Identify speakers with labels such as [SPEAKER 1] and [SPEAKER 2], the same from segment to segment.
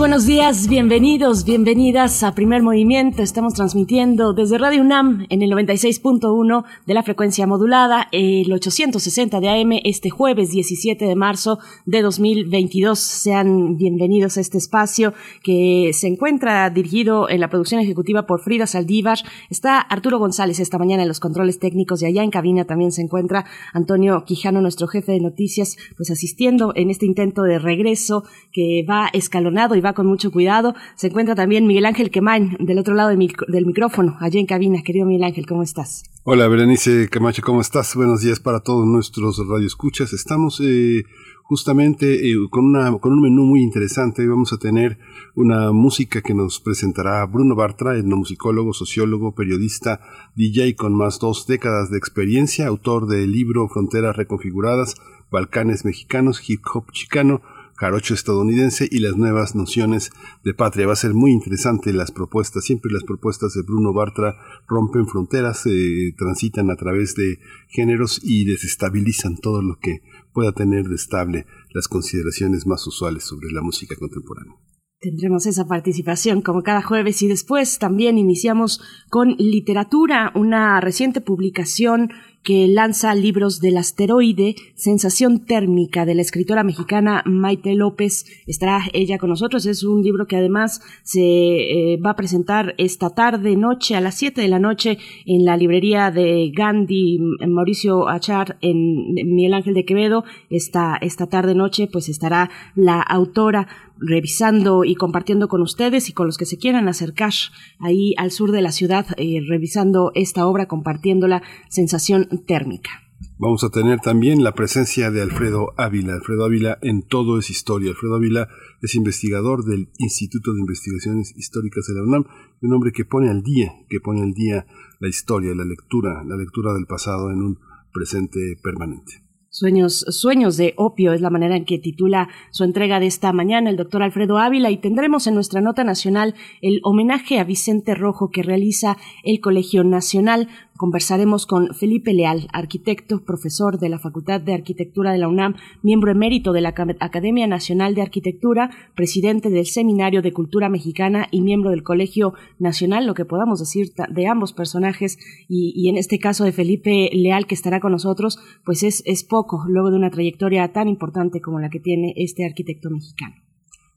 [SPEAKER 1] Buenos días, bienvenidos, bienvenidas a Primer Movimiento. Estamos transmitiendo desde Radio UNAM en el 96.1 de la frecuencia modulada, el 860 de AM, este jueves 17 de marzo de 2022. Sean bienvenidos a este espacio que se encuentra dirigido en la producción ejecutiva por Frida Saldívar. Está Arturo González esta mañana en los controles técnicos y allá en cabina también se encuentra Antonio Quijano, nuestro jefe de noticias, pues asistiendo en este intento de regreso que va escalonado y va con mucho cuidado. Se encuentra también Miguel Ángel Quemain del otro lado del micrófono, allá en cabina. Querido Miguel Ángel, ¿cómo estás?
[SPEAKER 2] Hola, Berenice Camacho, ¿cómo estás? Buenos días para todos nuestros radioescuchas. Estamos eh, justamente eh, con, una, con un menú muy interesante. Vamos a tener una música que nos presentará Bruno Bartra, etnomusicólogo, sociólogo, periodista, DJ con más dos décadas de experiencia, autor del libro Fronteras Reconfiguradas, Balcanes Mexicanos, Hip Hop Chicano, jarocho estadounidense y las nuevas nociones de patria. Va a ser muy interesante las propuestas. Siempre las propuestas de Bruno Bartra rompen fronteras, eh, transitan a través de géneros y desestabilizan todo lo que pueda tener de estable las consideraciones más usuales sobre la música contemporánea.
[SPEAKER 1] Tendremos esa participación como cada jueves y después también iniciamos con literatura, una reciente publicación que lanza libros del asteroide, Sensación térmica, de la escritora mexicana Maite López. Estará ella con nosotros. Es un libro que además se eh, va a presentar esta tarde, noche, a las 7 de la noche, en la librería de Gandhi, Mauricio Achar, en Miguel Ángel de Quevedo. Esta, esta tarde, noche, pues estará la autora revisando y compartiendo con ustedes y con los que se quieran acercar ahí al sur de la ciudad, eh, revisando esta obra, compartiéndola, sensación térmica.
[SPEAKER 2] Vamos a tener también la presencia de Alfredo Ávila. Alfredo Ávila en todo es historia. Alfredo Ávila es investigador del Instituto de Investigaciones Históricas de la UNAM, un hombre que pone al día, que pone al día la historia, la lectura, la lectura del pasado en un presente permanente.
[SPEAKER 1] Sueños, sueños de opio es la manera en que titula su entrega de esta mañana el doctor Alfredo Ávila y tendremos en nuestra nota nacional el homenaje a Vicente Rojo que realiza el Colegio Nacional. Conversaremos con Felipe Leal, arquitecto, profesor de la Facultad de Arquitectura de la UNAM, miembro emérito de la Academia Nacional de Arquitectura, presidente del Seminario de Cultura Mexicana y miembro del Colegio Nacional, lo que podamos decir de ambos personajes. Y, en este caso de Felipe Leal que estará con nosotros, pues es, es luego de una trayectoria tan importante como la que tiene este arquitecto mexicano.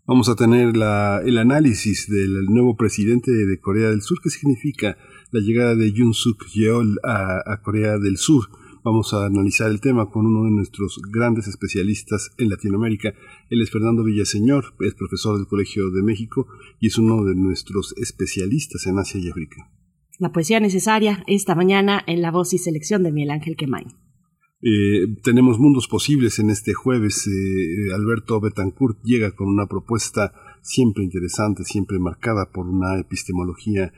[SPEAKER 2] Vamos a tener el análisis del nuevo presidente de Corea del Sur, qué significa la llegada de Yoon Suk Yeol a, Corea del Sur. Vamos a analizar el tema con uno de nuestros grandes especialistas en Latinoamérica. Él es Fernando Villaseñor, es profesor del Colegio de México y es uno de nuestros especialistas en Asia y África.
[SPEAKER 1] La poesía necesaria esta mañana en la voz y selección de Miguel Ángel Quemain.
[SPEAKER 2] Eh, tenemos mundos posibles en este jueves. Eh, Alberto Betancourt llega con una propuesta siempre interesante, siempre marcada por una epistemología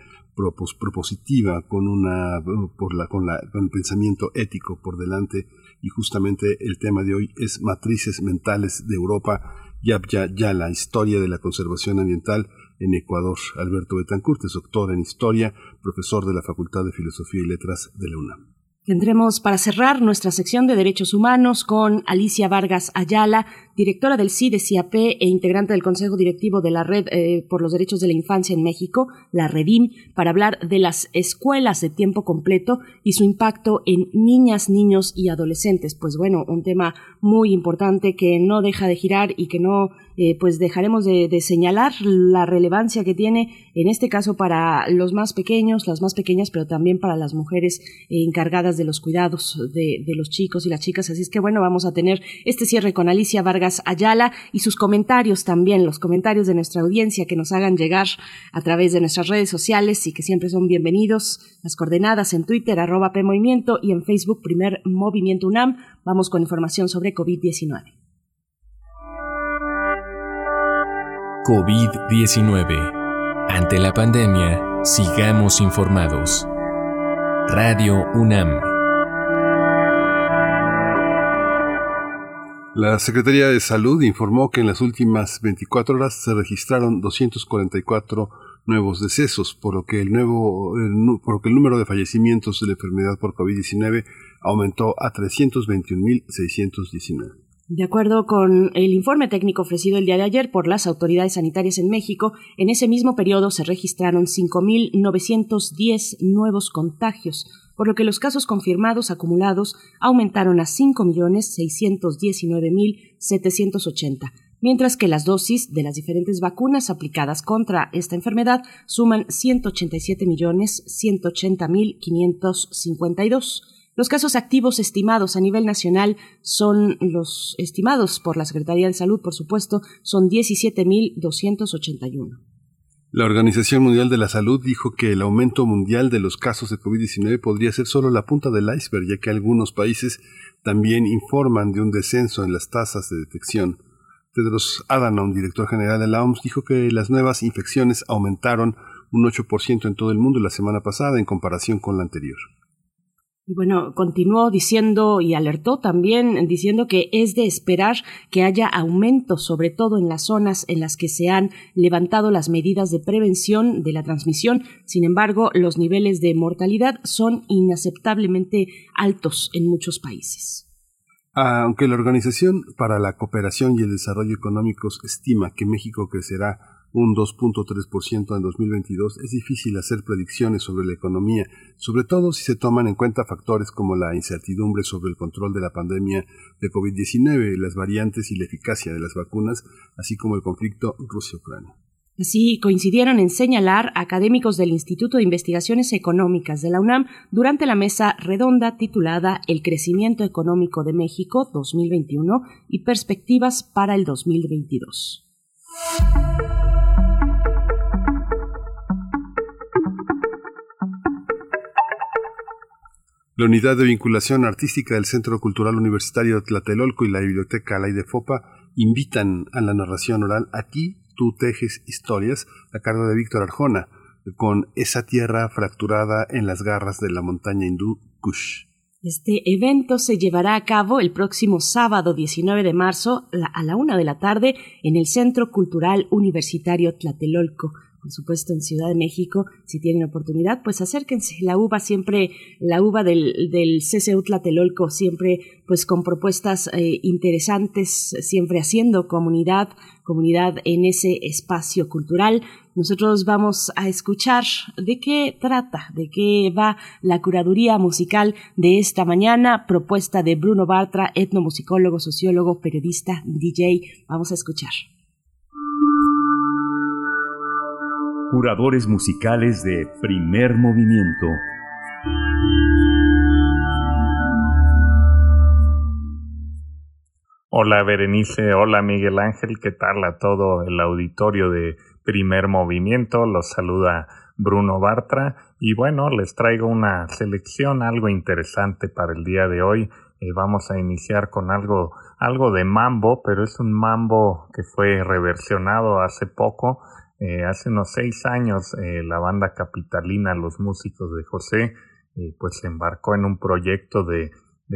[SPEAKER 2] propositiva, con, una, con, la, con el pensamiento ético por delante. Y justamente el tema de hoy es matrices mentales de Europa, ya, ya, ya la historia de la conservación ambiental en Ecuador. Alberto Betancourt es doctor en historia, profesor de la Facultad de Filosofía y Letras de la UNAM.
[SPEAKER 1] Tendremos para cerrar nuestra sección de derechos humanos con Alicia Vargas Ayala, directora del CIDE-CIAP e integrante del Consejo Directivo de la Red eh, por los Derechos de la Infancia en México, la REDIM, para hablar de las escuelas de tiempo completo y su impacto en niñas, niños y adolescentes. Pues bueno, un tema muy importante que no deja de girar y que no eh, pues dejaremos de, señalar la relevancia que tiene en este caso para los más pequeños, las más pequeñas, pero también para las mujeres encargadas de los cuidados de, de los chicos y las chicas. Así es que bueno, vamos a tener este cierre con Alicia Vargas Ayala y sus comentarios también, los comentarios de nuestra audiencia que nos hagan llegar a través de nuestras redes sociales y que siempre son bienvenidos. Las coordenadas en Twitter, arroba PMovimiento y en Facebook, primer Movimiento UNAM. Vamos con información sobre COVID-19.
[SPEAKER 3] COVID-19. Ante la pandemia, sigamos informados. Radio UNAM.
[SPEAKER 2] La Secretaría de Salud informó que en las últimas 24 horas se registraron 244 nuevos decesos, por lo que el, nuevo, por lo que el número de fallecimientos de la enfermedad por COVID-19 aumentó a 321.619.
[SPEAKER 1] De acuerdo con el informe técnico ofrecido el día de ayer por las autoridades sanitarias en México, en ese mismo periodo se registraron 5.910 nuevos contagios, por lo que los casos confirmados acumulados aumentaron a 5.619.780, mientras que las dosis de las diferentes vacunas aplicadas contra esta enfermedad suman 187.180.552. Los casos activos estimados a nivel nacional son los estimados por la Secretaría de Salud, por supuesto, son 17.281.
[SPEAKER 2] La Organización Mundial de la Salud dijo que el aumento mundial de los casos de COVID-19 podría ser solo la punta del iceberg, ya que algunos países también informan de un descenso en las tasas de detección. Tedros Adhanom, director general de la OMS, dijo que las nuevas infecciones aumentaron un 8% en todo el mundo la semana pasada en comparación con la anterior.
[SPEAKER 1] Y bueno, continuó diciendo y alertó también diciendo que es de esperar que haya aumento, sobre todo en las zonas en las que se han levantado las medidas de prevención de la transmisión. Sin embargo, los niveles de mortalidad son inaceptablemente altos en muchos países.
[SPEAKER 2] Aunque la Organización para la Cooperación y el Desarrollo Económicos estima que México crecerá un 2.3% en 2022, es difícil hacer predicciones sobre la economía, sobre todo si se toman en cuenta factores como la incertidumbre sobre el control de la pandemia de COVID-19, las variantes y la eficacia de las vacunas, así como el conflicto Rusia-Ucrania.
[SPEAKER 1] Así coincidieron en señalar académicos del Instituto de Investigaciones Económicas de la UNAM durante la mesa redonda titulada El crecimiento económico de México 2021 y perspectivas para el 2022.
[SPEAKER 2] La Unidad de Vinculación Artística del Centro Cultural Universitario de Tlatelolco y la Biblioteca Alay de Fopa invitan a la narración oral Aquí tú tejes historias a cargo de Víctor Arjona, con esa tierra fracturada en las garras de la montaña hindú Kush.
[SPEAKER 1] Este evento se llevará a cabo el próximo sábado 19 de marzo a la una de la tarde en el Centro Cultural Universitario Tlatelolco por supuesto en Ciudad de México, si tienen oportunidad, pues acérquense. La uva siempre, la uva del, del CCU Tlatelolco, siempre pues con propuestas eh, interesantes, siempre haciendo comunidad, comunidad en ese espacio cultural. Nosotros vamos a escuchar de qué trata, de qué va la curaduría musical de esta mañana, propuesta de Bruno Bartra, etnomusicólogo, sociólogo, periodista, DJ. Vamos a escuchar.
[SPEAKER 3] Curadores musicales de primer movimiento.
[SPEAKER 4] Hola Berenice, hola Miguel Ángel, ¿qué tal a todo el auditorio de primer movimiento? Los saluda Bruno Bartra y bueno, les traigo una selección algo interesante para el día de hoy. Eh, vamos a iniciar con algo, algo de mambo, pero es un mambo que fue reversionado hace poco eh, hace unos seis años eh, la banda capitalina, los músicos de José, eh, pues se embarcó en un proyecto de,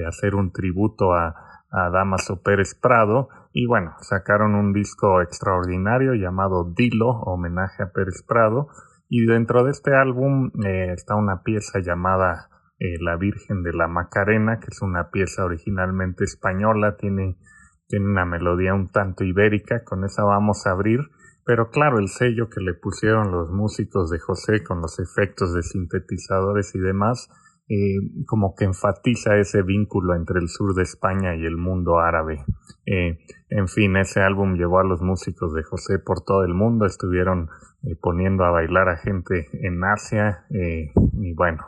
[SPEAKER 4] hacer un tributo a, a, Damaso Pérez Prado y bueno, sacaron un disco extraordinario llamado Dilo, homenaje a Pérez Prado y dentro de este álbum está una pieza llamada La Virgen de la Macarena, que es una pieza originalmente española, tiene, tiene una melodía un tanto ibérica, con esa vamos a abrir pero claro, el sello que le pusieron los músicos de José con los efectos de sintetizadores y demás, eh, como que enfatiza ese vínculo entre el sur de España y el mundo árabe. Eh, en fin, ese álbum llevó a los músicos de José por todo el mundo, estuvieron eh, poniendo a bailar a gente en Asia y bueno,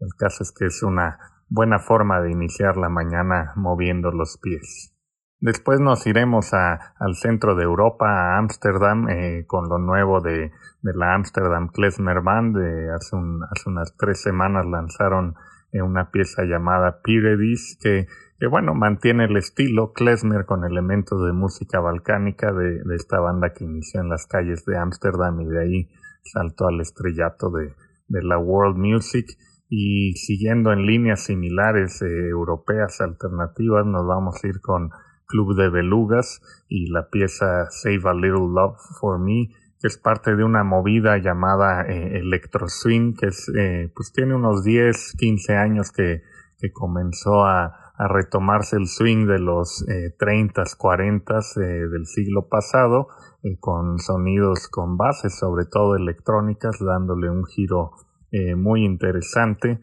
[SPEAKER 4] el caso es que es una buena forma de iniciar la mañana moviendo los pies. Después nos iremos a, al centro de Europa, a Ámsterdam, eh, con lo nuevo de, de la Amsterdam Klezmer Band. hace, un, hace unas tres semanas lanzaron eh, una pieza llamada Pyredis, que, que bueno, mantiene el estilo Klezmer con elementos de música balcánica de, de esta banda que inició en las calles de Ámsterdam y de ahí saltó al estrellato de, de la world music. y siguiendo en líneas similares eh, europeas alternativas, nos vamos a ir con Club de Belugas y la pieza Save a Little Love for Me, que es parte de una movida llamada eh, Electro Swing, que es, eh, pues tiene unos 10, 15 años que, comenzó a, retomarse el swing de los eh, 30, 40 eh, del siglo pasado, con sonidos con bases, sobre todo electrónicas, dándole un giro muy interesante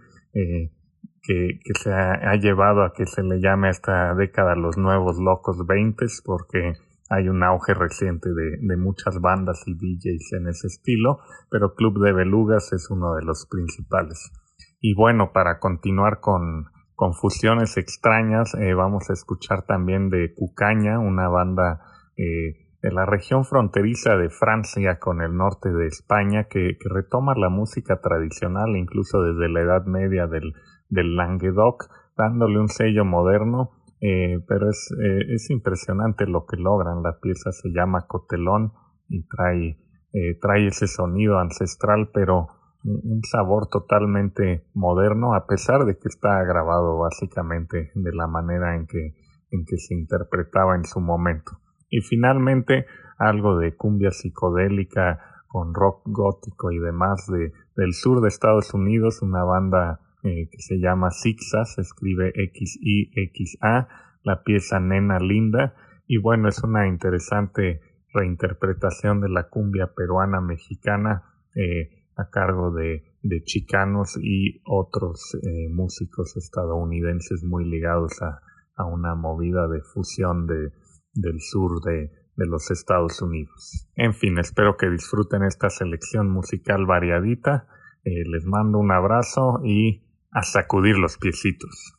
[SPEAKER 4] que, que, se ha, llevado a que se le llame a esta década los nuevos locos 20 porque hay un auge reciente de, de, muchas bandas y DJs en ese estilo, pero Club de Belugas es uno de los principales. Y bueno, para continuar con, con fusiones extrañas, eh, vamos a escuchar también de Cucaña, una banda eh, de la región fronteriza de Francia con el norte de España, que, que retoma la música tradicional, incluso desde la Edad Media del, del Languedoc, dándole un sello moderno, eh, pero es, eh, es impresionante lo que logran. La pieza se llama Cotelón y trae, eh, trae ese sonido ancestral, pero un sabor totalmente moderno, a pesar de que está grabado básicamente de la manera en que, en que se interpretaba en su momento. Y finalmente algo de cumbia psicodélica con rock gótico y demás de, del sur de Estados Unidos, una banda eh, que se llama Sixa, se escribe X-I-X-A, la pieza Nena Linda, y bueno, es una interesante reinterpretación de la cumbia peruana mexicana eh, a cargo de, de, chicanos y otros eh, músicos estadounidenses muy ligados a, a una movida de fusión de, del sur de, de, los Estados Unidos. En fin, espero que disfruten esta selección musical variadita. Les mando un abrazo y a sacudir los piecitos.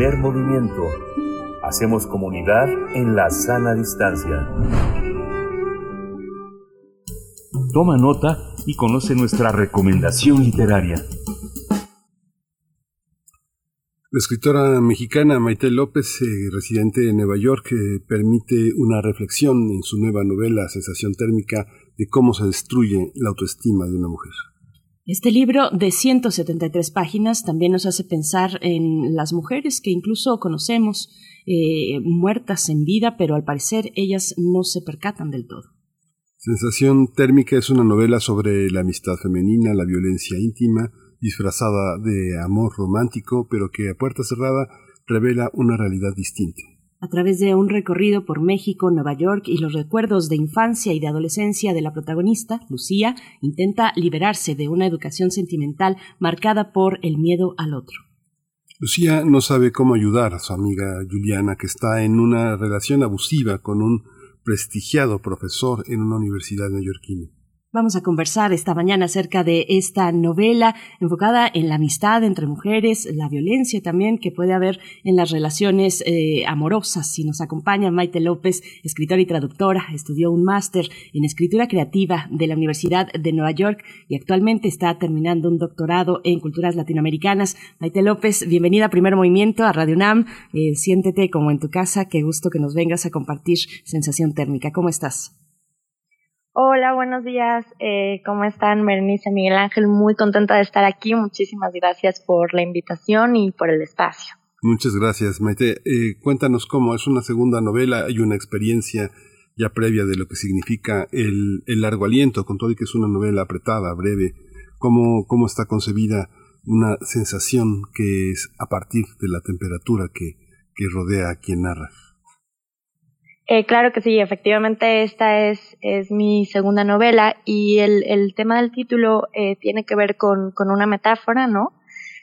[SPEAKER 3] Primer movimiento Hacemos comunidad en la sana distancia. Toma nota y conoce nuestra recomendación literaria.
[SPEAKER 2] La escritora mexicana Maite López, eh, residente en Nueva York, eh, permite una reflexión en su nueva novela Sensación térmica de cómo se destruye la autoestima de una mujer.
[SPEAKER 1] Este libro de 173 páginas también nos hace pensar en las mujeres que incluso conocemos eh, muertas en vida, pero al parecer ellas no se percatan del todo.
[SPEAKER 2] Sensación térmica es una novela sobre la amistad femenina, la violencia íntima, disfrazada de amor romántico, pero que a puerta cerrada revela una realidad distinta.
[SPEAKER 1] A través de un recorrido por México, Nueva York y los recuerdos de infancia y de adolescencia de la protagonista, Lucía, intenta liberarse de una educación sentimental marcada por el miedo al otro.
[SPEAKER 2] Lucía no sabe cómo ayudar a su amiga Juliana, que está en una relación abusiva con un prestigiado profesor en una universidad neoyorquina.
[SPEAKER 1] Vamos a conversar esta mañana acerca de esta novela enfocada en la amistad entre mujeres, la violencia también que puede haber en las relaciones eh, amorosas. Si nos acompaña Maite López, escritora y traductora, estudió un máster en escritura creativa de la Universidad de Nueva York y actualmente está terminando un doctorado en culturas latinoamericanas. Maite López, bienvenida a Primer Movimiento, a Radio UNAM. Eh, siéntete como en tu casa. Qué gusto que nos vengas a compartir sensación térmica. ¿Cómo estás?
[SPEAKER 5] Hola, buenos días. Eh, ¿Cómo están, Berenice, Miguel Ángel? Muy contenta de estar aquí. Muchísimas gracias por la invitación y por el espacio.
[SPEAKER 2] Muchas gracias, Maite. Eh, cuéntanos cómo es una segunda novela. Hay una experiencia ya previa de lo que significa el, largo aliento, con todo y que es una novela apretada, breve. ¿Cómo, cómo está concebida una sensación que es a partir de la temperatura que, que rodea a quien narra?
[SPEAKER 5] Eh, claro que sí, efectivamente esta es, es mi segunda novela y el, el tema del título eh, tiene que ver con, con, una metáfora, ¿no?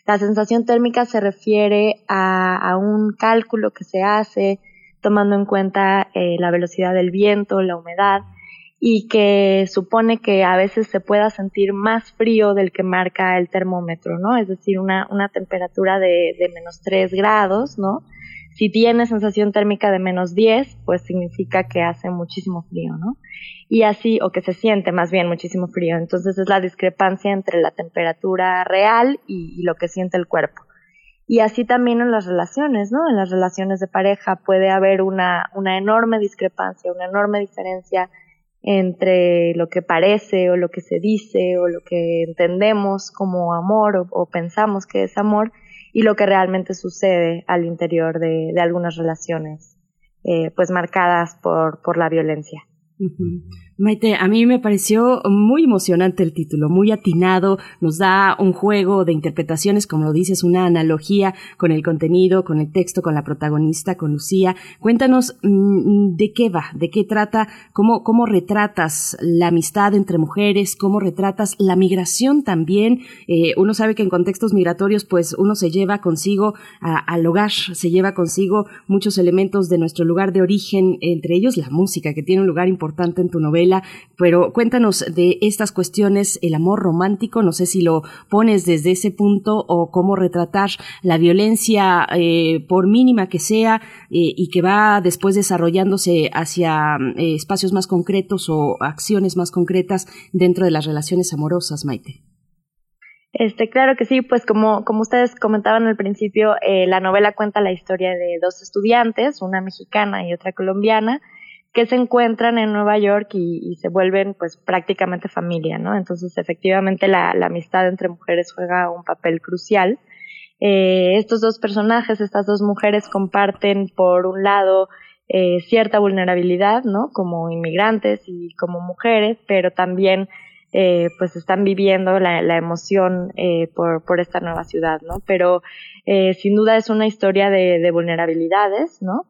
[SPEAKER 5] La sensación térmica se refiere a, a un cálculo que se hace tomando en cuenta eh, la velocidad del viento, la humedad y que supone que a veces se pueda sentir más frío del que marca el termómetro, ¿no? Es decir, una, una temperatura de, de menos 3 grados, ¿no? Si tiene sensación térmica de menos 10, pues significa que hace muchísimo frío, ¿no? Y así, o que se siente más bien muchísimo frío. Entonces es la discrepancia entre la temperatura real y, lo que siente el cuerpo. Y así también en las relaciones, ¿no? En las relaciones de pareja puede haber una, una enorme discrepancia, una enorme diferencia entre lo que parece o lo que se dice o lo que entendemos como amor o, o pensamos que es amor y lo que realmente sucede al interior de, algunas relaciones, eh, pues marcadas por, por la violencia.
[SPEAKER 1] Maite, a mí me pareció muy emocionante el título, muy atinado, nos da un juego de interpretaciones, como lo dices, una analogía con el contenido, con el texto, con la protagonista, con Lucía. Cuéntanos mm, de qué va, de qué trata, cómo, cómo retratas la amistad entre mujeres, cómo retratas la migración también. Eh, uno sabe que en contextos migratorios, pues uno se lleva consigo al hogar, se lleva consigo muchos elementos de nuestro lugar de origen, entre ellos la música, que tiene un lugar importante en tu novela pero cuéntanos de estas cuestiones, el amor romántico, no sé si lo pones desde ese punto o cómo retratar la violencia, eh, por mínima que sea, eh, y que va después desarrollándose hacia eh, espacios más concretos o acciones más concretas dentro de las relaciones amorosas, Maite.
[SPEAKER 5] Este, claro que sí, pues como, como ustedes comentaban al principio, la novela cuenta la historia de dos estudiantes, una mexicana y otra colombiana, que se encuentran en Nueva York y, se vuelven pues prácticamente familia, ¿no? Entonces efectivamente la, amistad entre mujeres juega un papel crucial. Eh, estos dos personajes, estas dos mujeres comparten por un lado eh, cierta vulnerabilidad, ¿no? Como inmigrantes y como mujeres, pero también eh, pues están viviendo la, emoción por, por, esta nueva ciudad, ¿no? Pero sin duda es una historia de vulnerabilidades, ¿no?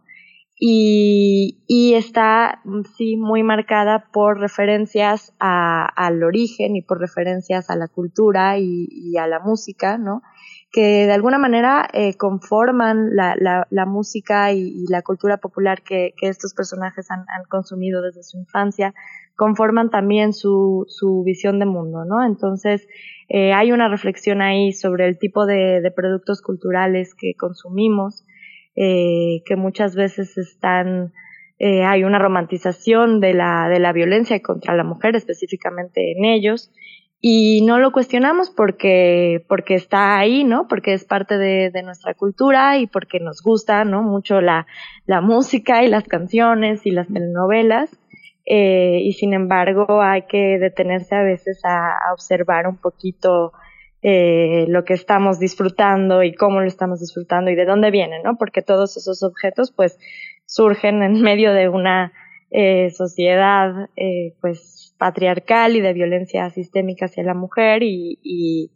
[SPEAKER 5] Y, está mm, sí muy marcada por referencias a, al origen y por referencias a la cultura y, a la música, ¿no? que de alguna manera eh, conforman la, música y, la cultura popular que, estos personajes han, consumido desde su infancia, conforman también su, su visión de mundo, ¿no? Entonces, eh, hay una reflexión ahí sobre el tipo de productos culturales que consumimos, eh, que muchas veces están, eh, hay una romantización de la, de la violencia contra la mujer, específicamente en ellos, y no lo cuestionamos porque, porque está ahí, ¿no? Porque es parte de, nuestra cultura y porque nos gusta, ¿no? Mucho la, la música y las canciones y las telenovelas. Eh, y sin embargo hay que detenerse a veces a observar un poquito eh, lo que estamos disfrutando y cómo lo estamos disfrutando y de dónde vienen, ¿no? Porque todos esos objetos pues surgen en medio de una eh, sociedad eh, pues patriarcal y de violencia sistémica hacia la mujer y, y,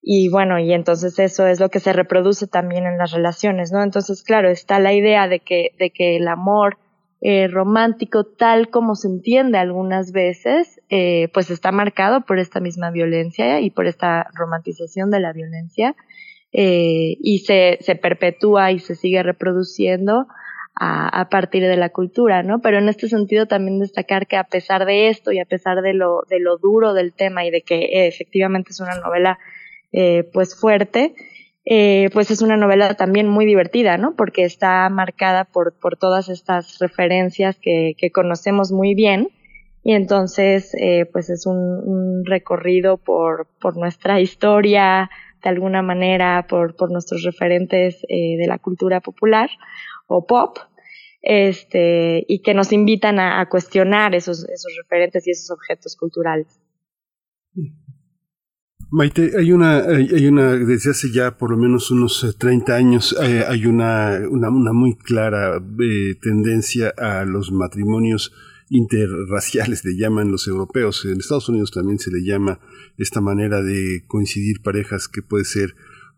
[SPEAKER 5] y, bueno, y entonces eso es lo que se reproduce también en las relaciones, ¿no? Entonces, claro, está la idea de que, de que el amor eh, romántico tal como se entiende algunas veces, eh, pues está marcado por esta misma violencia y por esta romantización de la violencia eh, y se, se perpetúa y se sigue reproduciendo a, a, partir de la cultura, ¿no? Pero en este sentido también destacar que a pesar de esto y a pesar de lo, de lo duro del tema y de que efectivamente es una novela eh, pues fuerte, eh, pues es una novela también muy divertida, ¿no? Porque está marcada por, por todas estas referencias que, conocemos muy bien. Y entonces, eh, pues es un, recorrido por, por, nuestra historia, de alguna manera, por, por nuestros referentes eh, de la cultura popular o pop, este, y que nos invitan a, a cuestionar esos, esos referentes y esos objetos culturales.
[SPEAKER 2] Maite, hay una, hay una, desde hace ya por lo menos unos 30 eh, años, eh, hay una, una, una, muy clara eh, tendencia a los matrimonios interraciales, le llaman los europeos. En Estados Unidos también se le llama esta manera de coincidir parejas que puede ser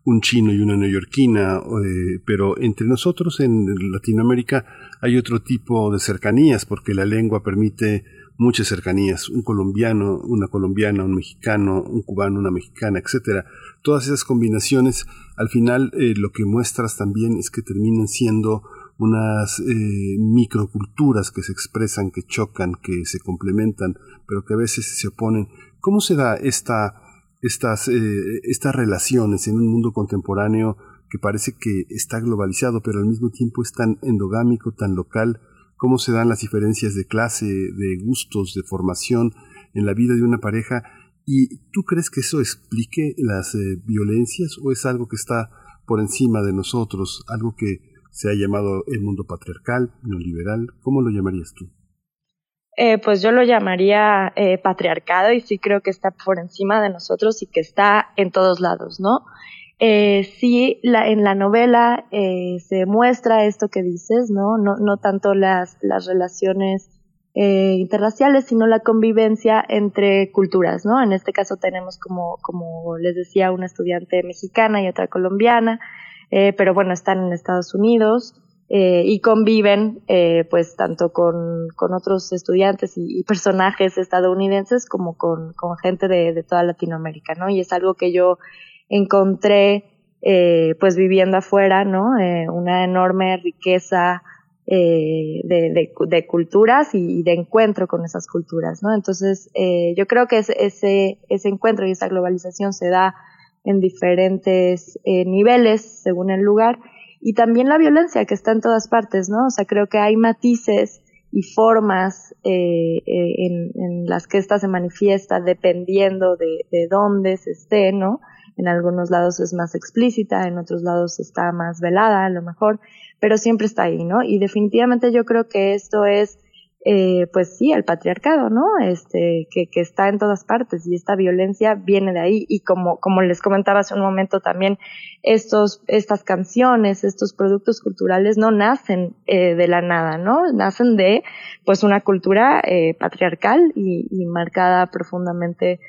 [SPEAKER 2] un chino y una neoyorquina, eh, pero entre nosotros en Latinoamérica hay otro tipo de cercanías porque la lengua permite muchas cercanías, un colombiano, una colombiana, un mexicano, un cubano, una mexicana, etcétera. Todas esas combinaciones, al final eh, lo que muestras también es que terminan siendo unas eh, microculturas que se expresan, que chocan, que se complementan, pero que a veces se oponen. ¿Cómo se da esta, estas, eh, estas relaciones en un mundo contemporáneo que parece que está globalizado, pero al mismo tiempo es tan endogámico, tan local? Cómo se dan las diferencias de clase, de gustos, de formación en la vida de una pareja. ¿Y tú crees que eso explique las eh, violencias o es algo que está por encima de nosotros, algo que se ha llamado el mundo patriarcal, neoliberal? ¿Cómo lo llamarías tú?
[SPEAKER 5] Eh, pues yo lo llamaría eh, patriarcado y sí creo que está por encima de nosotros y que está en todos lados, ¿no? Eh, sí, la, en la novela eh, se muestra esto que dices, ¿no? No, no tanto las, relaciones eh, interraciales, sino la convivencia entre culturas, ¿no? En este caso tenemos como, como les decía, una estudiante mexicana y otra colombiana, eh, pero bueno, están en Estados Unidos. Eh, y conviven eh, pues tanto con, otros estudiantes y, personajes estadounidenses como con, con gente de, de, toda Latinoamérica, ¿no? Y es algo que yo encontré eh, pues viviendo afuera, ¿no? Eh, una enorme riqueza eh, de, de, culturas y, de encuentro con esas culturas, ¿no? Entonces, eh, yo creo que ese, ese, encuentro y esa globalización se da en diferentes niveles según el lugar y también la violencia que está en todas partes, ¿no? O sea, creo que hay matices y formas eh, en, en, las que ésta se manifiesta dependiendo de, de dónde se esté, ¿no? En algunos lados es más explícita, en otros lados está más velada a lo mejor, pero siempre está ahí, ¿no? Y definitivamente yo creo que esto es, eh, pues sí, el patriarcado, ¿no? Este, que, que está en todas partes y esta violencia viene de ahí y como, como les comentaba hace un momento también, estos, estas canciones, estos productos culturales no nacen eh, de la nada, ¿no? Nacen de, pues, una cultura eh, patriarcal y, y marcada profundamente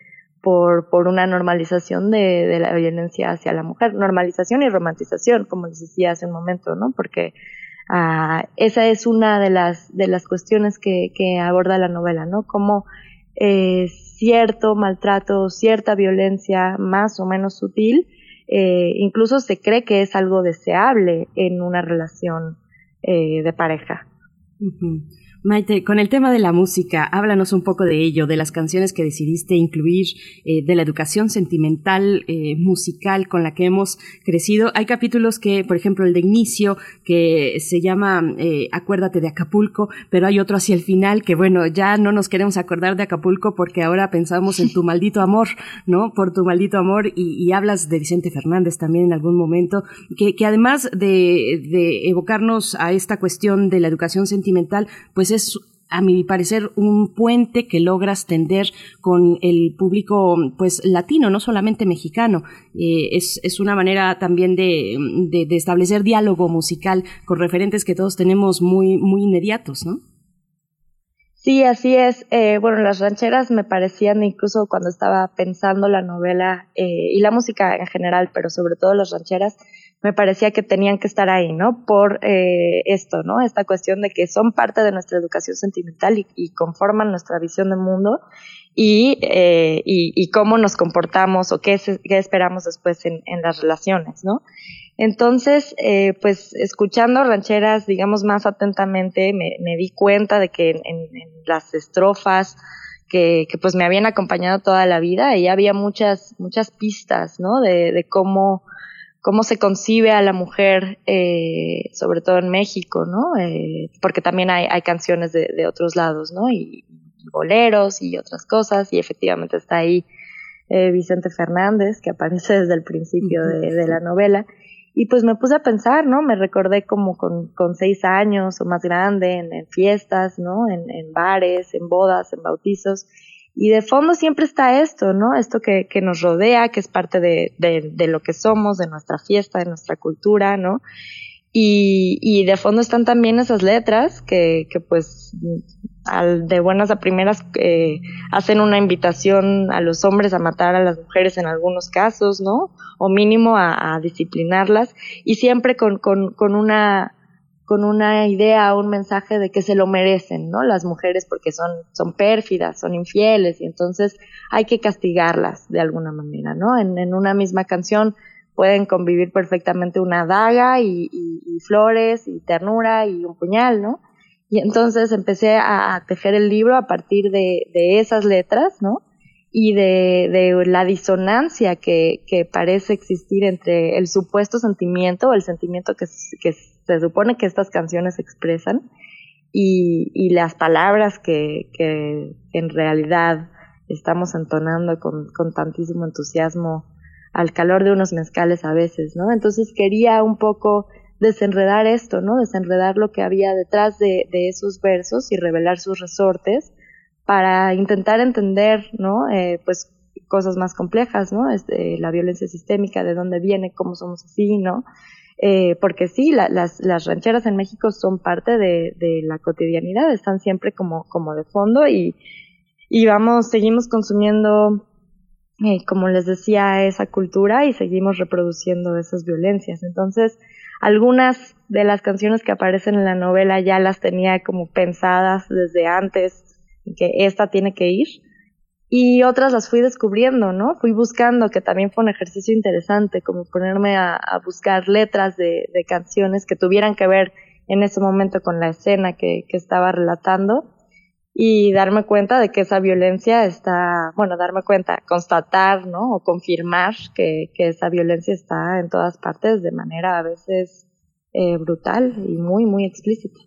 [SPEAKER 5] por, por una normalización de, de, la violencia hacia la mujer, normalización y romantización, como les decía hace un momento, ¿no? Porque uh, esa es una de las, de las cuestiones que, que aborda la novela, ¿no? Como eh, cierto maltrato, cierta violencia más o menos sutil, eh, incluso se cree que es algo deseable en una relación eh, de pareja.
[SPEAKER 1] Uh. Maite, con el tema de la música, háblanos un poco de ello, de las canciones que decidiste incluir, eh, de la educación sentimental eh, musical con la que hemos crecido. Hay capítulos que, por ejemplo, el de inicio, que se llama eh, Acuérdate de Acapulco, pero hay otro hacia el final que, bueno, ya no nos queremos acordar de Acapulco porque ahora pensamos en tu maldito amor, ¿no? Por tu maldito amor y, hablas de Vicente Fernández también en algún momento, que, que además de, de evocarnos a esta cuestión de la educación sentimental, pues pues es a mi parecer un puente que logras tender con el público pues latino, no solamente mexicano. Eh, es, es, una manera también de, de, establecer diálogo musical con referentes que todos tenemos muy, muy inmediatos, ¿no?
[SPEAKER 5] Sí, así es. Eh, bueno, las rancheras me parecían incluso cuando estaba pensando la novela eh, y la música en general, pero sobre todo las rancheras, me parecía que tenían que estar ahí, ¿no? Por eh, esto, ¿no? Esta cuestión de que son parte de nuestra educación sentimental y, conforman nuestra visión del mundo y, eh, y, cómo nos comportamos o qué, qué esperamos después en, las relaciones, ¿no? Entonces, eh, pues escuchando rancheras, digamos, más atentamente, me, di cuenta de que en, las estrofas que, que, pues me habían acompañado toda la vida, y había muchas, muchas pistas, ¿no? De cómo cómo se concibe a la mujer, eh, sobre todo en México, ¿no? Eh, porque también hay, hay canciones de, de, otros lados, ¿no? Y, boleros y otras cosas, y efectivamente está ahí eh, Vicente Fernández, que aparece desde el principio de, de, la novela. Y pues me puse a pensar, ¿no? Me recordé como con, con seis años o más grande, en, en fiestas, ¿no? En, en bares, en bodas, en bautizos y de fondo siempre está esto, ¿no? Esto que, que nos rodea, que es parte de, de, lo que somos, de nuestra fiesta, de nuestra cultura, ¿no? Y, y de fondo están también esas letras que, que pues de buenas a primeras eh, hacen una invitación a los hombres a matar a las mujeres en algunos casos, ¿no? O mínimo a, a disciplinarlas y siempre con, con, con una con una idea, un mensaje de que se lo merecen, ¿no? Las mujeres porque son, son pérfidas, son infieles y entonces hay que castigarlas de alguna manera, ¿no? En, en una misma canción pueden convivir perfectamente una daga y, y, flores y ternura y un puñal, ¿no? Y entonces empecé a, tejer el libro a partir de, de esas letras, ¿no? y de, de la disonancia que, que, parece existir entre el supuesto sentimiento el sentimiento que, que se supone que estas canciones expresan y, las palabras que, en realidad estamos entonando con, tantísimo entusiasmo al calor de unos mezcales a veces, ¿no? Entonces quería un poco desenredar esto, ¿no? Desenredar lo que había detrás de, de esos versos y revelar sus resortes para intentar entender, ¿no? Eh, pues cosas más complejas, ¿no? Este, la violencia sistémica, de dónde viene, cómo somos así, ¿no? Eh, porque sí, la, las, las rancheras en México son parte de, la cotidianidad, están siempre como, de fondo y, y vamos, seguimos consumiendo, eh, como les decía, esa cultura y seguimos reproduciendo esas violencias. Entonces, algunas de las canciones que aparecen en la novela ya las tenía como pensadas desde antes que esta tiene que ir. Y otras las fui descubriendo, ¿no? Fui buscando, que también fue un ejercicio interesante, como ponerme a, buscar letras de, de, canciones que tuvieran que ver en ese momento con la escena que, que estaba relatando y darme cuenta de que esa violencia está, bueno, darme cuenta, constatar, ¿no? O confirmar que, que esa violencia está en todas partes de manera a veces eh, brutal y muy, muy explícita.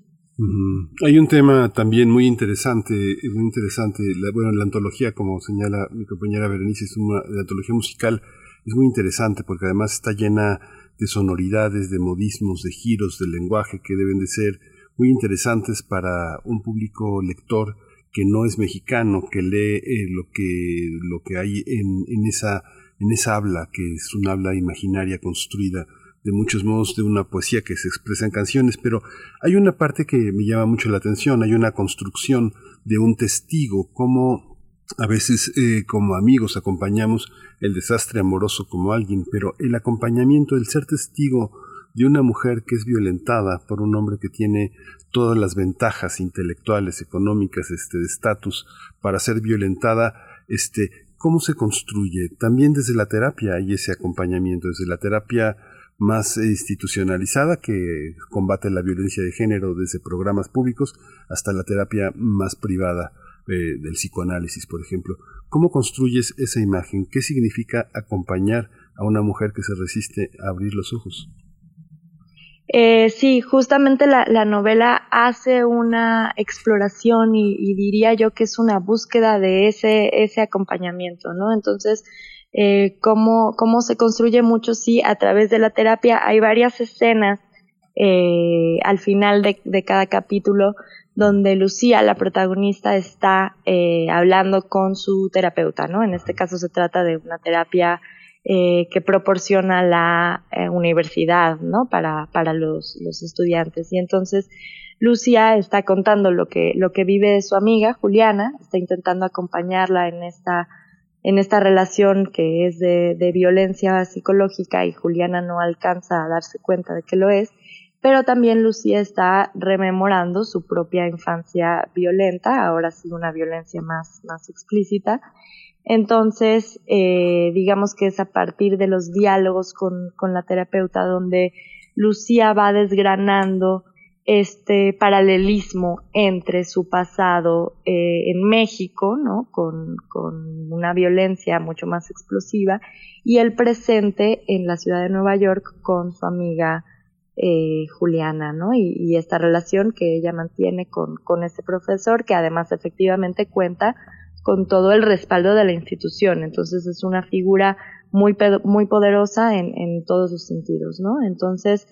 [SPEAKER 2] Hay un tema también muy interesante, muy interesante, la, bueno, la antología, como señala mi compañera Berenice, es una, antología musical es muy interesante porque además está llena de sonoridades, de modismos, de giros del lenguaje que deben de ser muy interesantes para un público lector que no es mexicano, que lee eh, lo que lo que hay en, en esa en esa habla que es una habla imaginaria construida de muchos modos de una poesía que se expresa en canciones, pero hay una parte que me llama mucho la atención, hay una construcción de un testigo, como a veces eh, como amigos acompañamos el desastre amoroso como alguien, pero el acompañamiento, el ser testigo de una mujer que es violentada por un hombre que tiene todas las ventajas intelectuales, económicas, este, de estatus para ser violentada, este, ¿cómo se construye? También desde la terapia hay ese acompañamiento, desde la terapia más institucionalizada que combate la violencia de género desde programas públicos hasta la terapia más privada eh, del psicoanálisis, por ejemplo. ¿Cómo construyes esa imagen? ¿Qué significa acompañar a una mujer que se resiste a abrir los ojos?
[SPEAKER 5] Eh, sí, justamente la, novela hace una exploración y, diría yo que es una búsqueda de ese, ese acompañamiento, ¿no? Entonces, eh, cómo, cómo se construye mucho, sí, a través de la terapia. Hay varias escenas eh, al final de, cada capítulo donde Lucía, la protagonista, está eh, hablando con su terapeuta, ¿no? En este caso se trata de una terapia eh, que proporciona la eh, universidad ¿no? para, para los, los, estudiantes. Y entonces Lucia está contando lo que, lo que vive su amiga Juliana, está intentando acompañarla en esta, en esta relación que es de, de violencia psicológica y Juliana no alcanza a darse cuenta de que lo es, pero también Lucía está rememorando su propia infancia violenta, ahora sí una violencia más, más explícita, entonces, eh, digamos que es a partir de los diálogos con, con la terapeuta donde Lucía va desgranando este paralelismo entre su pasado eh, en México, ¿no? Con, con, una violencia mucho más explosiva, y el presente en la ciudad de Nueva York con su amiga eh, Juliana, ¿no? Y, esta relación que ella mantiene con, con este profesor, que además efectivamente cuenta con todo el respaldo de la institución. Entonces es una figura muy, muy poderosa en, en todos sus sentidos, ¿no? Entonces,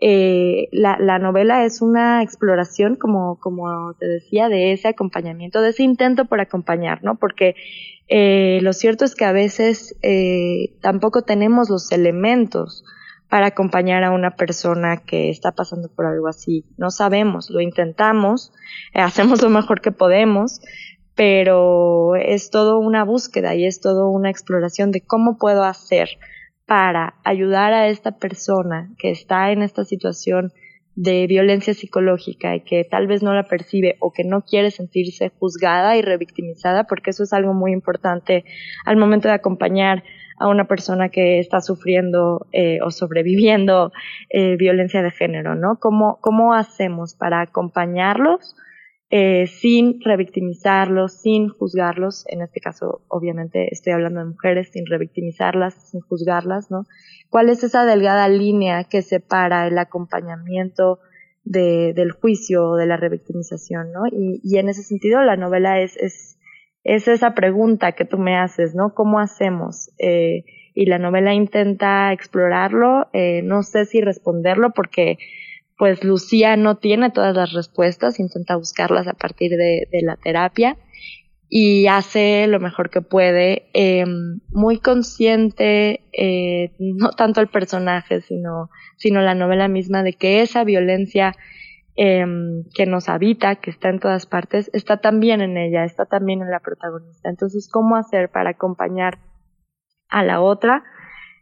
[SPEAKER 5] eh, la, la, novela es una exploración, como, como te decía, de ese acompañamiento, de ese intento por acompañar, ¿no? Porque eh, lo cierto es que a veces eh, tampoco tenemos los elementos para acompañar a una persona que está pasando por algo así. No sabemos, lo intentamos, hacemos lo mejor que podemos, pero es todo una búsqueda y es todo una exploración de cómo puedo hacer para ayudar a esta persona que está en esta situación de violencia psicológica y que tal vez no la percibe o que no quiere sentirse juzgada y revictimizada, porque eso es algo muy importante al momento de acompañar a una persona que está sufriendo eh, o sobreviviendo eh, violencia de género, ¿no? ¿Cómo, ¿Cómo hacemos para acompañarlos eh, sin revictimizarlos, sin juzgarlos, en este caso obviamente estoy hablando de mujeres, sin revictimizarlas, sin juzgarlas, ¿no? ¿Cuál es esa delgada línea que separa el acompañamiento de, del juicio o de la revictimización, ¿no? Y, en ese sentido la novela es, esa pregunta que tú me haces, ¿no? ¿Cómo hacemos? Eh, y la novela intenta explorarlo, eh, no sé si responderlo porque pues Lucía no tiene todas las respuestas, intenta buscarlas a partir de, la terapia y hace lo mejor que puede, em, muy consciente, eh, no tanto el personaje, sino, la novela misma, de que esa violencia em, que nos habita, que está en todas partes, está también en ella, está también en la protagonista. Entonces, ¿cómo hacer para acompañar a la otra?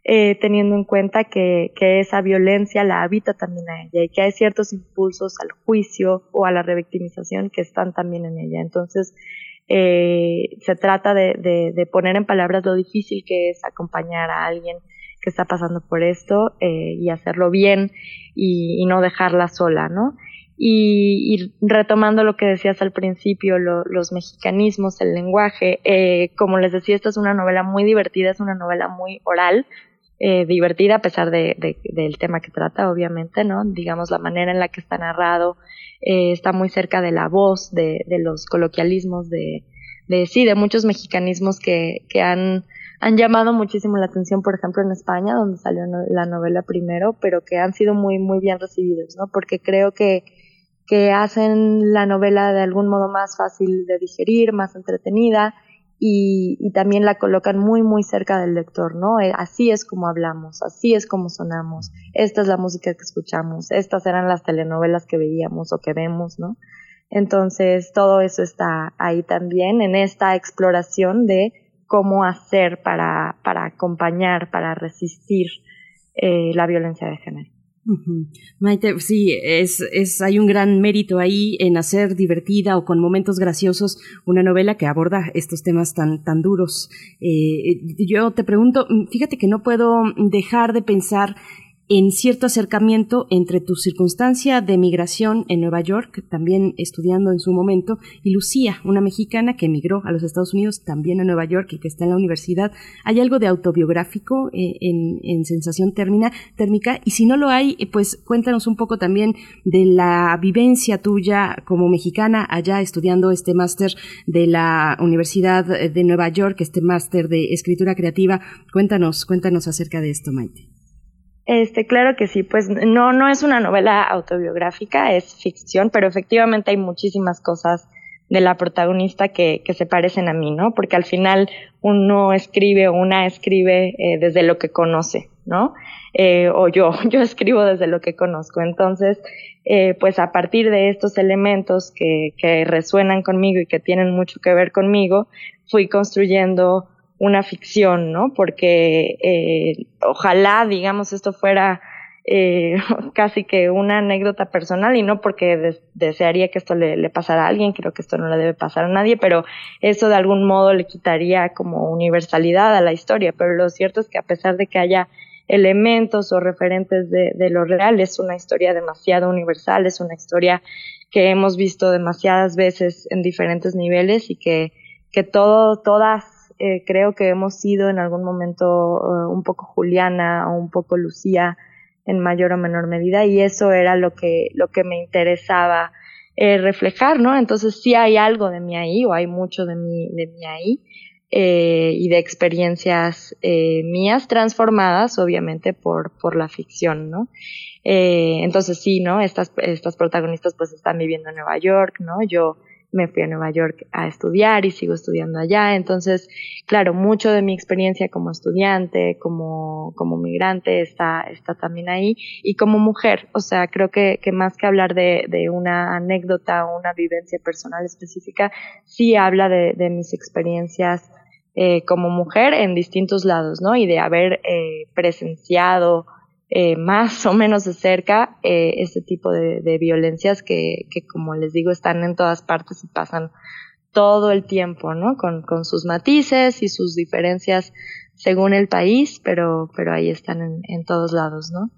[SPEAKER 5] Eh, teniendo en cuenta que, esa violencia la habita también a ella y que hay ciertos impulsos al juicio o a la revictimización que están también en ella. Entonces, eh, se trata de, de, de, poner en palabras lo difícil que es acompañar a alguien que está pasando por esto eh, y hacerlo bien y, y, no dejarla sola, ¿no? Y, y, retomando lo que decías al principio, lo, los mexicanismos, el lenguaje, eh, como les decía, esta es una novela muy divertida, es una novela muy oral, eh, divertida a pesar de, del tema que trata, obviamente, ¿no? Digamos, la manera en la que está narrado eh, está muy cerca de la voz, de, de los coloquialismos, de, de, sí, de muchos mexicanismos que, que han, han llamado muchísimo la atención, por ejemplo, en España, donde salió la novela primero, pero que han sido muy, muy bien recibidos, ¿no? Porque creo que, que hacen la novela de algún modo más fácil de digerir, más entretenida, y, también la colocan muy, muy cerca del lector, ¿no? Eh, así es como hablamos, así es como sonamos, esta es la música que escuchamos, estas eran las telenovelas que veíamos o que vemos, ¿no? Entonces, todo eso está ahí también en esta exploración de cómo hacer para, para acompañar, para resistir eh, la violencia de género.
[SPEAKER 1] Maite, sí, es, es, hay un gran mérito ahí en hacer divertida o con momentos graciosos una novela que aborda estos temas tan, tan duros. Eh, yo te pregunto, fíjate que no puedo dejar de pensar en cierto acercamiento entre tu circunstancia de migración en Nueva York, también estudiando en su momento, y Lucía, una mexicana que emigró a los Estados Unidos, también a Nueva York y que está en la universidad. ¿Hay algo de autobiográfico eh, en, sensación térmica? Y si no lo hay, eh, pues cuéntanos un poco también de la vivencia tuya como mexicana allá estudiando este máster de la Universidad de Nueva York, este máster de escritura creativa. Cuéntanos, cuéntanos acerca de esto, Maite.
[SPEAKER 5] Este, claro que sí, pues no, no es una novela autobiográfica, es ficción, pero efectivamente hay muchísimas cosas de la protagonista que, que se parecen a mí, ¿no? Porque al final uno escribe o una escribe eh, desde lo que conoce, ¿no? Eh, o yo, yo escribo desde lo que conozco. Entonces, eh, pues a partir de estos elementos que, que resuenan conmigo y que tienen mucho que ver conmigo, fui construyendo una ficción, ¿no? Porque eh, ojalá, digamos, esto fuera eh, casi que una anécdota personal y no porque desearía que esto le, pasara a alguien, creo que esto no le debe pasar a nadie, pero eso de algún modo le quitaría como universalidad a la historia. Pero lo cierto es que a pesar de que haya elementos o referentes de, de lo real, es una historia demasiado universal, es una historia que hemos visto demasiadas veces en diferentes niveles y que, que todo, todas eh, creo que hemos sido en algún momento eh, un poco Juliana o un poco Lucía en mayor o menor medida y eso era lo que, lo que me interesaba eh, reflejar, ¿no? Entonces sí hay algo de mí ahí o hay mucho de mí, de mí ahí y de experiencias mías transformadas obviamente por, por la ficción, ¿no? entonces sí, ¿no? Estas, estas protagonistas pues están viviendo en Nueva York, ¿no? Yo me fui a Nueva York a estudiar y sigo estudiando allá. Entonces, claro, mucho de mi experiencia como estudiante, como, como migrante, está, está también ahí. Y como mujer, o sea, creo que, que más que hablar de, de una anécdota o una vivencia personal específica, sí habla de, de mis experiencias eh, como mujer en distintos lados, ¿no? Y de haber eh, presenciado eh, más o menos de cerca eh, este tipo de, violencias que, que, como les digo, están en todas partes y pasan todo el tiempo, ¿no? Con, con sus matices y sus diferencias según el país, pero, pero ahí están en, en todos lados, ¿no?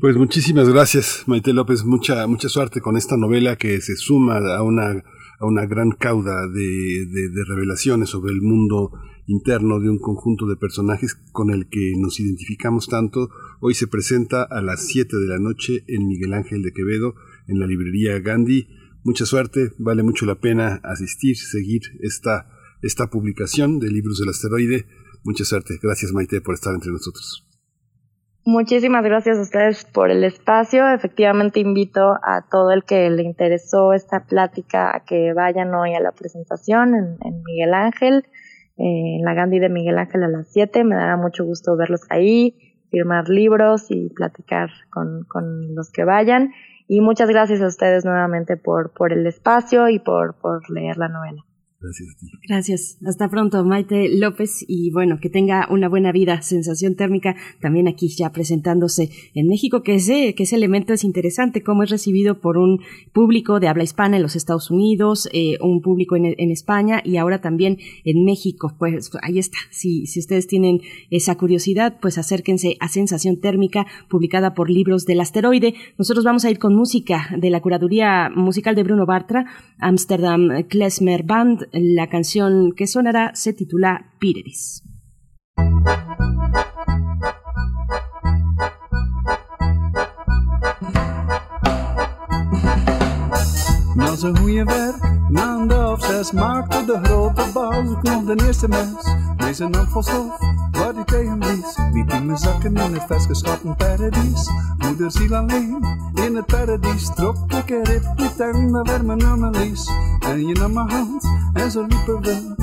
[SPEAKER 2] Pues muchísimas gracias, Maite López. Mucha, mucha suerte con esta novela que se suma a una, a una gran cauda de, de, de revelaciones sobre el mundo interno de un conjunto de personajes con el que nos identificamos tanto, hoy se presenta a las 7 de la noche en Miguel Ángel de Quevedo, en la librería Gandhi. Mucha suerte, vale mucho la pena asistir, seguir esta, esta publicación de Libros del Asteroide. Mucha suerte. Gracias Maite por estar entre nosotros.
[SPEAKER 5] Muchísimas gracias a ustedes por el espacio. Efectivamente invito a todo el que le interesó esta plática a que vayan hoy a la presentación en, en Miguel Ángel en la Gandhi de Miguel Ángel a las 7. Me dará mucho gusto verlos ahí, firmar libros y platicar con, con los que vayan. Y muchas gracias a ustedes nuevamente por, por el espacio y por, por leer la novela.
[SPEAKER 2] Gracias.
[SPEAKER 1] Hasta pronto, Maite López. Y bueno, que tenga una buena vida. Sensación térmica también aquí ya presentándose en México, que ese, que ese elemento es interesante, cómo es recibido por un público de habla hispana en los Estados Unidos, eh, un público en, en, España y ahora también en México. Pues ahí está. Si, si ustedes tienen esa curiosidad, pues acérquense a Sensación térmica, publicada por Libros del Asteroide. Nosotros vamos a ir con música de la curaduría musical de Bruno Bartra, Amsterdam Klezmer Band la canción que sonará se titula Píreris.
[SPEAKER 6] Na zijn goede werk, na een dag of zes, maakte de grote baas de eerste mens. Deze stof, waar die tegen blies. In mijn zakken in het vastgeschapen paradies. Moeder in het paradies. Trok ik er met en werd mijn Annelies. En je nam mijn hand, en zo liepen we.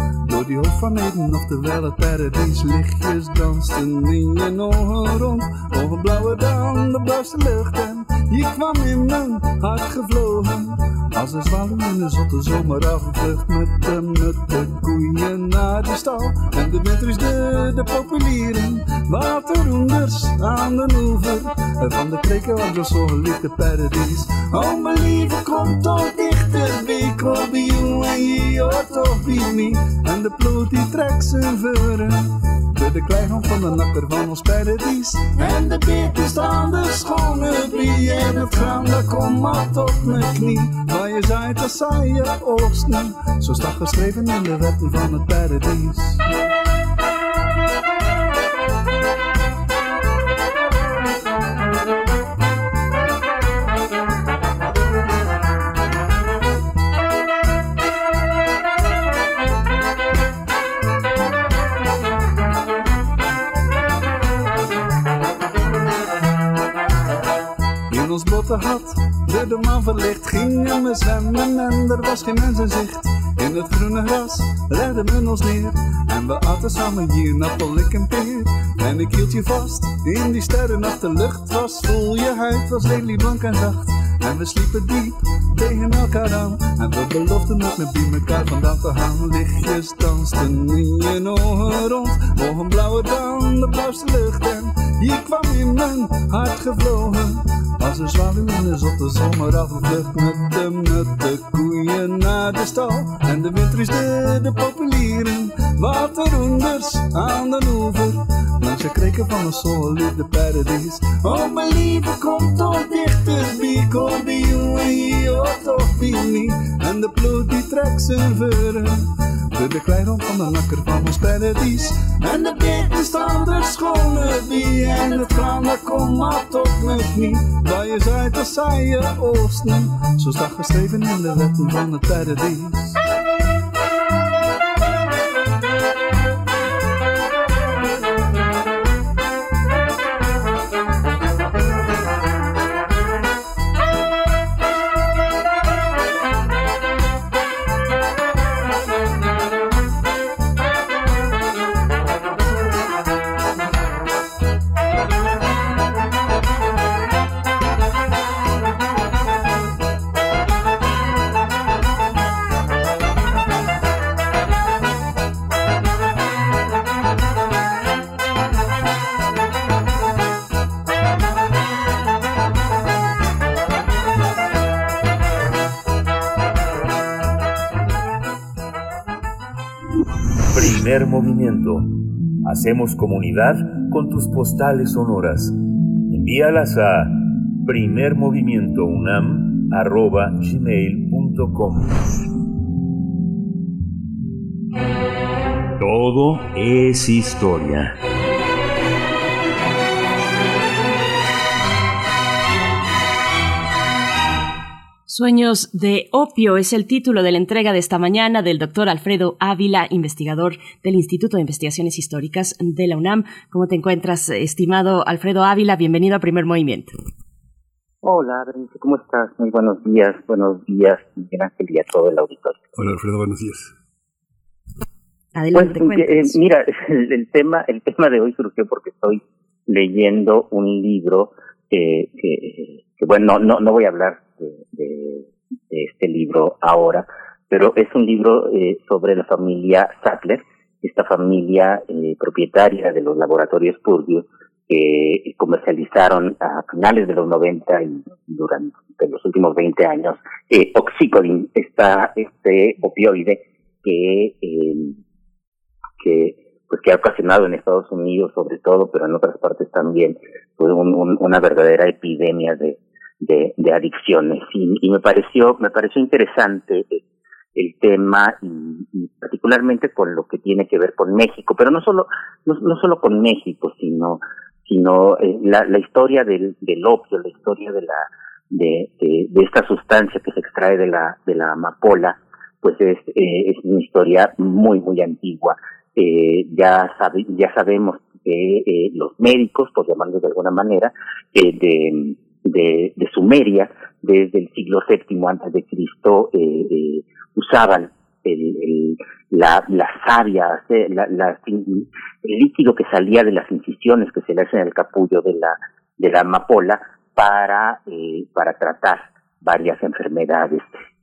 [SPEAKER 6] Hoofd van oftewel het paradies. Lichtjes dansten in je ogen rond. Ogen blauwe dan, de blauwste lucht. En je kwam in mijn hart gevlogen. Als een zwaluw in een zotte zomer afvlucht met de, met de koeien naar de stal. En de meters de, de populieren, waterhoenders aan de oever. Van de kreken was er zo geliefde paradies. Oh mijn lieve, kom toch dichter, ik wil bij jou en je hoort toch bij me. En de ploot die trekt zijn veuren. Door de kleihond van de nakker van ons paradies. En de beertjes staan de schone bie. En het graan dat komt mat op mijn knie. Waar je zaait, dat zaai je oogst niet. Zo staat geschreven in de wetten van het paradies. Had, door de maan verlicht, gingen we zwemmen en er was geen mens in zicht. In het groene gras legden we ons neer en we aten samen hier ik en peer. En ik hield je vast in die sterrennacht, de lucht was vol, je huid was lelieblank en zacht. En we sliepen diep tegen elkaar aan En we beloften ook met bij elkaar vandaan te gaan Lichtjes dansten in je ogen rond Ogen blauwer dan de blauwste lucht En je kwam in mijn hart gevlogen. Als een zwaluw in de zomeravondvlucht Met de, met de koeien naar de stal. En de wind ruisde de populieren Waterhoenders aan de oever de kreken van een solide paradijs. Oh mijn lieve, kom toch dichterbij Kom bij jongen hier, toch me En de ploeg die trekt zijn veuren. De kleirond van de nakker van ons paradijs. En de beken staan er schone bij En het graan dat komt mat op mijn knie. Waar je zuid, dat zei je oosten Zo staat geschreven in de wetten van het paradijs
[SPEAKER 3] Primer movimiento. Hacemos comunidad con tus postales sonoras. Envíalas a primermovimientounam.gmail.com Todo es historia.
[SPEAKER 1] Sueños de opio es el título de la entrega de esta mañana del doctor Alfredo Ávila, investigador del Instituto de Investigaciones Históricas de la UNAM. ¿Cómo te encuentras, estimado Alfredo Ávila? Bienvenido a Primer Movimiento.
[SPEAKER 7] Hola, Berenice, ¿cómo estás? Muy buenos días, buenos días, Miguel Ángel y a todo el auditorio.
[SPEAKER 2] Hola, Alfredo, buenos días.
[SPEAKER 1] Adelante,
[SPEAKER 7] Pues, eh,
[SPEAKER 1] cuéntanos.
[SPEAKER 7] mira, el, el tema, el tema de hoy surgió porque estoy leyendo un libro que, que, bueno, no, no voy a hablar de, de- este libro ahora, pero es un libro eh, sobre la familia Sattler, esta familia eh, propietaria de los laboratorios Purdue que comercializaron a finales de los 90 y durante los últimos 20 años eh, Oxycodone, esta, este opioide que eh, que pues que ha ocasionado en Estados Unidos sobre todo, pero en otras partes también, un- un- una verdadera epidemia de, de, de adicciones. Y, y me pareció, me pareció interesante el tema y, particularmente con lo que tiene que ver con México, pero no solo, no, solo con México, sino, sino eh, la, la historia del, del opio, la historia de la, de, de, de esta sustancia que se extrae de la, de la amapola, pues es, eh, es una historia muy, muy antigua. Eh, ya, sabe, ya sabemos que eh, los médicos, por llamarlos de alguna manera, eh, de, de, Sumeria, desde el siglo VII antes de Cristo, eh, eh, usaban el, el, la, savia, eh, la, la- el líquido que salía de las incisiones que se le hacen en el capullo de la, de la amapola para, eh, para tratar varias enfermedades.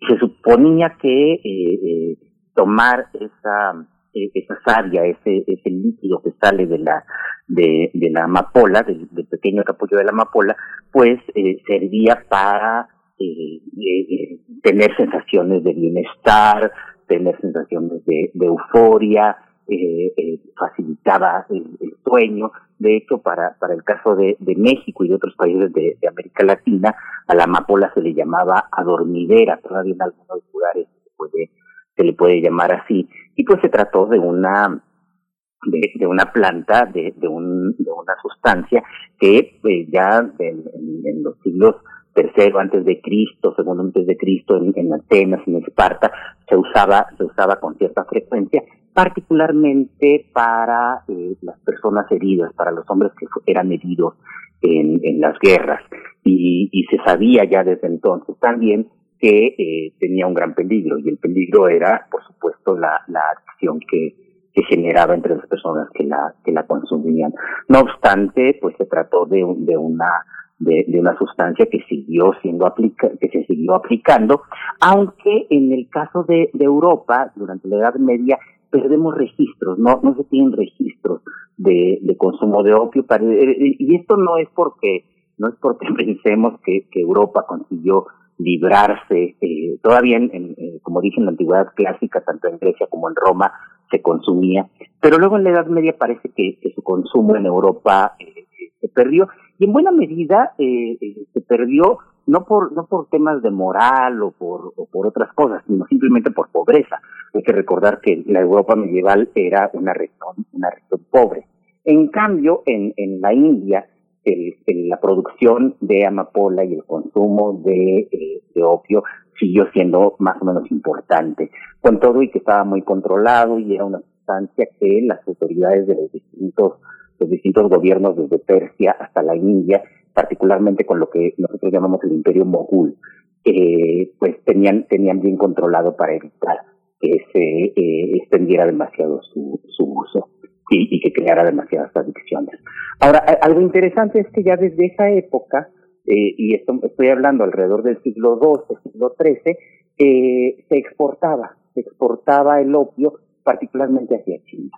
[SPEAKER 7] Se suponía que eh, eh, tomar esa, esa savia, ese, ese líquido que sale de la, de, de la amapola, del, del pequeño capullo de la amapola, pues eh, servía para eh, eh, eh, tener sensaciones de bienestar, tener sensaciones de, de euforia, eh, eh, facilitaba el, sueño. De hecho, para, para el caso de, de México y de otros países de, América Latina, a la amapola se le llamaba adormidera, todavía en algunos lugares se, puede, se le puede llamar así. Y pues se trató de una de, una planta, de, de, un, de una sustancia que pues, ya en, en los siglos tercero antes de Cristo, segundo antes de Cristo, en, Atenas, en Esparta, se usaba, se usaba con cierta frecuencia, particularmente para eh, las personas heridas, para los hombres que eran heridos en, en las guerras. Y, y, se sabía ya desde entonces también que eh, tenía un gran peligro, y el peligro era, por supuesto, la, la acción que, que generaba entre las personas que la, que la consumían. No obstante, pues se trató de, de una de, una sustancia que siguió siendo aplica, que se siguió aplicando, aunque en el caso de, de Europa, durante la Edad Media, perdemos registros, no, no se tienen registros de, de consumo de opio, para, y esto no es porque, no es porque pensemos que, que Europa consiguió librarse, eh, todavía en, como dije en la antigüedad clásica, tanto en Grecia como en Roma, se consumía, pero luego en la Edad Media parece que, que su consumo en Europa eh, se perdió. Y en buena medida eh, eh, se perdió no por no por temas de moral o por o por otras cosas sino simplemente por pobreza. Hay que recordar que la Europa medieval era una región una región pobre. En cambio en en la India el, la producción de amapola y el consumo de, eh, de opio siguió siendo más o menos importante. Con todo y que estaba muy controlado y era una sustancia que las autoridades de los distintos los distintos gobiernos desde Persia hasta la India, particularmente con lo que nosotros llamamos el imperio mogul, eh, pues tenían, tenían bien controlado para evitar que se eh, extendiera demasiado su, su uso y, y, que creara demasiadas adicciones. Ahora, algo interesante es que ya desde esa época, eh, y esto estoy hablando alrededor del siglo XII, siglo XIII, eh, se exportaba, se exportaba el opio particularmente hacia China.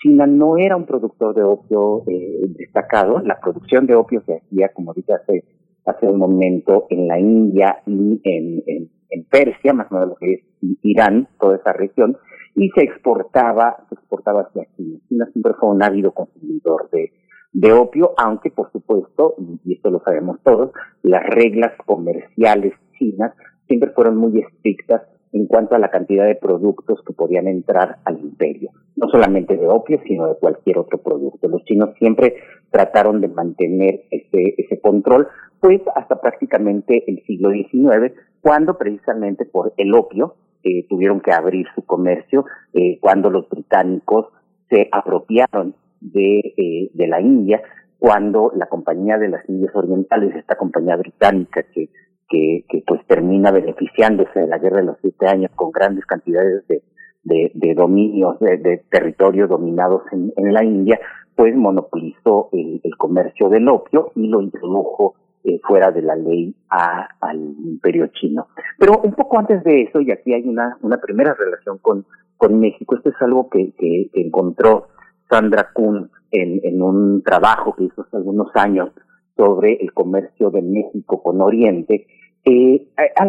[SPEAKER 7] China no era un productor de opio eh, destacado. La producción de opio se hacía, como dije hace, hace un momento, en la India y en, en, Persia, más o menos lo que es Irán, toda esa región, y se exportaba, se exportaba hacia China. China siempre fue un ávido consumidor de, de opio, aunque por supuesto, y esto lo sabemos todos, las reglas comerciales chinas siempre fueron muy estrictas en cuanto a la cantidad de productos que podían entrar al imperio, no solamente de opio, sino de cualquier otro producto. Los chinos siempre trataron de mantener ese, ese control, pues hasta prácticamente el siglo XIX, cuando precisamente por el opio eh, tuvieron que abrir su comercio, eh, cuando los británicos se apropiaron de, eh, de la India, cuando la Compañía de las Indias Orientales, esta compañía británica que que, pues termina beneficiándose de la guerra de los siete años con grandes cantidades de, de, dominios, de, de, territorios dominados en, en, la India, pues monopolizó el, comercio del opio y lo introdujo eh, fuera de la ley a, al imperio chino. Pero un poco antes de eso, y aquí hay una, una primera relación con, con México, esto es algo que, que, encontró Sandra Kuhn en, en un trabajo que hizo hace algunos años sobre el comercio de México con Oriente, eh,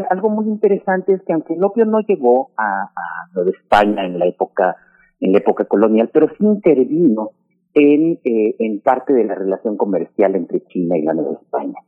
[SPEAKER 7] algo muy interesante es que aunque el opio no llegó a, a Nueva España en la época en la época colonial, pero sí intervino en, eh, en parte de la relación comercial entre China y la Nueva España.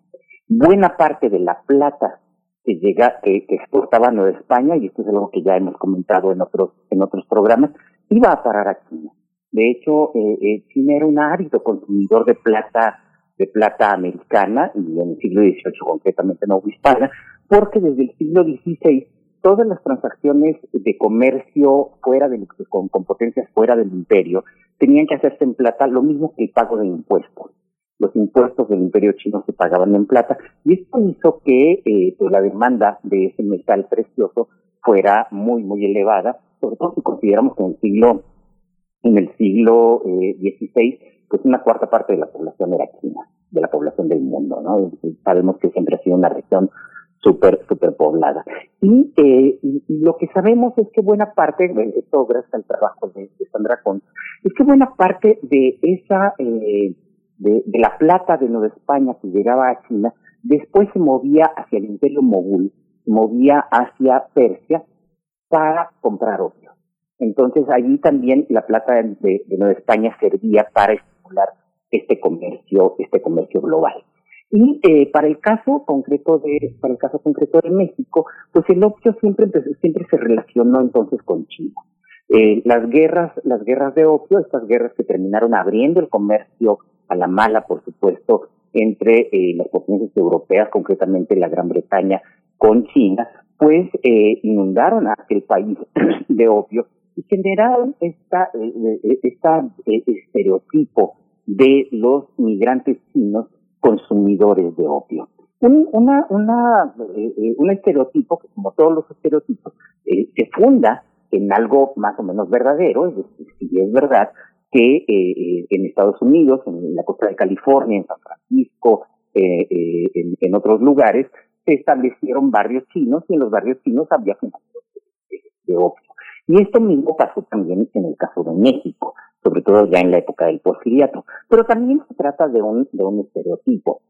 [SPEAKER 7] Buena parte de la plata que llega, que, que, exportaba a España, y esto es algo que ya hemos comentado en otros, en otros programas, iba a parar a China. De hecho, eh, eh China era un árido consumidor de plata de plata americana y en el siglo XVIII concretamente no hispana, porque desde el siglo XVI todas las transacciones de comercio fuera del, con, con potencias fuera del imperio tenían que hacerse en plata, lo mismo que el pago de impuestos. Los impuestos del imperio chino se pagaban en plata y esto hizo que eh, pues la demanda de ese metal precioso fuera muy, muy elevada, sobre todo si consideramos que en el siglo, en el siglo eh, XVI pues una cuarta parte de la población era china, de la población del mundo, ¿no? Sabemos que siempre ha sido una región súper, súper poblada. Y, eh, lo que sabemos es que buena parte, esto gracias al trabajo de, Sandra Con, es que buena parte de esa, eh, de, la plata de Nueva España que llegaba a China, después se movía hacia el imperio mogul, movía hacia Persia para comprar opio. Entonces allí también la plata de, Nueva España servía para estimular este comercio, este comercio global. Y eh, para el caso concreto de, para el caso concreto de México, pues el opio siempre siempre se relacionó entonces con China. Eh, las guerras, las guerras de opio, estas guerras que terminaron abriendo el comercio a la mala, por supuesto, entre eh, las potencias europeas, concretamente la Gran Bretaña, con China, pues eh, inundaron aquel país de opio y generaron esta, esta estereotipo de los migrantes chinos consumidores de opio. Un, una, una, un estereotipo que, como todos los estereotipos, se funda en algo más o menos verdadero, es decir, si es verdad que eh, eh, en Estados Unidos, en la costa de California, en San Francisco, eh, en, otros lugares, se establecieron barrios chinos y en los barrios chinos había fundaciones de, opio. Y esto mismo pasó también en el caso de México, sobre todo ya en la época del porfiriato. Pero también se trata de un, de un estereotipo.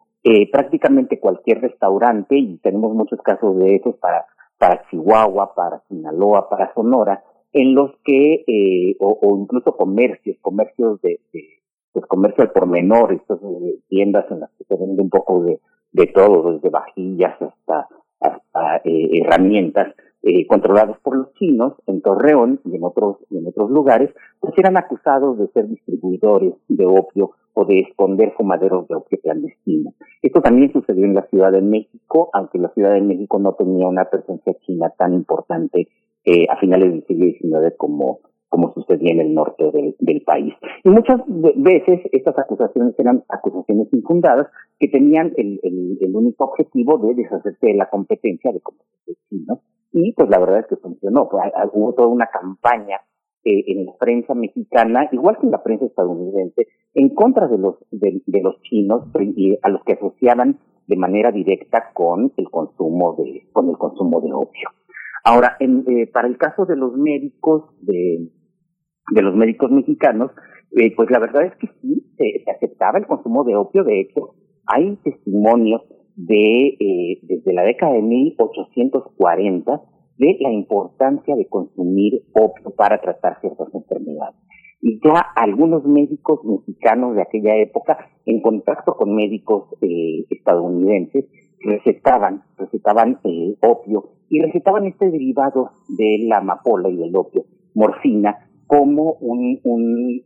[SPEAKER 7] prácticamente cualquier restaurante, y tenemos muchos casos de esos para para Chihuahua, para Sinaloa, para Sonora, en los que, eh, o, incluso comercios, comercios de, pues comercio por menor, estas eh, tiendas en las que se vende un poco de, de todo, desde vajillas hasta, hasta eh, herramientas, eh, controlados por los chinos en Torreón y en otros, en otros lugares, pues eran acusados de ser distribuidores de opio o de esconder fumaderos de opio clandestino. Esto también sucedió en la Ciudad de México, aunque la Ciudad de México no tenía una presencia china tan importante eh, a finales del siglo XIX como, como sucedía en el norte del, país. Y muchas veces estas acusaciones eran acusaciones infundadas que tenían el, el, único objetivo de deshacerse de la competencia de comercios chinos y pues la verdad es que funcionó. Hubo toda una campaña eh, en la prensa mexicana, igual que en la prensa estadounidense, en contra de los, de, los chinos y a los que asociaban de manera directa con el consumo de, con el consumo de opio. Ahora, en, eh, para el caso de los médicos, de, los médicos mexicanos, eh, pues la verdad es que sí, se, aceptaba el consumo de opio. De hecho, hay testimonios de eh, desde la década de 1840 de la importancia de consumir opio para tratar ciertas enfermedades. Y ya algunos médicos mexicanos de aquella época, en contacto con médicos eh, estadounidenses, recetaban, recetaban eh, opio y recetaban este derivado de la amapola y del opio, morfina, como un, un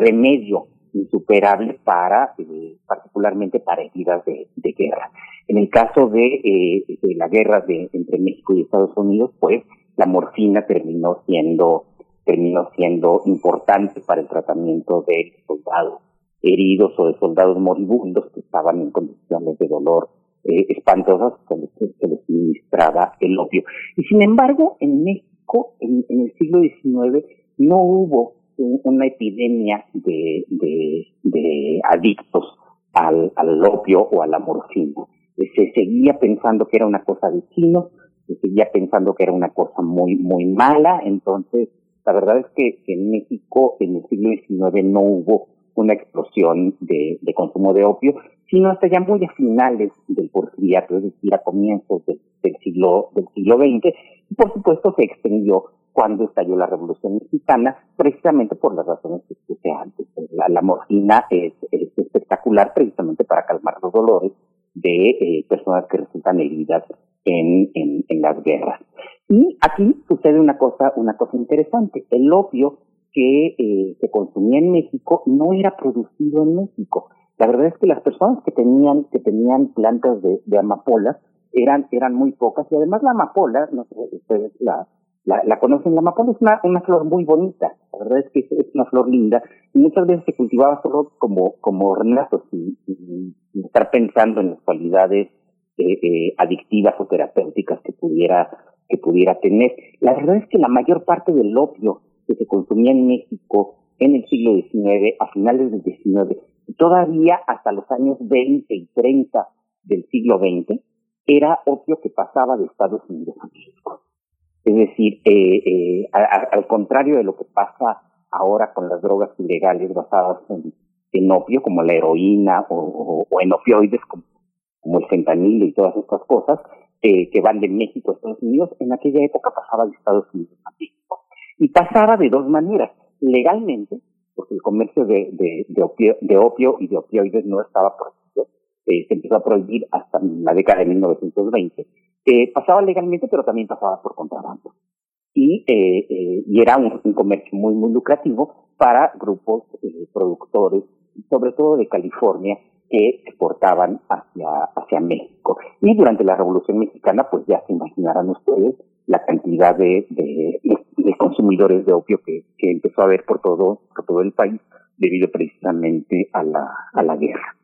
[SPEAKER 7] remedio insuperable para, eh, particularmente para heridas de, guerra. En el caso de, eh, de la guerra de, entre México y Estados Unidos, pues la morfina terminó siendo, terminó siendo importante para el tratamiento de soldados heridos o de soldados moribundos que estaban en condiciones de dolor eh, espantosas que les, les suministraba el opio. Y sin embargo, en México, en, el siglo XIX, no hubo una epidemia de, de, adictos al, opio o a la morfina. Se seguía pensando que era una cosa de chino, se seguía pensando que era una cosa muy, muy mala, entonces la verdad es que en México en el siglo XIX no hubo una explosión de, consumo de opio, sino hasta ya muy a finales del porfiriato, es decir, a comienzos del, siglo del siglo XX, y por supuesto se extendió cuando estalló la Revolución Mexicana, precisamente por las razones que puse antes. La, morfina es, espectacular precisamente para calmar los dolores de eh, personas que resultan heridas en, en, las guerras. Y aquí sucede una cosa, una cosa interesante. El opio que eh, se consumía en México no era producido en México. La verdad es que las personas que tenían, que tenían plantas de, de amapolas eran, eran muy pocas y además la amapola, no sé, ustedes la, la, conocen, la amapola es una, una flor muy bonita, la verdad es que es, una flor linda, y muchas veces se cultivaba solo como, como ornato, sin, estar pensando en las cualidades eh, eh, adictivas o terapéuticas que pudiera, que pudiera tener. La verdad es que la mayor parte del opio que se consumía en México en el siglo XIX, a finales del XIX, y todavía hasta los años 20 y 30 del siglo XX, era opio que pasaba de Estados Unidos a México. Es decir, eh, eh, al contrario de lo que pasa ahora con las drogas ilegales basadas en, opio, como la heroína o, en opioides como, el fentanilo y todas estas cosas, eh, que van de México a Estados Unidos, en aquella época pasaba de Estados Unidos a México. Y pasaba de dos maneras, legalmente, porque el comercio de, opio, de opio y de opioides no estaba prohibido, eh, se empezó a prohibir hasta la década de 1920, eh, pasaba legalmente, pero también pasaba por contrabando. Y, eh, eh, y era un, un, comercio muy, muy lucrativo para grupos eh, productores, sobre todo de California, que exportaban hacia, hacia México. Y durante la Revolución Mexicana, pues ya se imaginarán ustedes la cantidad de, de, consumidores de opio que, empezó a haber por todo, por todo el país debido precisamente a la, a la guerra.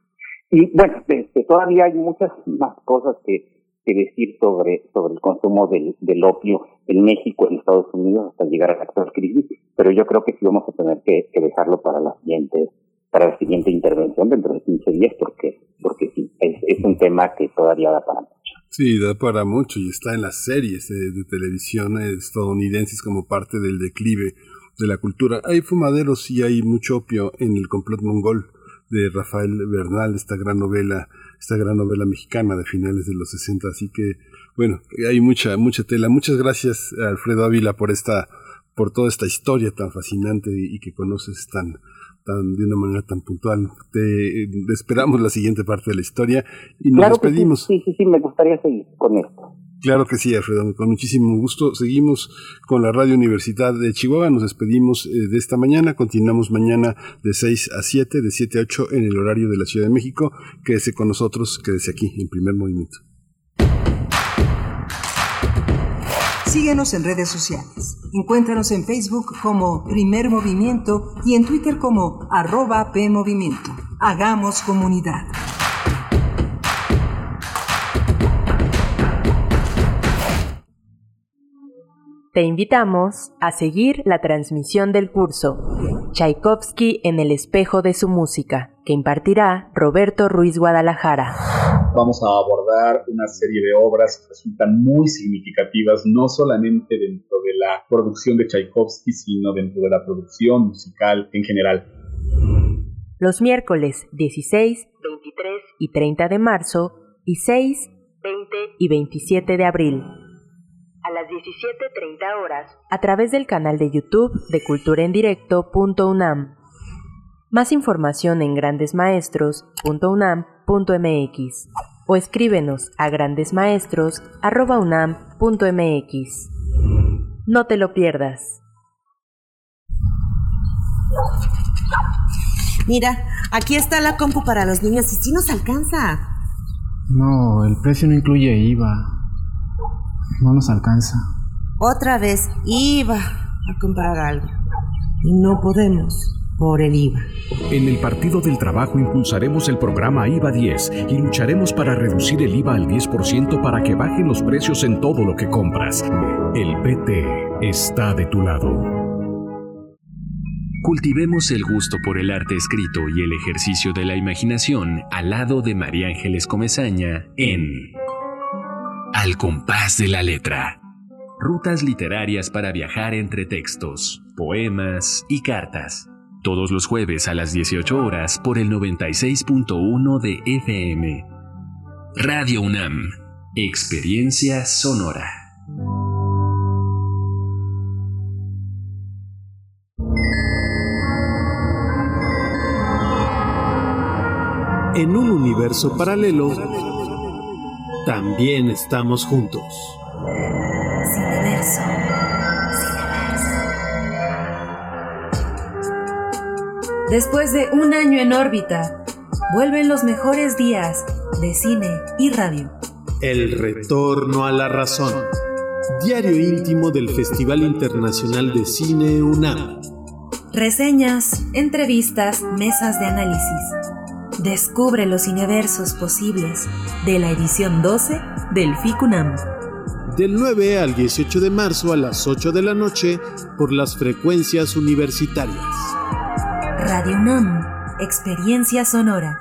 [SPEAKER 7] Y bueno, este, todavía hay muchas más cosas que, que decir sobre, sobre el consumo del, del opio en México, en Estados Unidos, hasta llegar a la actual crisis, pero yo creo que sí vamos a tener que, dejarlo para la siguiente, para la siguiente intervención dentro de 15 días, porque, porque sí, es, es un tema que todavía da para mucho.
[SPEAKER 2] Sí, da para mucho y está en las series de, televisión estadounidenses como parte del declive de la cultura. Hay fumaderos y hay mucho opio en el complot mongol de Rafael Bernal, esta gran novela, esta gran novela mexicana de finales de los 60, así que bueno, hay mucha mucha tela. Muchas gracias Alfredo Ávila por esta por toda esta historia tan fascinante y que conoces tan tan, de una manera tan puntual. Te, te, esperamos la siguiente parte de la historia y nos
[SPEAKER 7] claro
[SPEAKER 2] despedimos.
[SPEAKER 7] Sí, sí, sí, me gustaría seguir con esto.
[SPEAKER 2] Claro que sí, Alfredo, con muchísimo gusto. Seguimos con la Radio Universidad de Chihuahua. Nos despedimos eh, de esta mañana. Continuamos mañana de 6 a 7, de 7 a 8 en el horario de la Ciudad de México. Quédese con nosotros, quédese aquí en primer movimiento.
[SPEAKER 8] Síguenos en redes sociales. Encuéntranos en Facebook como Primer Movimiento y en Twitter como arroba PMovimiento. Hagamos comunidad.
[SPEAKER 9] Te invitamos a seguir la transmisión del curso Tchaikovsky en el espejo de su música, que impartirá Roberto Ruiz Guadalajara.
[SPEAKER 10] Vamos a abordar una serie de obras que resultan muy significativas, no solamente dentro de la producción de Tchaikovsky, sino dentro de la producción musical en general.
[SPEAKER 9] Los miércoles 16, 23 y 30 de marzo y 6, 20 y 27 de abril a las 17.30 horas a través del canal de YouTube de culturaendirecto.unam. Más información en grandesmaestros.unam.mx o escríbenos a grandesmaestros.unam.mx. No te lo pierdas.
[SPEAKER 11] Mira, aquí está la compu para los niños y si nos alcanza.
[SPEAKER 12] No, el precio no incluye IVA. No nos alcanza.
[SPEAKER 11] Otra vez iba a comprar algo. Y no podemos por el IVA.
[SPEAKER 13] En el Partido del Trabajo impulsaremos el programa IVA 10 y lucharemos para reducir el IVA al 10% para que bajen los precios en todo lo que compras. El PT está de tu lado.
[SPEAKER 14] Cultivemos el gusto por el arte escrito y el ejercicio de la imaginación al lado de María Ángeles Comezaña en Al compás de la letra. Rutas literarias para viajar entre textos, poemas y cartas. Todos los jueves a las 18 horas por el 96.1 de FM. Radio UNAM. Experiencia sonora.
[SPEAKER 15] En un universo paralelo, también estamos juntos.
[SPEAKER 16] Después de un año en órbita, vuelven los mejores días de cine y radio.
[SPEAKER 15] El retorno a la razón. Diario íntimo del Festival Internacional de Cine UNAM.
[SPEAKER 16] Reseñas, entrevistas, mesas de análisis. Descubre los cineversos posibles de la edición 12 del FICUNAM.
[SPEAKER 15] Del 9 al 18 de marzo a las 8 de la noche por las frecuencias universitarias.
[SPEAKER 16] Radio UNAM, experiencia sonora.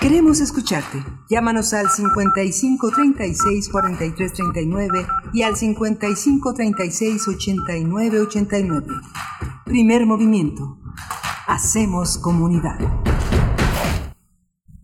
[SPEAKER 8] Queremos escucharte. Llámanos al 55 36 43 39 y al 55 36 89 89. Primer movimiento. Hacemos comunidad.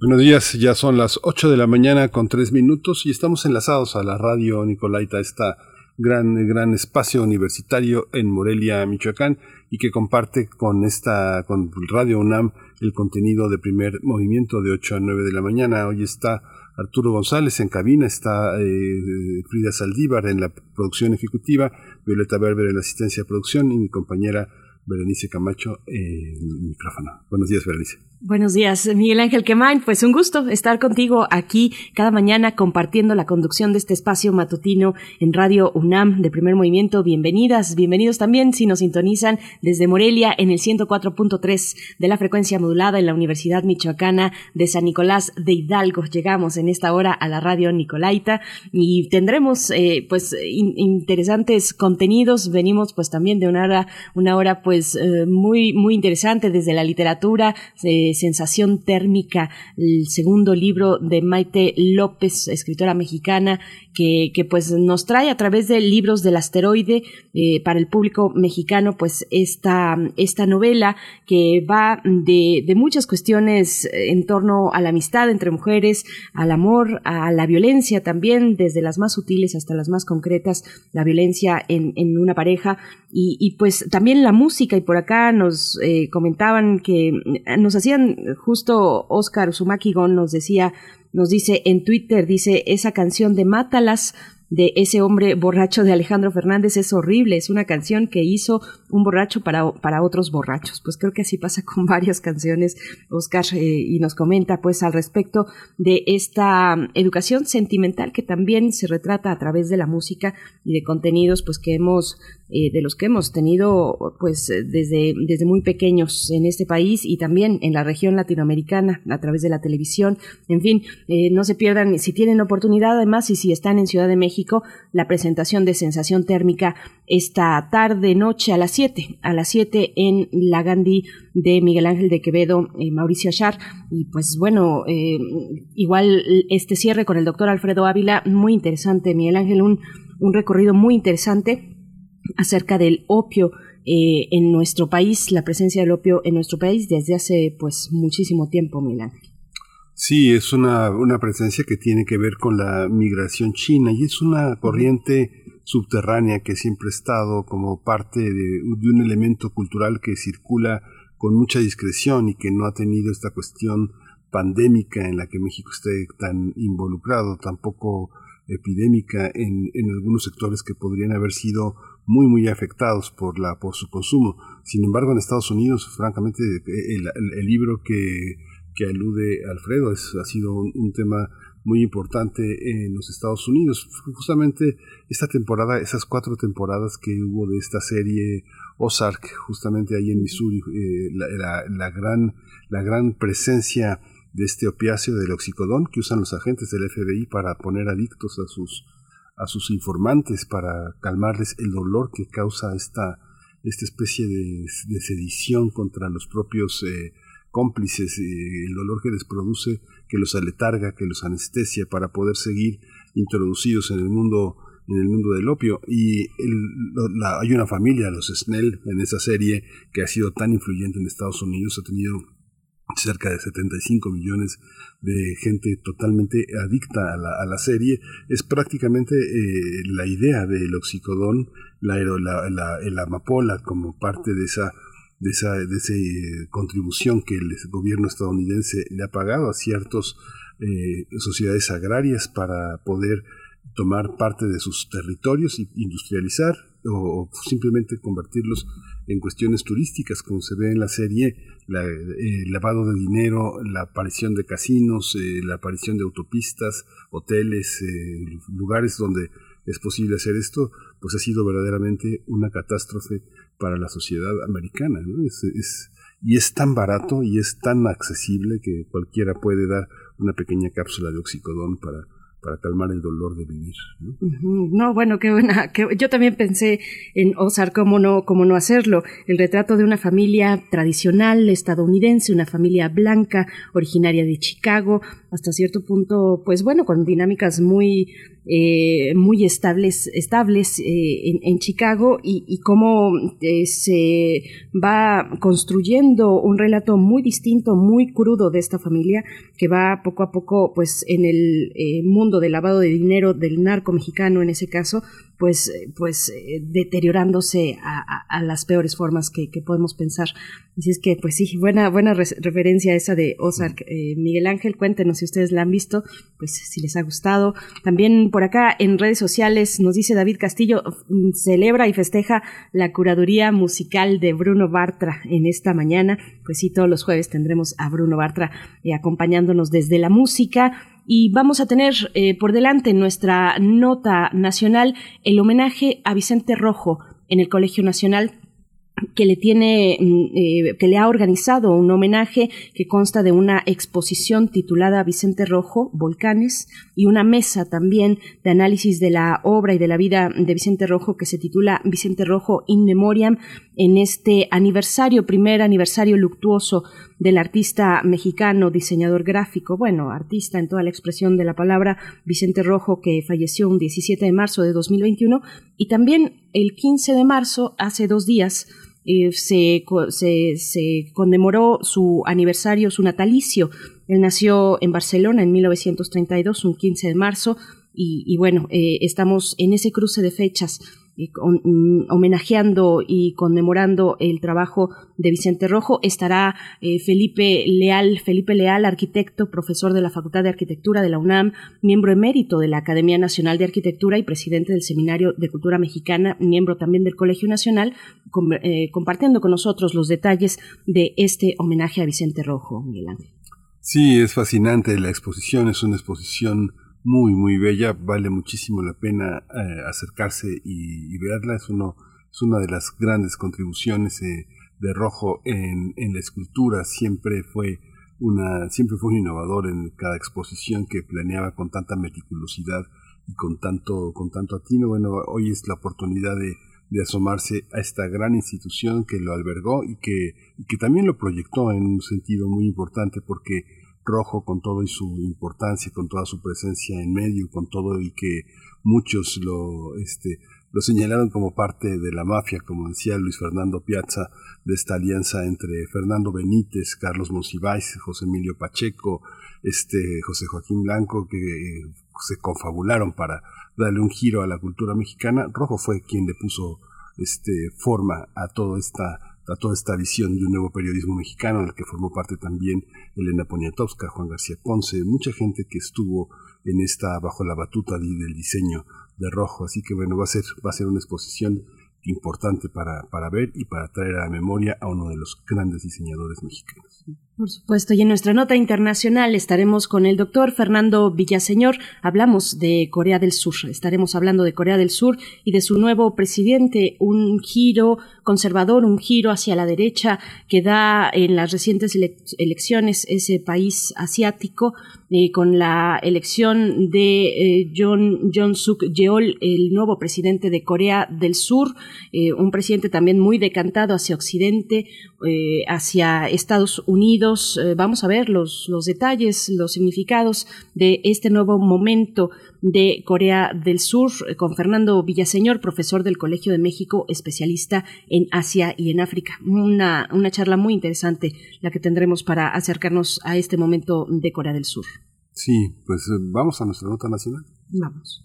[SPEAKER 2] Buenos días, ya son las 8 de la mañana con 3 minutos y estamos enlazados a la radio Nicolaita, esta gran, gran espacio universitario en Morelia, Michoacán, y que comparte con esta, con Radio UNAM el contenido de primer movimiento de 8 a 9 de la mañana. Hoy está Arturo González en cabina, está eh, Frida Saldívar en la producción ejecutiva, Violeta Berber en la asistencia de producción y mi compañera Berenice Camacho micrófono. Buenos días, Berenice.
[SPEAKER 1] Buenos días, Miguel Ángel Quemain. Pues un gusto estar contigo aquí cada mañana compartiendo la conducción de este espacio matutino en Radio UNAM de primer movimiento. Bienvenidas, bienvenidos también si nos sintonizan desde Morelia en el 104.3 de la frecuencia modulada en la Universidad Michoacana de San Nicolás de Hidalgo. Llegamos en esta hora a la Radio Nicolaita y tendremos eh, pues interesantes contenidos. Venimos pues también de una hora, una hora pues eh, muy, muy interesante desde la literatura. Eh, Sensación Térmica, el segundo libro de Maite López, escritora mexicana, que, pues nos trae a través de libros del asteroide eh, para el público mexicano, pues esta, esta novela que va de, de muchas cuestiones en torno a la amistad entre mujeres, al amor, a la violencia también, desde las más sutiles hasta las más concretas, la violencia en, en una pareja. Y, pues también la música y por acá nos eh, comentaban que nos hacían justo Oscar Sumakigon nos decía, nos dice en Twitter, dice, esa canción de Mátalas de ese hombre borracho de Alejandro Fernández es horrible, es una canción que hizo un borracho para, para otros borrachos. Pues creo que así pasa con varias canciones, Oscar, eh, y nos comenta pues al respecto de esta educación sentimental que también se retrata a través de la música y de contenidos pues que hemos eh, de los que hemos tenido pues desde, desde muy pequeños en este país y también en la región latinoamericana a través de la televisión. En fin, eh, no se pierdan, si tienen oportunidad además y si están en Ciudad de México, la presentación de Sensación Térmica esta tarde, noche a las 7, a las 7 en la Gandhi de Miguel Ángel de Quevedo, eh, Mauricio Achar. Y pues bueno, igual este cierre con el doctor Alfredo Ávila, muy interesante, Miguel Ángel, un, un recorrido muy interesante acerca del opio eh, en nuestro país, la presencia del opio en nuestro país desde hace pues muchísimo tiempo, Milán.
[SPEAKER 2] Sí, es una, una presencia que tiene que ver con la migración china y es una corriente subterránea que siempre ha estado como parte de, de un elemento cultural que circula con mucha discreción y que no ha tenido esta cuestión pandémica en la que México esté tan involucrado, tampoco epidémica en, en algunos sectores que podrían haber sido muy muy afectados por la por su consumo. Sin embargo, en Estados Unidos, francamente, el, libro que, que, alude Alfredo es, ha sido un, tema muy importante en los Estados Unidos. Justamente esta temporada, esas cuatro temporadas que hubo de esta serie Ozark, justamente ahí en Missouri, eh, la, la, la, gran, la gran presencia de este opiáceo del oxicodón que usan los agentes del FBI para poner adictos a sus a sus informantes para calmarles el dolor que causa esta, esta especie de, sedición contra los propios eh, cómplices, el dolor que les produce, que los aletarga, que los anestesia para poder seguir introducidos en el mundo en el mundo del opio. Y hay una familia, los Snell, en esa serie que ha sido tan influyente en Estados Unidos, ha tenido cerca de 75 millones de gente totalmente adicta a la, a la serie, es prácticamente eh, la idea del oxicodón, la, el amapola como parte de esa de esa, de esa eh, contribución que el gobierno estadounidense le ha pagado a ciertas eh, sociedades agrarias para poder tomar parte de sus territorios y industrializar o, simplemente convertirlos en cuestiones turísticas, como se ve en la serie, la, eh, el lavado de dinero, la aparición de casinos, eh, la aparición de autopistas, hoteles, eh, lugares donde es posible hacer esto, pues ha sido verdaderamente una catástrofe para la sociedad americana. Es, y es tan barato y es tan accesible que cualquiera puede dar una pequeña cápsula de oxicodón para para calmar el dolor de vivir.
[SPEAKER 1] ¿no? bueno, qué buena. yo también pensé en Ozark, cómo no, cómo no hacerlo. El retrato de una familia tradicional estadounidense, una familia blanca, originaria de Chicago, hasta cierto punto, pues bueno, con dinámicas muy eh, muy estables, estables eh, en, Chicago y, cómo eh, se va construyendo un relato muy distinto, muy crudo de esta familia que va poco a poco pues en el mundo del lavado de dinero del narco mexicano en ese caso pues, pues deteriorándose a, las peores formas que, podemos pensar. Así es que, pues sí, buena, buena referencia esa de Ozark. Miguel Ángel, cuéntenos si ustedes la han visto, pues si les ha gustado. También por acá en redes sociales nos dice David Castillo, mm, celebra y festeja la curaduría musical de Bruno Bartra en esta mañana. Pues sí, todos los jueves tendremos a Bruno Bartra eh, acompañándonos desde la música. Y vamos a tener eh, por delante nuestra nota nacional el homenaje a Vicente Rojo en el Colegio Nacional que le tiene, mm, eh, que le ha organizado un homenaje que consta de una exposición titulada Vicente Rojo, Volcanes, y una mesa también de análisis de la obra y de la vida de Vicente Rojo que se titula Vicente Rojo in Memoriam en este aniversario, primer aniversario luctuoso del artista mexicano, diseñador gráfico, bueno, artista en toda la expresión de la palabra, Vicente Rojo, que falleció un 17 de marzo de 2021, y también el 15 de marzo, hace dos días, eh, se, conmemoró su aniversario, su natalicio. Él nació en Barcelona en 1932, un 15 de marzo, y, bueno, eh, estamos en ese cruce de fechas homenajeando y conmemorando el trabajo de Vicente Rojo. Estará eh, Felipe Leal, Felipe Leal, arquitecto, profesor de la Facultad de Arquitectura de la UNAM, miembro emérito de la Academia Nacional de Arquitectura y presidente del Seminario de Cultura Mexicana, miembro también del Colegio Nacional, eh, compartiendo con nosotros los detalles de este homenaje a Vicente Rojo, Miguel Ángel.
[SPEAKER 2] Sí, es fascinante la exposición, es una exposición muy, muy bella, vale muchísimo la pena eh, acercarse y, verla, es, uno, es una de las grandes contribuciones eh, de Rojo en, la escultura, siempre fue, una, siempre fue un innovador en cada exposición que planeaba con tanta meticulosidad y con tanto, con tanto atino, bueno, hoy es la oportunidad de, de asomarse a esta gran institución que lo albergó y que, y que también lo proyectó en un sentido muy importante porque Rojo con todo y su importancia, con toda su presencia en medio, con todo y que muchos lo, este, lo señalaron como parte de la mafia, como decía Luis Fernando Piazza, de esta alianza entre Fernando Benítez, Carlos Monsiváis, José Emilio Pacheco, este, José Joaquín Blanco, que eh, se confabularon para darle un giro a la cultura mexicana. Rojo fue quien le puso este, forma a toda esta a toda esta visión de un nuevo periodismo mexicano, en el que formó parte también Elena Poniatowska, Juan García Ponce, mucha gente que estuvo en esta, bajo la batuta del diseño de rojo. Así que bueno, va a ser, va a ser una exposición importante para, para ver y para traer a la memoria a uno de los grandes diseñadores mexicanos.
[SPEAKER 1] Por supuesto, y en nuestra nota internacional estaremos con el doctor Fernando Villaseñor. Hablamos de Corea del Sur, estaremos hablando de Corea del Sur y de su nuevo presidente, un giro conservador, un giro hacia la derecha que da en las recientes elecciones ese país asiático, eh, con la elección de eh, John, Suk Yeol, el nuevo presidente de Corea del Sur, eh, un presidente también muy decantado hacia Occidente, hacia Estados Unidos eh, vamos a ver los, los detalles, los significados de este nuevo momento de Corea del Sur eh, con Fernando Villaseñor, profesor del Colegio de México, especialista en Asia y en África. Una, una charla muy interesante la que tendremos para acercarnos a este momento de Corea del Sur.
[SPEAKER 2] Sí, pues eh, vamos a nuestra nota nacional.
[SPEAKER 1] Vamos.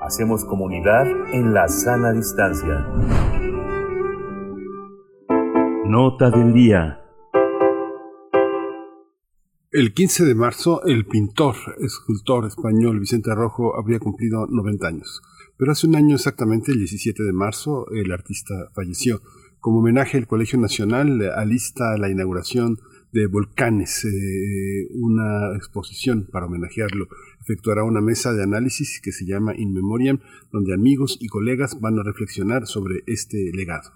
[SPEAKER 3] Hacemos comunidad en la sana distancia. Nota del día.
[SPEAKER 2] El 15 de marzo, el pintor, escultor español Vicente Rojo habría cumplido 90 años. Pero hace un año exactamente, el 17 de marzo, el artista falleció. Como homenaje, el Colegio Nacional alista la inauguración de Volcanes, eh, una exposición para homenajearlo efectuará una mesa de análisis que se llama In Memoriam, donde amigos y colegas van a reflexionar sobre este legado.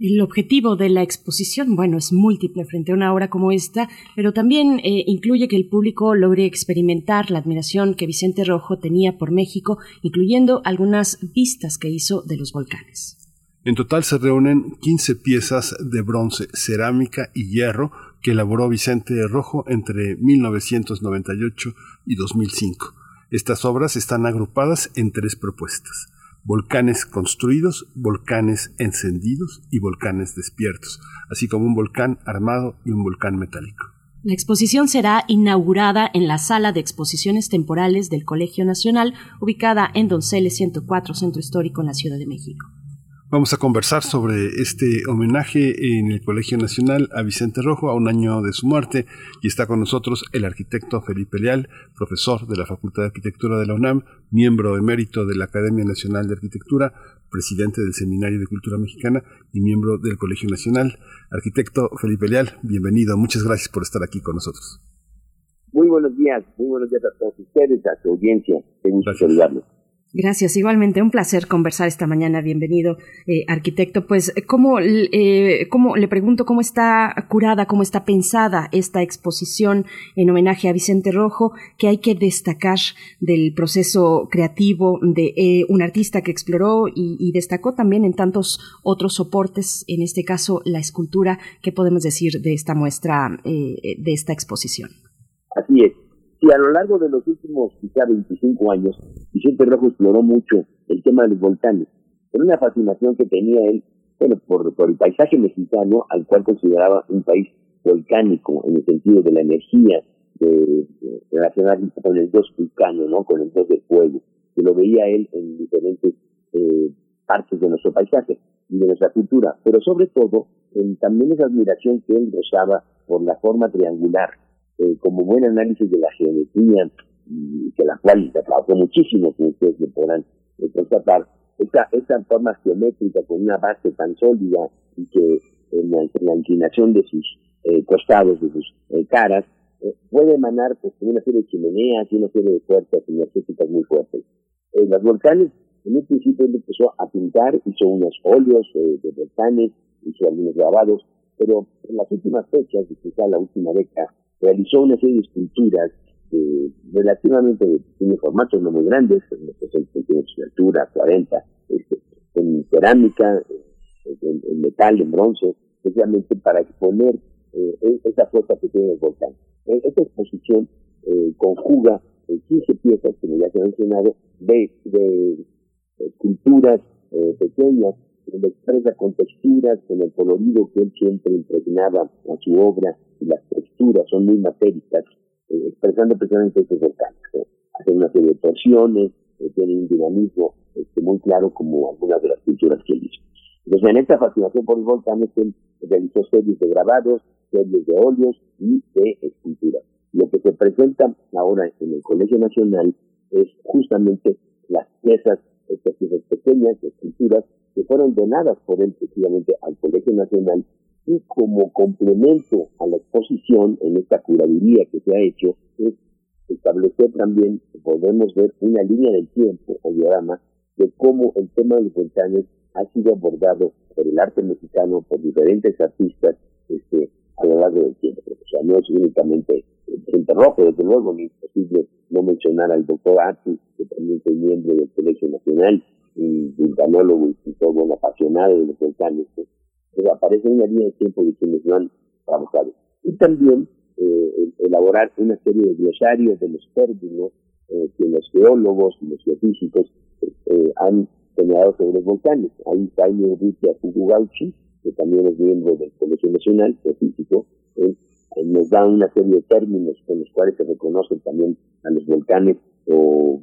[SPEAKER 1] El objetivo de la exposición, bueno, es múltiple frente a una obra como esta, pero también eh, incluye que el público logre experimentar la admiración que Vicente Rojo tenía por México, incluyendo algunas vistas que hizo de los volcanes.
[SPEAKER 2] En total se reúnen 15 piezas de bronce, cerámica y hierro que elaboró Vicente Rojo entre 1998 y 2005. Estas obras están agrupadas en tres propuestas. Volcanes construidos, volcanes encendidos y volcanes despiertos, así como un volcán armado y un volcán metálico.
[SPEAKER 1] La exposición será inaugurada en la sala de exposiciones temporales del Colegio Nacional, ubicada en Donceles 104, Centro Histórico, en la Ciudad de México.
[SPEAKER 2] Vamos a conversar sobre este homenaje en el Colegio Nacional a Vicente Rojo a un año de su muerte y está con nosotros el arquitecto Felipe Leal, profesor de la Facultad de Arquitectura de la UNAM, miembro emérito de la Academia Nacional de Arquitectura, presidente del Seminario de Cultura Mexicana y miembro del Colegio Nacional. Arquitecto Felipe Leal, bienvenido, muchas gracias por estar aquí con nosotros.
[SPEAKER 17] Muy buenos días, muy buenos días a todos ustedes, a su audiencia, qué gusto saludarlos.
[SPEAKER 1] Gracias, igualmente un placer conversar esta mañana. Bienvenido, eh, arquitecto. Pues, ¿cómo, eh, ¿cómo, le pregunto cómo está curada, cómo está pensada esta exposición en homenaje a Vicente Rojo? que hay que destacar del proceso creativo de eh, un artista que exploró y, y, destacó también en tantos otros soportes, en este caso la escultura? ¿Qué podemos decir de esta muestra, de esta exposición?
[SPEAKER 17] Así es. Sí, a lo largo de los últimos quizá 25 años, Vicente Rojo exploró mucho el tema de los volcanes, con una fascinación que tenía él, bueno, por, por el paisaje mexicano, al cual consideraba un país volcánico, en el sentido de la energía, de, relacionada con el dios vulcano, ¿no? Con el dios del fuego, que lo veía él en diferentes eh, partes de nuestro paisaje y de nuestra cultura, pero sobre todo en, también esa admiración que él gozaba por la forma triangular, eh, como buen análisis de la geometría, que la cual se trabajó muchísimo, como ustedes me podrán eh, constatar, esa, esa forma geométrica con una base tan sólida y que en la, en la inclinación de sus eh, costados, de sus eh, caras, eh, puede emanar pues una serie de chimeneas y una serie de fuerzas energéticas muy fuertes. Eh, los volcanes, en un principio él empezó a pintar, hizo unos óleos de volcanes, hizo algunos grabados, pero en las últimas fechas, quizá la última década, realizó una serie de esculturas eh, relativamente de pequeños formatos, no muy grandes, son centímetros de altura, 40, este, en cerámica, eh, en, metal, en bronce, especialmente para exponer eh, esa fuerza que tiene el volcán. Esta exposición eh, conjuga 15 piezas, como ya se ha mencionado, de, de esculturas eh, pequeñas, donde expresa con texturas, con el colorido que él siempre impregnaba a su obra, y las texturas son muy matéricas, eh, expresando precisamente estos volcanes. Hacen una serie de torsiones, eh, tienen un dinamismo este, muy claro como algunas de las pinturas que él hizo. Entonces, en esta fascinación por los volcanes, él realizó series de grabados, series de óleos y de esculturas. Lo que se presenta ahora en el Colegio Nacional es justamente las piezas, estas piezas pequeñas, esculturas, que fueron donadas por él precisamente al Colegio Nacional y como complemento a la exposición en esta curaduría que se ha hecho es establecer también, podemos ver una línea del tiempo o diagrama de cómo el tema de los volcanes ha sido abordado por el arte mexicano, por diferentes artistas este, a lo largo del tiempo. O sea, no es únicamente Vicente Rojo, desde luego, ni es posible no mencionar al doctor Atu, que también es miembro del Colegio Nacional, y vulcanólogo y todo un apasionado de los volcanes. Pues, pues aparece una línea de tiempo de quienes. Y también eh, elaborar una serie de glosarios de los términos eh, que los geólogos y los geofísicos eh, han generado sobre los volcanes. Ahí Jaime Enrique Fugugauchi, que también es miembro del Colegio Nacional Geofísico, eh, nos da una serie de términos con los cuales se reconocen también a los volcanes o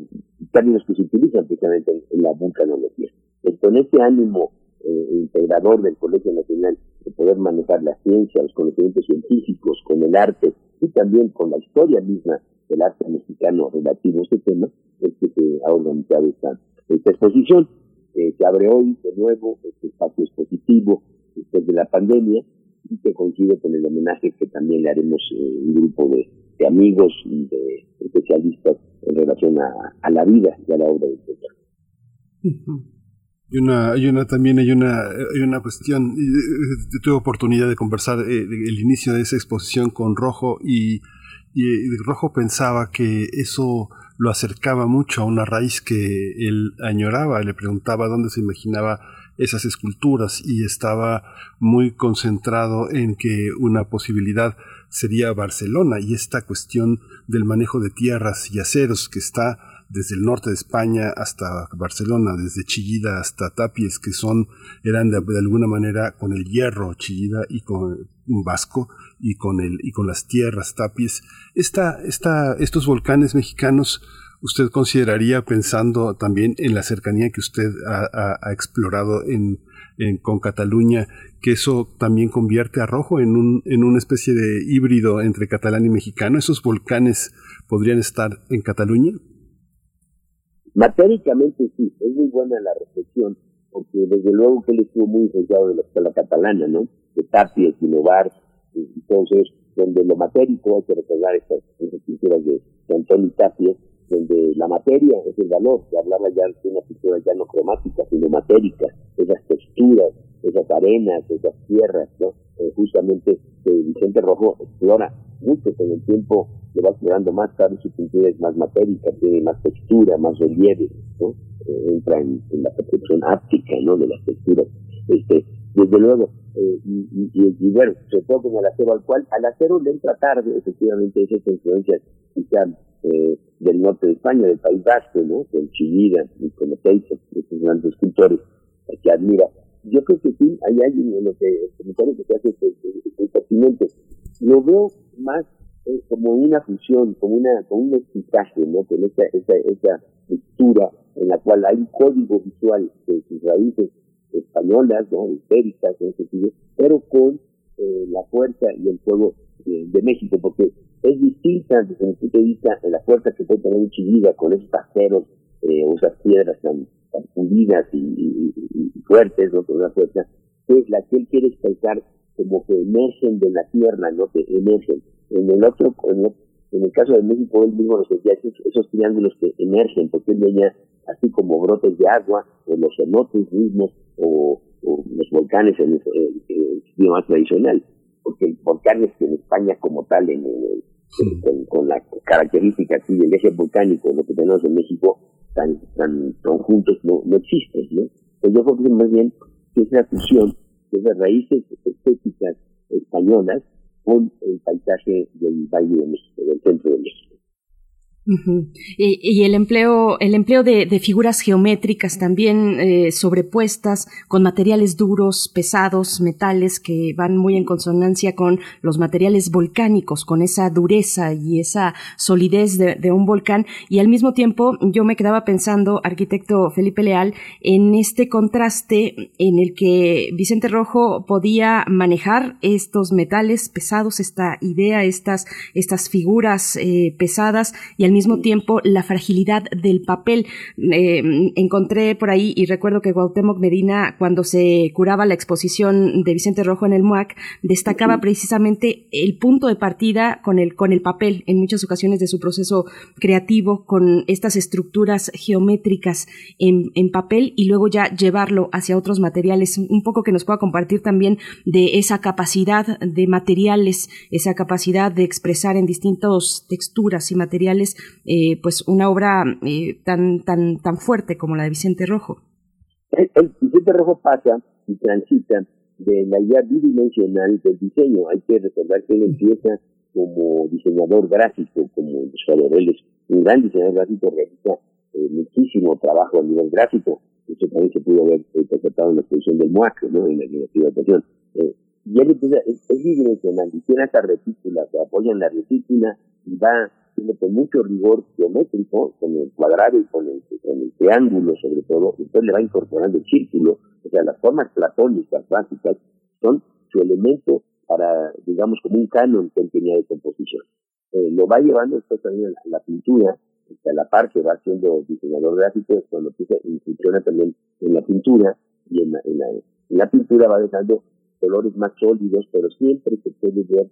[SPEAKER 17] términos que se utilizan precisamente en, en la vulcanología. Entonces, con este ánimo eh, integrador del Colegio Nacional de poder manejar la ciencia, los conocimientos científicos, con el arte y también con la historia misma del arte mexicano relativo a este tema, es que se ha organizado esta, esta exposición. Eh, se abre hoy de nuevo este espacio expositivo después de la pandemia y que coincide con el homenaje que también le haremos eh, un grupo de, de, amigos y de especialistas en relación a, a, la vida y a la obra del sector.
[SPEAKER 2] Y una, hay una también hay una, hay una cuestión, yo tuve oportunidad de conversar eh, el inicio de esa exposición con Rojo y, y Rojo pensaba que eso lo acercaba mucho a una raíz que él añoraba, le preguntaba dónde se imaginaba esas esculturas y estaba muy concentrado en que una posibilidad sería Barcelona y esta cuestión del manejo de tierras y aceros que está desde el norte de España hasta Barcelona, desde Chillida hasta Tapies, que son, eran de, alguna manera con el hierro Chillida y con un vasco y con el, y con las tierras Tapies. Esta, esta, estos volcanes mexicanos, usted consideraría pensando también en la cercanía que usted ha, ha, ha explorado en, en, con Cataluña, que eso también convierte a Rojo en, un, en una especie de híbrido entre catalán y mexicano. ¿Esos volcanes podrían estar en Cataluña?
[SPEAKER 17] Matéricamente sí, es muy buena la reflexión, porque desde luego que él estuvo muy influenciado de la escuela catalana, ¿no? De Tapia, Sinovar, entonces, donde lo matérico, hay que recordar estas, estas pinturas de, de Antonio Tapia, donde la materia es el valor, que hablaba ya de una pintura ya no cromática, sino matérica, esas texturas, esas arenas, esas tierras, ¿no? Eh, justamente eh, Vicente Rojo explora mucho con el tiempo, le va explorando más, claro, su pintura es más matérica, tiene más textura, más relieve, ¿no? Eh, entra en, la percepción áptica, ¿no? De las texturas. Este, desde luego. Eh, y, y, y, bueno, sobre todo con el acero al cual, al acero le entra tarde, efectivamente, esas influencias quizá eh, del norte de España, del País Vasco, ¿no? Con Chivira y con Oteiza, estos grandes escultores que admira. Yo creo que sí, hay alguien en lo que el comentario que se hace es, pertinente. Lo veo más eh, como una fusión, como una como un mestizaje, ¿no? Con esa, esa, esa lectura en la cual hay un código visual de sus raíces españolas, ¿no? Histéricas, en ese sentido, pero con eh, la fuerza y el fuego de, de México, porque es distinta desde mi punto de vista de la fuerza que puede tener un con esos aceros eh, o esas piedras tan, tan pulidas y, fuertes, ¿no? con una que es la que él quiere expresar como que emergen de la tierra, ¿no? que emergen. En el otro, en, en el caso de México, él mismo nos decía esos, triángulos que emergen, porque él veía así como brotes de agua, o los cenotes mismos, o, los volcanes en el, el, el tradicional, porque volcanes que en España como tal, en, en, Con, con, la característica aquí del eje volcánico, lo que tenemos en México, tan, tan, tan juntos, no, no existe, ¿no? Pues yo creo que más bien que es la fusión de las raíces estéticas españolas con el paisaje del Valle de México, del centro de México.
[SPEAKER 1] Y, el empleo, el empleo de, de figuras geométricas también eh, sobrepuestas con materiales duros, pesados, metales que van muy en consonancia con los materiales volcánicos, con esa dureza y esa solidez de, de, un volcán. Y al mismo tiempo yo me quedaba pensando, arquitecto Felipe Leal, en este contraste en el que Vicente Rojo podía manejar estos metales pesados, esta idea, estas, estas figuras eh, pesadas y al mismo tiempo la fragilidad del papel. Eh, encontré por ahí y recuerdo que Cuauhtémoc Medina, cuando se curaba la exposición de Vicente Rojo en el MUAC, destacaba precisamente el punto de partida con el, con el papel en muchas ocasiones de su proceso creativo, con estas estructuras geométricas en, en papel y luego ya llevarlo hacia otros materiales. Un poco que nos pueda compartir también de esa capacidad de materiales, esa capacidad de expresar en distintas texturas y materiales eh, pues una obra eh, tan tan tan fuerte como la de Vicente Rojo.
[SPEAKER 17] El, el, Vicente Rojo pasa y transita de la idea bidimensional del diseño. Hay que recordar que él empieza como diseñador gráfico, como ilustrador. Él es un gran diseñador gráfico, realiza eh, muchísimo trabajo a nivel gráfico. Eso también se pudo ver interpretado en la exposición del MUAC, ¿no? en la privatización. Eh, y él empieza, es, es bidimensional, y tiene esta retícula, se apoya en la retícula y va haciendo con mucho rigor geométrico, con el cuadrado y con el, con el triángulo sobre todo, entonces le va incorporando el círculo, o sea, las formas platónicas básicas son su elemento para, digamos, como un canon que él tenía de composición. Eh, lo va llevando después también a la, pintura, a la par que va siendo diseñador gráfico, cuando empieza, funciona también en la pintura, y en la, en la, en la pintura va dejando colores más sólidos, pero siempre se puede ver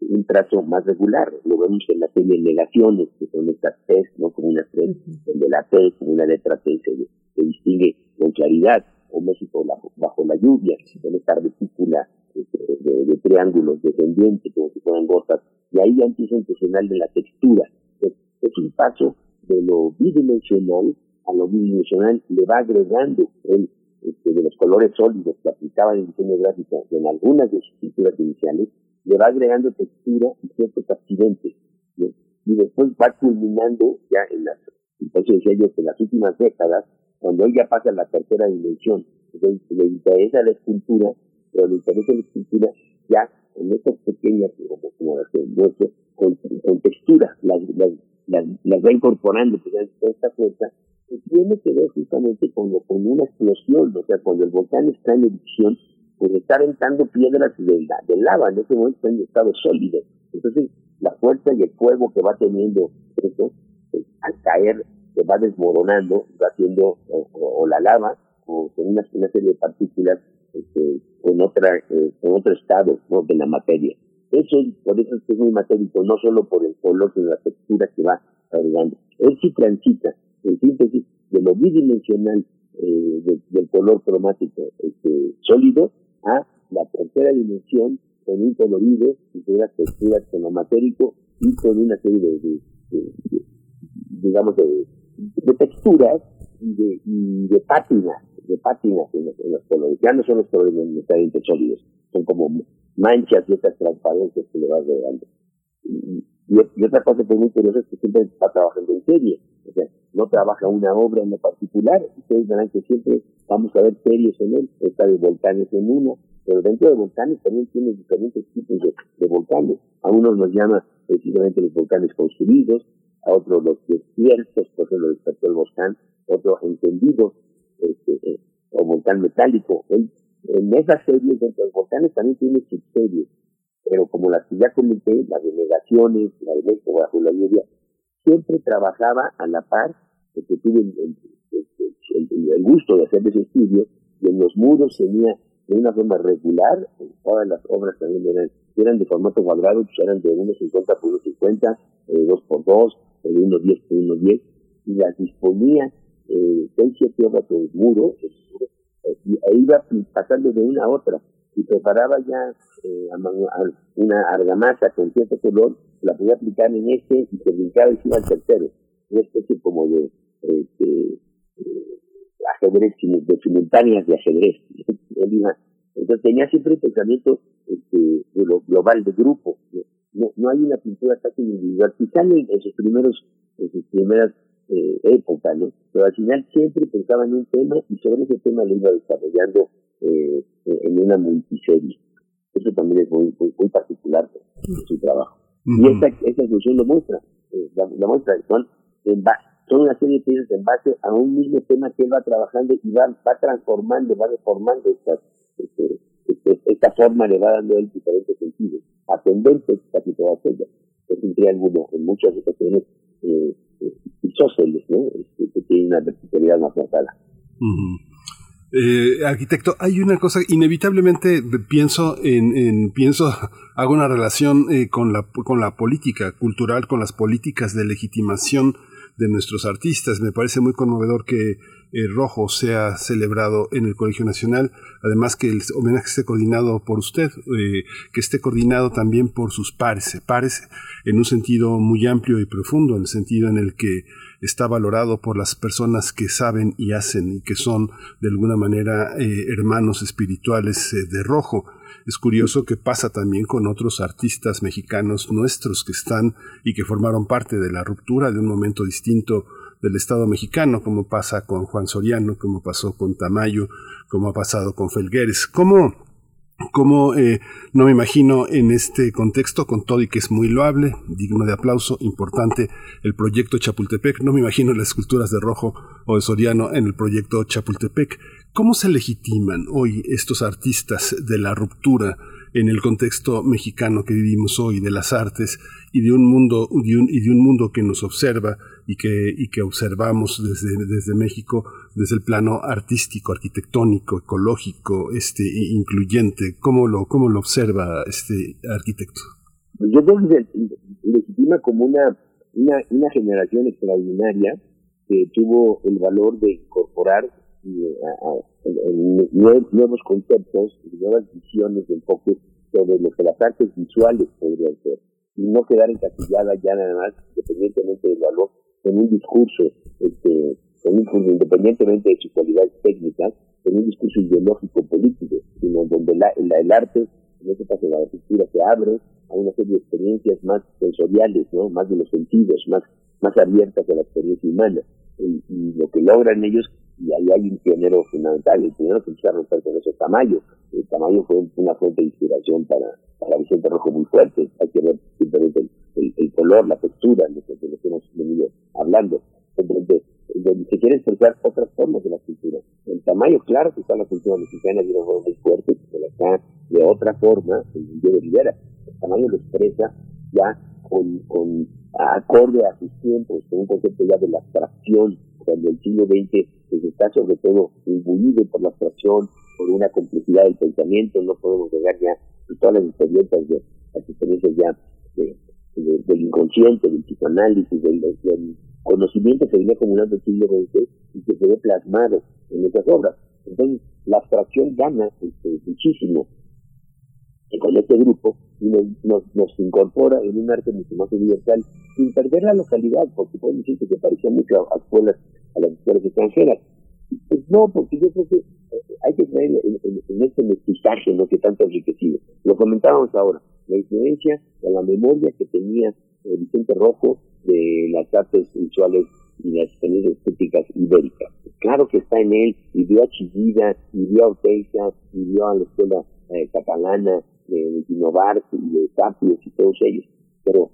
[SPEAKER 17] un trazo más regular. Lo vemos en la serie Negaciones, que son estas T, ¿no? Como una T, donde la T, como una letra T, se, se distingue con claridad. O México bajo, bajo la lluvia, con esta retícula este, de, de, de, triángulos descendientes, como si fueran gotas. Y ahí ya empieza a impresionar de la textura. Es, es un paso de lo bidimensional a lo bidimensional, le va agregando el este, de los colores sólidos que aplicaba en el diseño gráfico en algunas de sus pinturas iniciales, le va agregando textura y ciertos accidentes. Y después va culminando ya en las, entonces decía en las últimas décadas, cuando él ya pasa a la tercera dimensión, entonces le interesa la escultura, pero le interesa la escultura ya en estas pequeñas, como, como las que muestro, con, con textura, las, las, las, las va incorporando, pues, toda esta fuerza, que tiene que ver justamente con, con una explosión, o sea, cuando el volcán está en erupción, pues está aventando piedras de, de lava, en ese momento está en estado sólido. Entonces, la fuerza y el fuego que va teniendo eso, pues, al caer, se va desmoronando, va haciendo, o, la lava, o con una, una, serie de partículas, este, otra, eh, otro estado de la materia. Eso, por eso es muy matérico, no solo por el color, sino la textura que va agregando. Él sí transita, en síntesis, de lo bidimensional eh, de, del color cromático este, sólido a la tercera dimensión con un colorido y con unas texturas con lo matérico y con una serie de, digamos, de, texturas y de, y de pátinas de pátinas en los, colores. Ya no son los colores necesariamente sólidos, son como manchas de estas transparencias que le vas regalando. Y, y, y, otra cosa que es muy curiosa es que siempre está trabajando en serie, o sea, no trabaja una obra en lo particular, ustedes verán que siempre vamos a ver series en él, está de volcanes en uno, pero dentro de volcanes también tiene diferentes tipos de, volcanes, a unos nos llama precisamente los volcanes construidos, a otros los desiertos, por ejemplo despertó el volcán, otro entendido, este, eh, o volcán metálico, en esas series dentro de volcanes también tiene subseries, pero como las que ya comenté, las de negaciones, la de bajo la lluvia, siempre trabajaba a la par, porque tuve el, el, el, el, gusto de hacer ese estudio, y en los muros tenía de una forma regular, todas las obras también eran, eran de formato cuadrado, pues eran de 1,50 por 1,50, eh, 2 por 2, de 1,10 por 1,10, y las disponía eh, 6, 7 obras por muro, eh, y ahí iba pasando de una a otra, y preparaba ya eh, una argamasa con cierto color, la podía aplicar en este y se brincaba iba al tercero. Una especie como de este, eh, ajedrez, de simultáneas de ajedrez. Entonces tenía siempre el pensamiento este, de lo global, de grupo. No, no hay una pintura casi individual. Quizá en, sus primeros, en sus primeras eh, épocas, ¿no? Pero al final siempre pensaba en un tema y sobre ese tema lo iba desarrollando eh, en una multiserie. Eso también es muy, muy, muy particular de su trabajo. Uh -huh. Y esta, esta función lo muestra, eh, la, la, muestra, son, en son una serie de piezas en base a un mismo tema que él va trabajando y va, va transformando, va deformando estas, este, este, esta forma, le va dando él diferentes sentidos, ascendentes casi todas ellas. Es un triángulo en muchas ocasiones eh, isósceles, ¿no? Este, que tiene una verticalidad más marcada.
[SPEAKER 2] Uh -huh. Eh, arquitecto, hay una cosa, inevitablemente pienso en, en pienso, hago una relación eh, con, la, con la política cultural, con las políticas de legitimación de nuestros artistas. Me parece muy conmovedor que eh, Rojo sea celebrado en el Colegio Nacional, además que el homenaje esté coordinado por usted, eh, que esté coordinado también por sus pares, pares en un sentido muy amplio y profundo, en el sentido en el que está valorado por las personas que saben y hacen y que son de alguna manera eh, hermanos espirituales eh, de rojo. Es curioso que pasa también con otros artistas mexicanos nuestros que están y que formaron parte de la ruptura de un momento distinto del Estado mexicano, como pasa con Juan Soriano, como pasó con Tamayo, como ha pasado con Felgueres. ¿Cómo, como eh, no me imagino en este contexto, con todo y que es muy loable, digno de aplauso, importante el proyecto Chapultepec, no me imagino las esculturas de Rojo o de Soriano en el proyecto Chapultepec. ¿Cómo se legitiman hoy estos artistas de la ruptura en el contexto mexicano que vivimos hoy, de las artes y de un mundo, un, y de un mundo que nos observa y que, y que observamos desde, desde México, desde el plano artístico, arquitectónico, ecológico, este, incluyente. ¿Cómo lo, cómo lo observa este arquitecto?
[SPEAKER 17] Yo creo que legitima como una, una, una generación extraordinaria que tuvo el valor de incorporar eh, a, a, nuevos conceptos nuevas visiones de enfoque sobre lo que las artes visuales podrían ser y no quedar encasillada ya nada más, independientemente del valor, en un discurso, este, en un independientemente de su cualidad técnica, en un discurso ideológico político, sino donde la, la, el arte, en este caso la arquitectura, se abre a una serie de experiencias más sensoriales, ¿no? más de los sentidos, más, más abiertas a la experiencia humana. Y, y lo que logran ellos, y ahí hay un pionero fundamental, el primero que empieza a romper con eso, Tamayo. El Tamayo fue una fuente de inspiración para, para Vicente Rojo muy fuerte. Hay que ver simplemente el, el, color, la textura, de lo que, hemos venido hablando. Donde, donde se quiere expresar otras formas de la cultura. El tamaño, claro que está la cultura mexicana de una forma muy fuerte, la está de otra forma el Diego Rivera. El tamaño lo expresa ya con, con acorde a sus tiempos, con un concepto ya de la abstracción, cuando el siglo XX pues, está sobre todo imbuido por la abstracción, por una complejidad del pensamiento, no podemos llegar ya a todas las experiencias de las experiencias ya de, de, del inconsciente, del psicoanálisis, del, del, conocimiento que viene acumulando el siglo XX y que se ve plasmado en esas obras. Entonces, la abstracción gana este, muchísimo con este grupo y nos, nos, incorpora en un arte mucho más universal sin perder la localidad, porque podemos decir que se parecía mucho a, escuelas, a las escuelas extranjeras. No, porque yo creo que eh, hay que creer en, en- este mestizaje, ¿no? Que tanto ha enriquecido. Lo comentábamos ahora, la influencia de la memoria que tenía eh, Vicente Rojo de las artes visuales y las experiencias estéticas ibéricas. Claro que está en él, y vio a Chillida, y vio a Ortega, y vio a la escuela eh, catalana de, Bar y de Tapios y todos ellos. Pero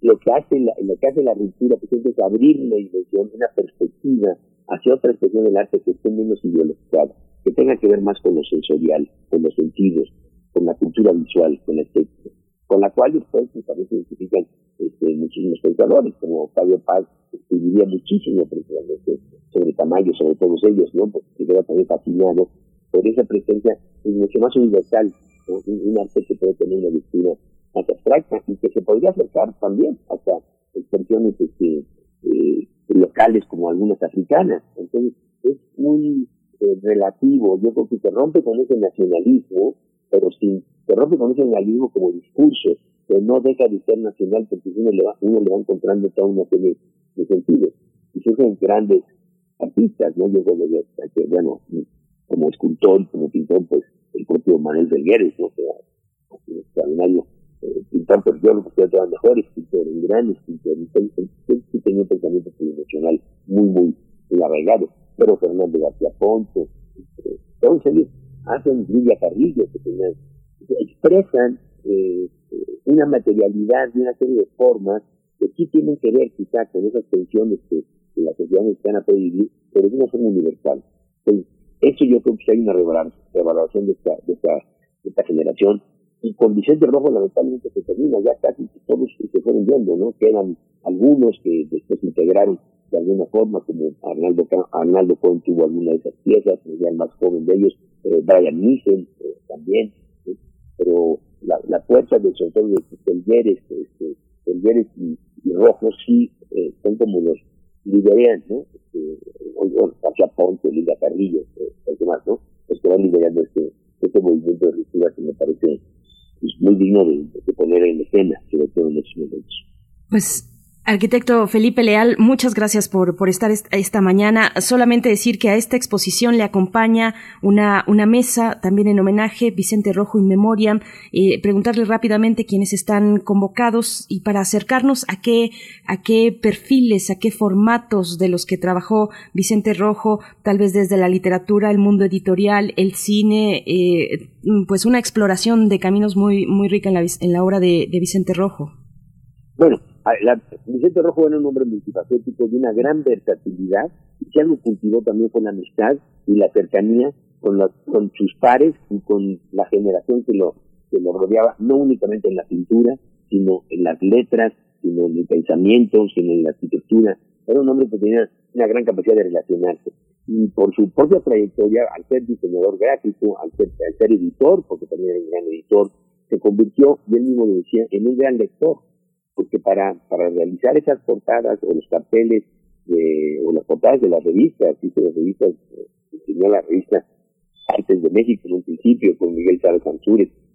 [SPEAKER 17] lo que hace la, lo que hace la ruptura ejemplo, es abrir una dimensión, una perspectiva hacia otra expresión del arte que esté menos ideologizada, que tenga que ver más con lo sensorial, con los sentidos, con la cultura visual, con la estética, con la cual pues, también se identifican este, muchísimos pensadores, como Fabio Paz escribiría muchísimo precisamente sobre Tamayo, sobre todos ellos, ¿no? Porque queda también fascinado por esa presencia es mucho más universal. Un, arte que puede tener una lectura más abstracta y que se podría acercar también hasta expresiones este, eh, locales como algunas africanas. Entonces, es muy eh, relativo. Yo creo que se rompe con ese nacionalismo, pero sin, se rompe con ese nacionalismo como discurso, que no deja de ser nacional porque uno le va, uno le va encontrando toda una serie de sentidos. Y surgen grandes artistas, ¿no? Yo creo que, que, bueno, como escultor como pintor, pues el propio Manuel Belgueres, ¿no? Que un extraordinario eh, pintor, pero yo lo considero mejor escritor, un gran escritor, él- él sí tenía un pensamiento tridimensional muy, muy, arraigado. Pero Fernando García Ponce, eh, todos ellos hacen Lidia Carrillo, que tenían, expresan eh, una materialidad y una serie de formas que sí tienen que ver quizá con esas tensiones que, que la sociedad mexicana puede pero de una forma universal. Entonces, eso yo creo que hay una revaloración de esta, de esta, de esta generación. Y con Vicente Rojo lamentablemente se termina, ya casi todos se fueron yendo, ¿no? Quedan algunos que después integraron de alguna forma, como Arnaldo, Arnaldo Cohen tuvo alguna de esas piezas, ya el más joven de ellos, eh, Brian Nissen eh, también, pero la, la fuerza de sobre todo de Telgueres, este, y, y Rojo sí eh, son como los lideran, ¿no? Este, o- bueno, hacia Ponce, Liga Carrillo, que más, ¿no? Los que van liderando este, este movimiento de ruptura que me parece pues, muy digno de, de poner en escena, sobre todo en estos momentos.
[SPEAKER 1] Pues Arquitecto Felipe Leal, muchas gracias por, por estar est- esta mañana. Solamente decir que a esta exposición le acompaña una, una mesa también en homenaje, Vicente Rojo in Memoriam. Eh, preguntarle rápidamente quiénes están convocados y para acercarnos a qué, a qué perfiles, a qué formatos de los que trabajó Vicente Rojo, tal vez desde la literatura, el mundo editorial, el cine, eh, pues una exploración de caminos muy, muy rica en la, en la obra de, de Vicente Rojo.
[SPEAKER 17] Bueno, la- Vicente Rojo era un hombre multifacético de una gran versatilidad y si algo cultivó también fue la amistad y la cercanía con, los- con sus pares y con la generación que lo, que lo rodeaba, no únicamente en la pintura, sino en las letras, sino en el pensamiento, sino en la arquitectura. Era un hombre que tenía una gran capacidad de relacionarse. Y por su propia trayectoria, al ser diseñador gráfico, al ser, al ser editor, porque también era un gran editor, se convirtió, y él mismo lo decía, en un gran lector porque para, para realizar esas portadas o los carteles de, o las portadas de las revistas, de las revistas, eh, diseñó la revista Artes de México en un principio con Miguel Chávez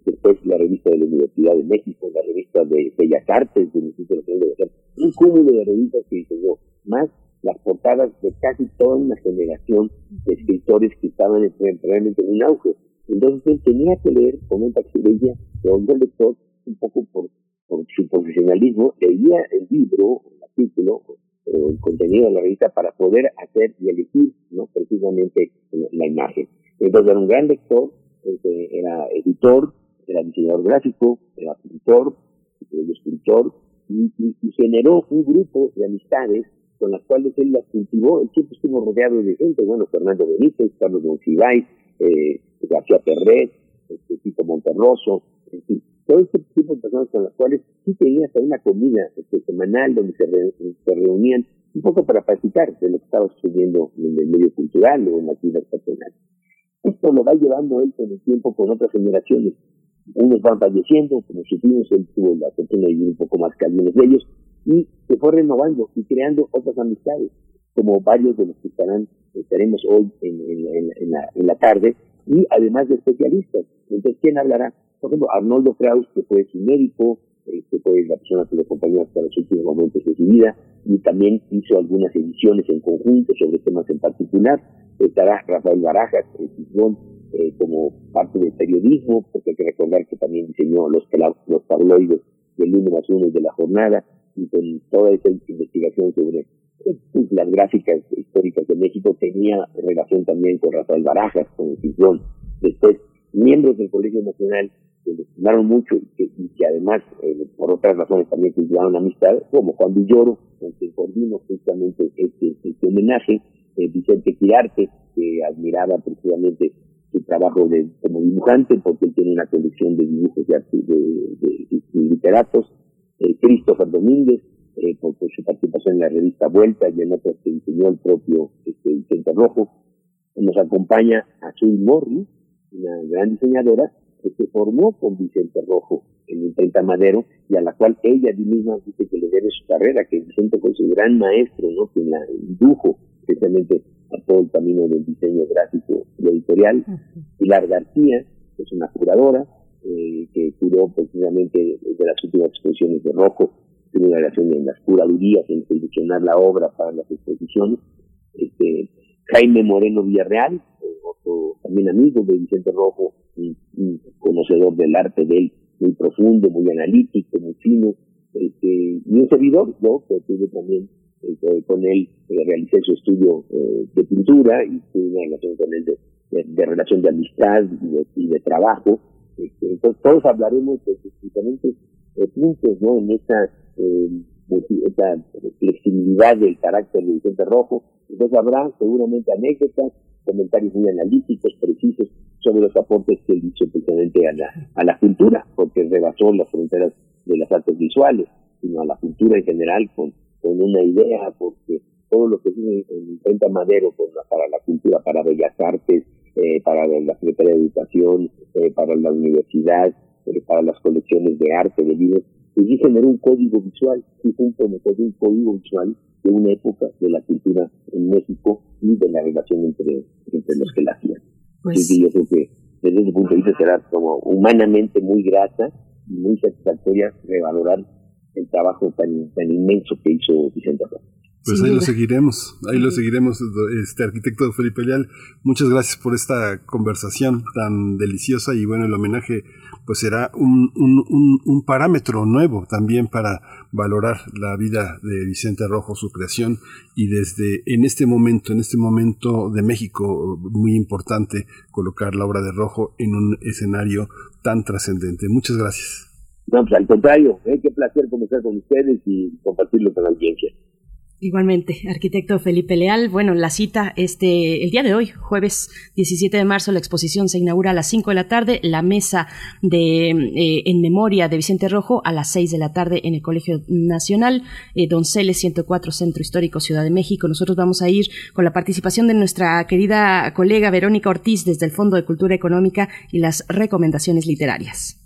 [SPEAKER 17] después la revista de la Universidad de México, la revista de Bellas Artes del Instituto Nacional de Bellas Artes, un cúmulo de revistas que diseñó, más las portadas de casi toda una generación de escritores que estaban en- realmente en un auge. Entonces él tenía que leer, comenta que leía, se volvió lector un poco por por su profesionalismo, leía el libro, el artículo, el contenido de la revista para poder hacer y elegir ¿no? precisamente la, la imagen. Entonces era un gran lector, este, era editor, era diseñador gráfico, era pintor, era escritor, y, generó un grupo de amistades con las cuales él las cultivó. Él siempre estuvo rodeado de gente, bueno, Fernando Benítez, Carlos Monsiváis, eh, García Perret, este, Monterroso, en fin, todo este tipo de personas con las cuales sí tenía hasta una comida este, semanal donde se, re- se reunían un poco para platicar de lo que estaba sucediendo en el medio cultural o en la actividad personal. Esto lo va llevando él con el tiempo con otras generaciones. Unos van falleciendo, como supimos, él tuvo la fortuna de vivir un poco más que de ellos, y se fue renovando y creando otras amistades, como varios de los que estarán, estaremos hoy en la tarde, y además de especialistas. Entonces, ¿quién hablará? Por ejemplo, Arnoldo Kraus, que fue su médico, que fue la persona que lo acompañó hasta los últimos momentos de su vida, y también hizo algunas ediciones en conjunto sobre temas en particular. estará Rafael Barajas, el eh, como parte del periodismo, porque hay que recordar que también diseñó los, los tabloides del 1 más 1 de la jornada, y con toda esa investigación sobre las gráficas históricas de México tenía relación también con Rafael Barajas, con el Después, miembros del Colegio Nacional que le estimaron mucho y que, además, eh, por otras razones también cultivaron amistad, como Juan Villoro, con quien coordinó justamente este, este homenaje, eh, Vicente Quirarte, que admiraba precisamente su trabajo de, como dibujante, porque él tiene una colección de dibujos de, de, literatos, eh, Christopher Domínguez, eh, por, su participación en la revista Vuelta y en otras que diseñó el propio este, Vicente Rojo. Nos acompaña Azul Morri, una gran diseñadora, que se formó con Vicente Rojo en el 30 Madero y a la cual ella misma dice que le debe su carrera, que Vicente fue su gran maestro, ¿no? que la indujo especialmente a todo el camino del diseño gráfico y editorial. Pilar García, que es una curadora, eh, que curó precisamente de las últimas exposiciones de Rojo, una relación en las curadurías, en seleccionar la obra para las exposiciones. Este, Jaime Moreno Villarreal, otro también amigo de Vicente Rojo, un, conocedor del arte de él, muy profundo, muy analítico, muy fino, este, y un servidor, ¿no? que tuve también eh, con él, eh, realicé su estudio eh, de pintura y tuve una relación con él de, relación de amistad y de, trabajo. Este, entonces todos hablaremos de diferentes puntos ¿no? en esa, esa flexibilidad del carácter de Vicente Rojo. Entonces habrá seguramente anécdotas, comentarios muy analíticos, precisos sobre los aportes que él hizo precisamente a la, a la cultura, porque rebasó las fronteras de las artes visuales, sino a la cultura en general con con una idea, porque todo lo que tiene en Venta Madero para la cultura, para Bellas Artes, eh, para la Secretaría de Educación, eh, para la universidad, eh, para las colecciones de arte, de libros, y generó un código visual, y junto un código visual de una época de la cultura en México y de la relación entre, entre los que la hacían. Pues... yo creo que desde ese punto de vista será como humanamente muy grata y muy satisfactoria revalorar el trabajo tan, tan inmenso que hizo Vicente Rojo.
[SPEAKER 2] Pues ahí lo seguiremos, ahí lo seguiremos, este arquitecto Felipe Leal. Muchas gracias por esta conversación tan deliciosa y bueno, el homenaje pues será un, un, un, parámetro nuevo también para valorar la vida de Vicente Rojo, su creación y desde en este momento, en este momento de México, muy importante colocar la obra de Rojo en un escenario tan trascendente. Muchas gracias.
[SPEAKER 17] No, pues al contrario, ¿eh? qué placer conversar con ustedes y compartirlo con la audiencia.
[SPEAKER 1] Igualmente, arquitecto Felipe Leal. Bueno, la cita este el día de hoy, jueves 17 de marzo, la exposición se inaugura a las 5 de la tarde, la mesa de eh, en memoria de Vicente Rojo a las 6 de la tarde en el Colegio Nacional eh, Donceles 104 Centro Histórico Ciudad de México. Nosotros vamos a ir con la participación de nuestra querida colega Verónica Ortiz desde el Fondo de Cultura Económica y las recomendaciones literarias.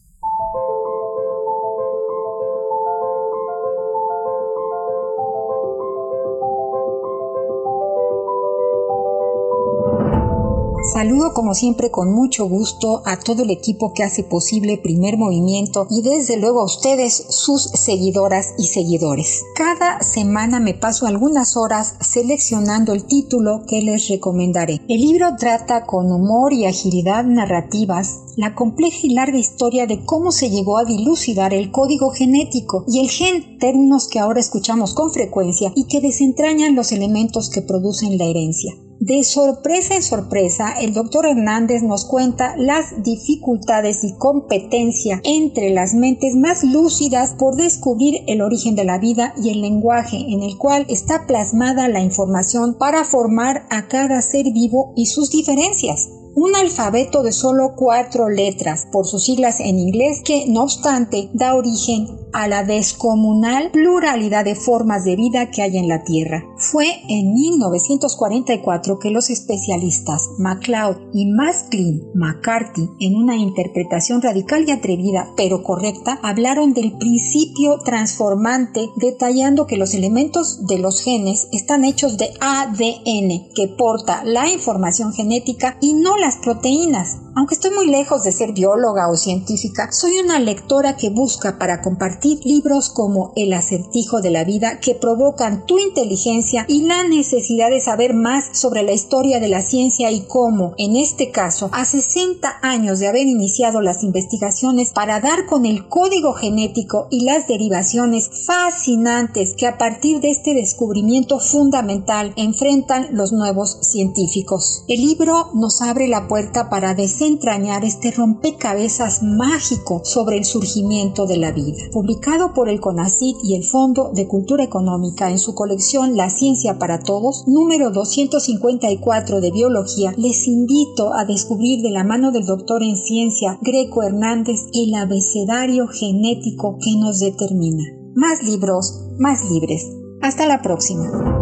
[SPEAKER 18] Saludo como siempre con mucho gusto a todo el equipo que hace posible Primer Movimiento y desde luego a ustedes, sus seguidoras y seguidores. Cada semana me paso algunas horas seleccionando el título que les recomendaré. El libro trata con humor y agilidad narrativas la compleja y larga historia de cómo se llegó a dilucidar el código genético y el gen, términos que ahora escuchamos con frecuencia y que desentrañan los elementos que producen la herencia. De sorpresa en sorpresa, el doctor Hernández nos cuenta las dificultades y competencia entre las mentes más lúcidas por descubrir el origen de la vida y el lenguaje en el cual está plasmada la información para formar a cada ser vivo y sus diferencias un alfabeto de solo cuatro letras, por sus siglas en inglés, que no obstante da origen a la descomunal pluralidad de formas de vida que hay en la Tierra. Fue en 1944 que los especialistas MacLeod y Masklin McCarthy, en una interpretación radical y atrevida, pero correcta, hablaron del principio transformante, detallando que los elementos de los genes están hechos de ADN, que porta la información genética y no las proteínas. Aunque estoy muy lejos de ser bióloga o científica, soy una lectora que busca para compartir libros como El acertijo de la vida que provocan tu inteligencia y la necesidad de saber más sobre la historia de la ciencia y cómo, en este caso, a 60 años de haber iniciado las investigaciones para dar con el código genético y las derivaciones fascinantes que a partir de este descubrimiento fundamental enfrentan los nuevos científicos. El libro nos abre la puerta para desentrañar este rompecabezas mágico sobre el surgimiento de la vida. Publicado por el CONACYT y el Fondo de Cultura Económica en su colección La Ciencia para Todos, número 254 de Biología, les invito a descubrir de la mano del doctor en ciencia Greco Hernández el abecedario genético que nos determina. Más libros, más libres. Hasta la próxima.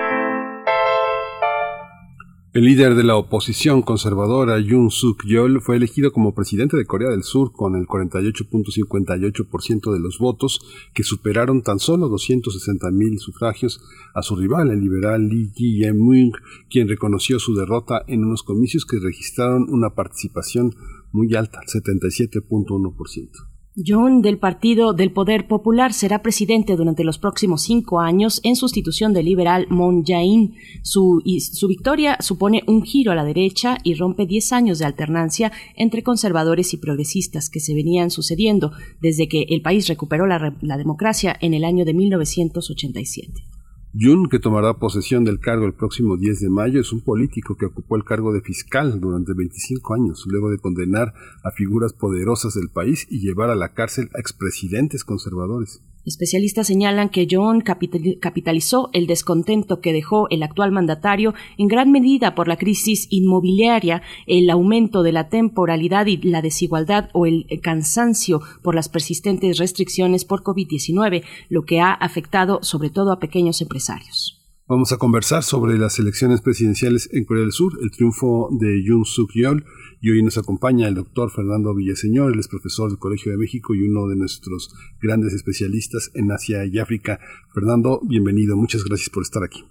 [SPEAKER 2] El líder de la oposición conservadora, Yoon Suk Yeol, fue elegido como presidente de Corea del Sur con el 48.58% de los votos, que superaron tan solo 260.000 sufragios a su rival, el liberal Lee Jae-myung, quien reconoció su derrota en unos comicios que registraron una participación muy alta, 77.1%.
[SPEAKER 1] John del Partido del Poder Popular será presidente durante los próximos cinco años en sustitución del liberal Moon Jae-in. Su, su, victoria supone un giro a la derecha y rompe diez años de alternancia entre conservadores y progresistas que se venían sucediendo desde que el país recuperó la, la democracia en el año de 1987.
[SPEAKER 2] Yun, que tomará posesión del cargo el próximo 10 de mayo, es un político que ocupó el cargo de fiscal durante 25 años, luego de condenar a figuras poderosas del país y llevar a la cárcel a expresidentes conservadores.
[SPEAKER 1] Especialistas señalan que John capitalizó el descontento que dejó el actual mandatario en gran medida por la crisis inmobiliaria, el aumento de la temporalidad y la desigualdad o el cansancio por las persistentes restricciones por COVID-19, lo que ha afectado sobre todo a pequeños empresarios.
[SPEAKER 2] Vamos a conversar sobre las elecciones presidenciales en Corea del Sur, el triunfo de Yoon Suk Yeol y hoy nos acompaña el doctor Fernando Villaseñor, él es profesor del Colegio de México y uno de nuestros grandes especialistas en Asia y África. Fernando, bienvenido, muchas gracias por estar aquí.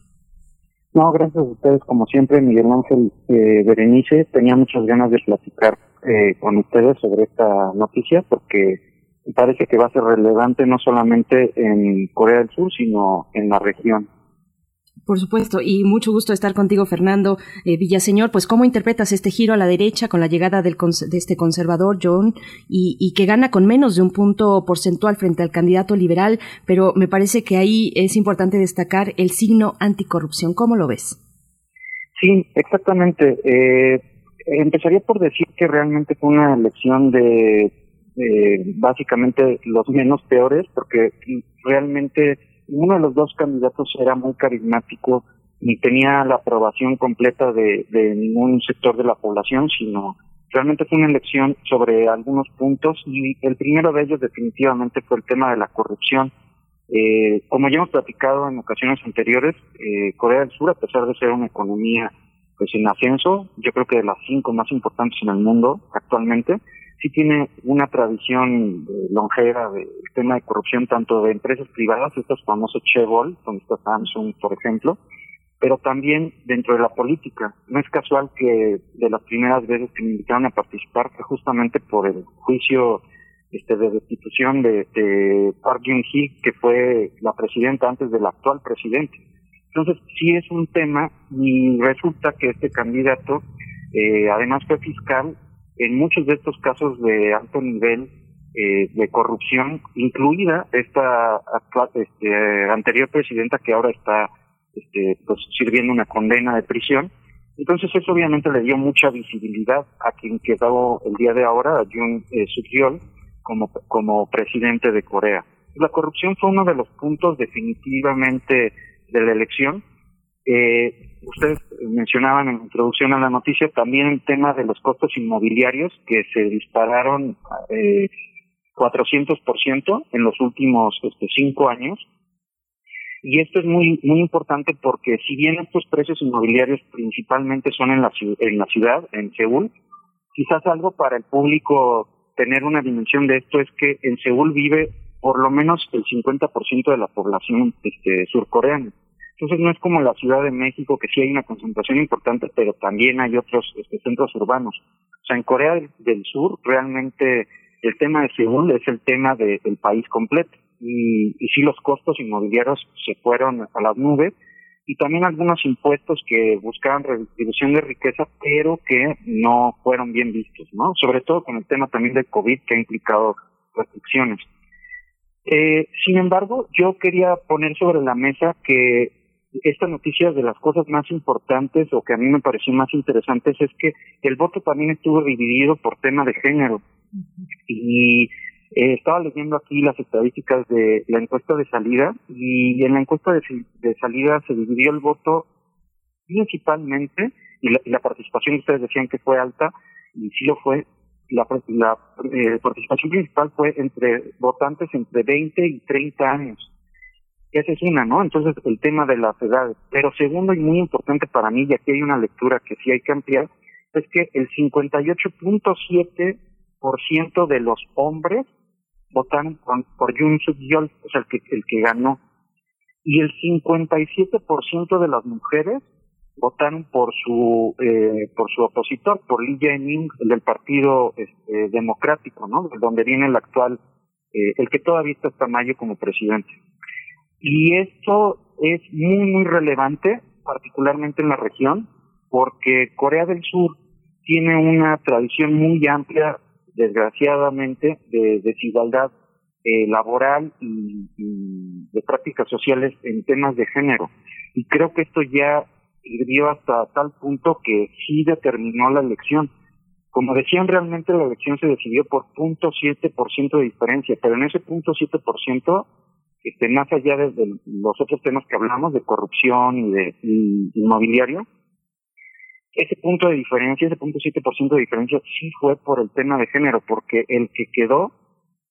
[SPEAKER 19] No, gracias a ustedes, como siempre, Miguel Ángel eh, Berenice. Tenía muchas ganas de platicar eh, con ustedes sobre esta noticia porque parece que va a ser relevante no solamente en Corea del Sur, sino en la región.
[SPEAKER 1] Por supuesto, y mucho gusto estar contigo, Fernando eh, Villaseñor. Pues, ¿cómo interpretas este giro a la derecha con la llegada del de este conservador, John, y, y, que gana con menos de un punto porcentual frente al candidato liberal? Pero me parece que ahí es importante destacar el signo anticorrupción. ¿Cómo lo ves?
[SPEAKER 19] Sí, exactamente. Eh, empezaría por decir que realmente fue una elección de eh, básicamente los menos peores, porque realmente uno de los dos candidatos era muy carismático ni tenía la aprobación completa de, de ningún sector de la población, sino realmente fue una elección sobre algunos puntos y el primero de ellos definitivamente fue el tema de la corrupción. Eh, como ya hemos platicado en ocasiones anteriores, eh, Corea del Sur, a pesar de ser una economía pues en ascenso, yo creo que de las cinco más importantes en el mundo actualmente, sí tiene una tradición longeva del tema de corrupción tanto de empresas privadas, estos famosos Chevol, donde está Samsung, por ejemplo, pero también dentro de la política. No es casual que de las primeras veces que me invitaron a participar fue justamente por el juicio este, de destitución de, de Park Geun-hye, que fue la presidenta antes del actual presidente. Entonces, sí es un tema y resulta que este candidato, eh, además fue fiscal, en muchos de estos casos de alto nivel eh, de corrupción, incluida esta este, anterior presidenta que ahora está este, pues, sirviendo una condena de prisión. Entonces eso obviamente le dio mucha visibilidad a quien quedó el día de ahora, a Yoon eh, Suk Yeol, como, como presidente de Corea. La corrupción fue uno de los puntos definitivamente de la elección. Eh, ustedes mencionaban en la introducción a la noticia también el tema de los costos inmobiliarios que se dispararon eh, 400% en los últimos este, cinco años. Y esto es muy muy importante porque si bien estos precios inmobiliarios principalmente son en la, en la ciudad, en Seúl, quizás algo para el público tener una dimensión de esto es que en Seúl vive por lo menos el 50% de la población este, surcoreana. Entonces no es como la Ciudad de México, que sí hay una concentración importante, pero también hay otros este, centros urbanos. O sea, en Corea del, Sur realmente el tema de Seúl es el tema de- del país completo. Y, y sí los costos inmobiliarios se fueron a las nubes y también algunos impuestos que buscaban redistribución de riqueza, pero que no fueron bien vistos, ¿no? Sobre todo con el tema también del COVID que ha implicado restricciones. Eh, sin embargo, yo quería poner sobre la mesa que esta noticia de las cosas más importantes o que a mí me pareció más interesantes es que el voto también estuvo dividido por tema de género. Y eh, estaba leyendo aquí las estadísticas de la encuesta de salida y en la encuesta de, salida se dividió el voto principalmente y la, y la participación ustedes decían que fue alta y sí lo fue. La, la eh, participación principal fue entre votantes entre 20 y 30 años. Esa es una, ¿no? Entonces, el tema de las edades. Pero segundo y muy importante para mí, y aquí hay una lectura que sí hay que ampliar, es que el 58.7% de los hombres votaron por, por Yoon Suk Yeol, o sea, el que, el que ganó. Y el 57% de las mujeres votaron por su eh, por su opositor, por Lee Jae-min, el del Partido este, Democrático, ¿no? De donde viene el actual, eh, el que todavía está hasta mayo como presidente. Y esto es muy, muy relevante, particularmente en la región, porque Corea del Sur tiene una tradición muy amplia, desgraciadamente, de desigualdad eh, laboral y, de prácticas sociales en temas de género. Y creo que esto ya hirvió hasta tal punto que sí determinó la elección. Como decían, realmente la elección se decidió por 0.7% de diferencia, pero en ese 0.7%, este, más allá de, los otros temas que hablamos, de corrupción y de inmobiliario, ese punto de diferencia, ese punto siete por ciento de diferencia, sí fue por el tema de género, porque el que quedó,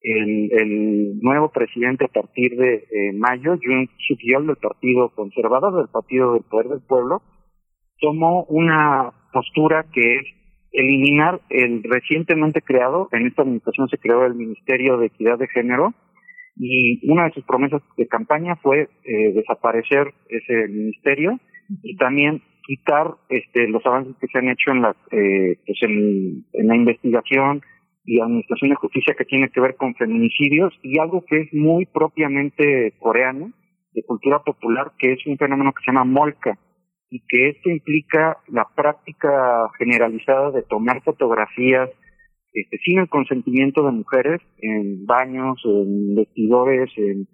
[SPEAKER 19] el, el nuevo presidente a partir de eh, mayo, Yoon Suk Yeol del Partido Conservador, del Partido del Poder del Pueblo, tomó una postura que es eliminar el recientemente creado, en esta administración se creó el Ministerio de Equidad de Género, y una de sus promesas de campaña fue eh, desaparecer ese ministerio y también quitar este, los avances que se han hecho en la, eh, pues en, la investigación y administración de justicia que tiene que ver con feminicidios y algo que es muy propiamente coreano, de cultura popular, que es un fenómeno que se llama molca y que esto implica la práctica generalizada de tomar fotografías este, sin el consentimiento de mujeres en baños, en vestidores, en,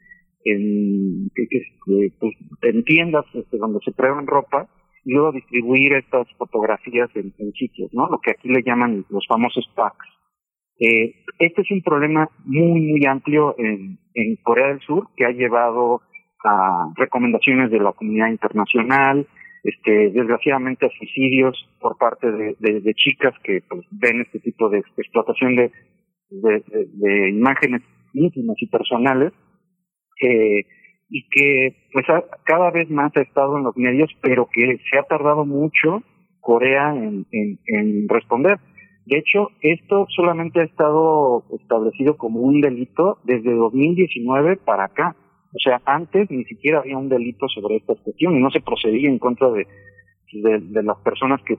[SPEAKER 19] pues, en tiendas este, donde se prueban ropa y luego distribuir estas fotografías en, sitios, ¿no? Lo que aquí le llaman los famosos packs. Eh, este es un problema muy, muy amplio en Corea del Sur que ha llevado a recomendaciones de la comunidad internacional, este, desgraciadamente a suicidios por parte de, chicas que pues, ven este tipo de explotación de, de, imágenes íntimas y personales eh, y que pues ha- cada vez más ha estado en los medios, pero que se ha tardado mucho Corea en, en responder. De hecho, esto solamente ha estado establecido como un delito desde 2019 para acá. O sea, antes ni siquiera había un delito sobre esta cuestión y no se procedía en contra de, de, las personas que eh,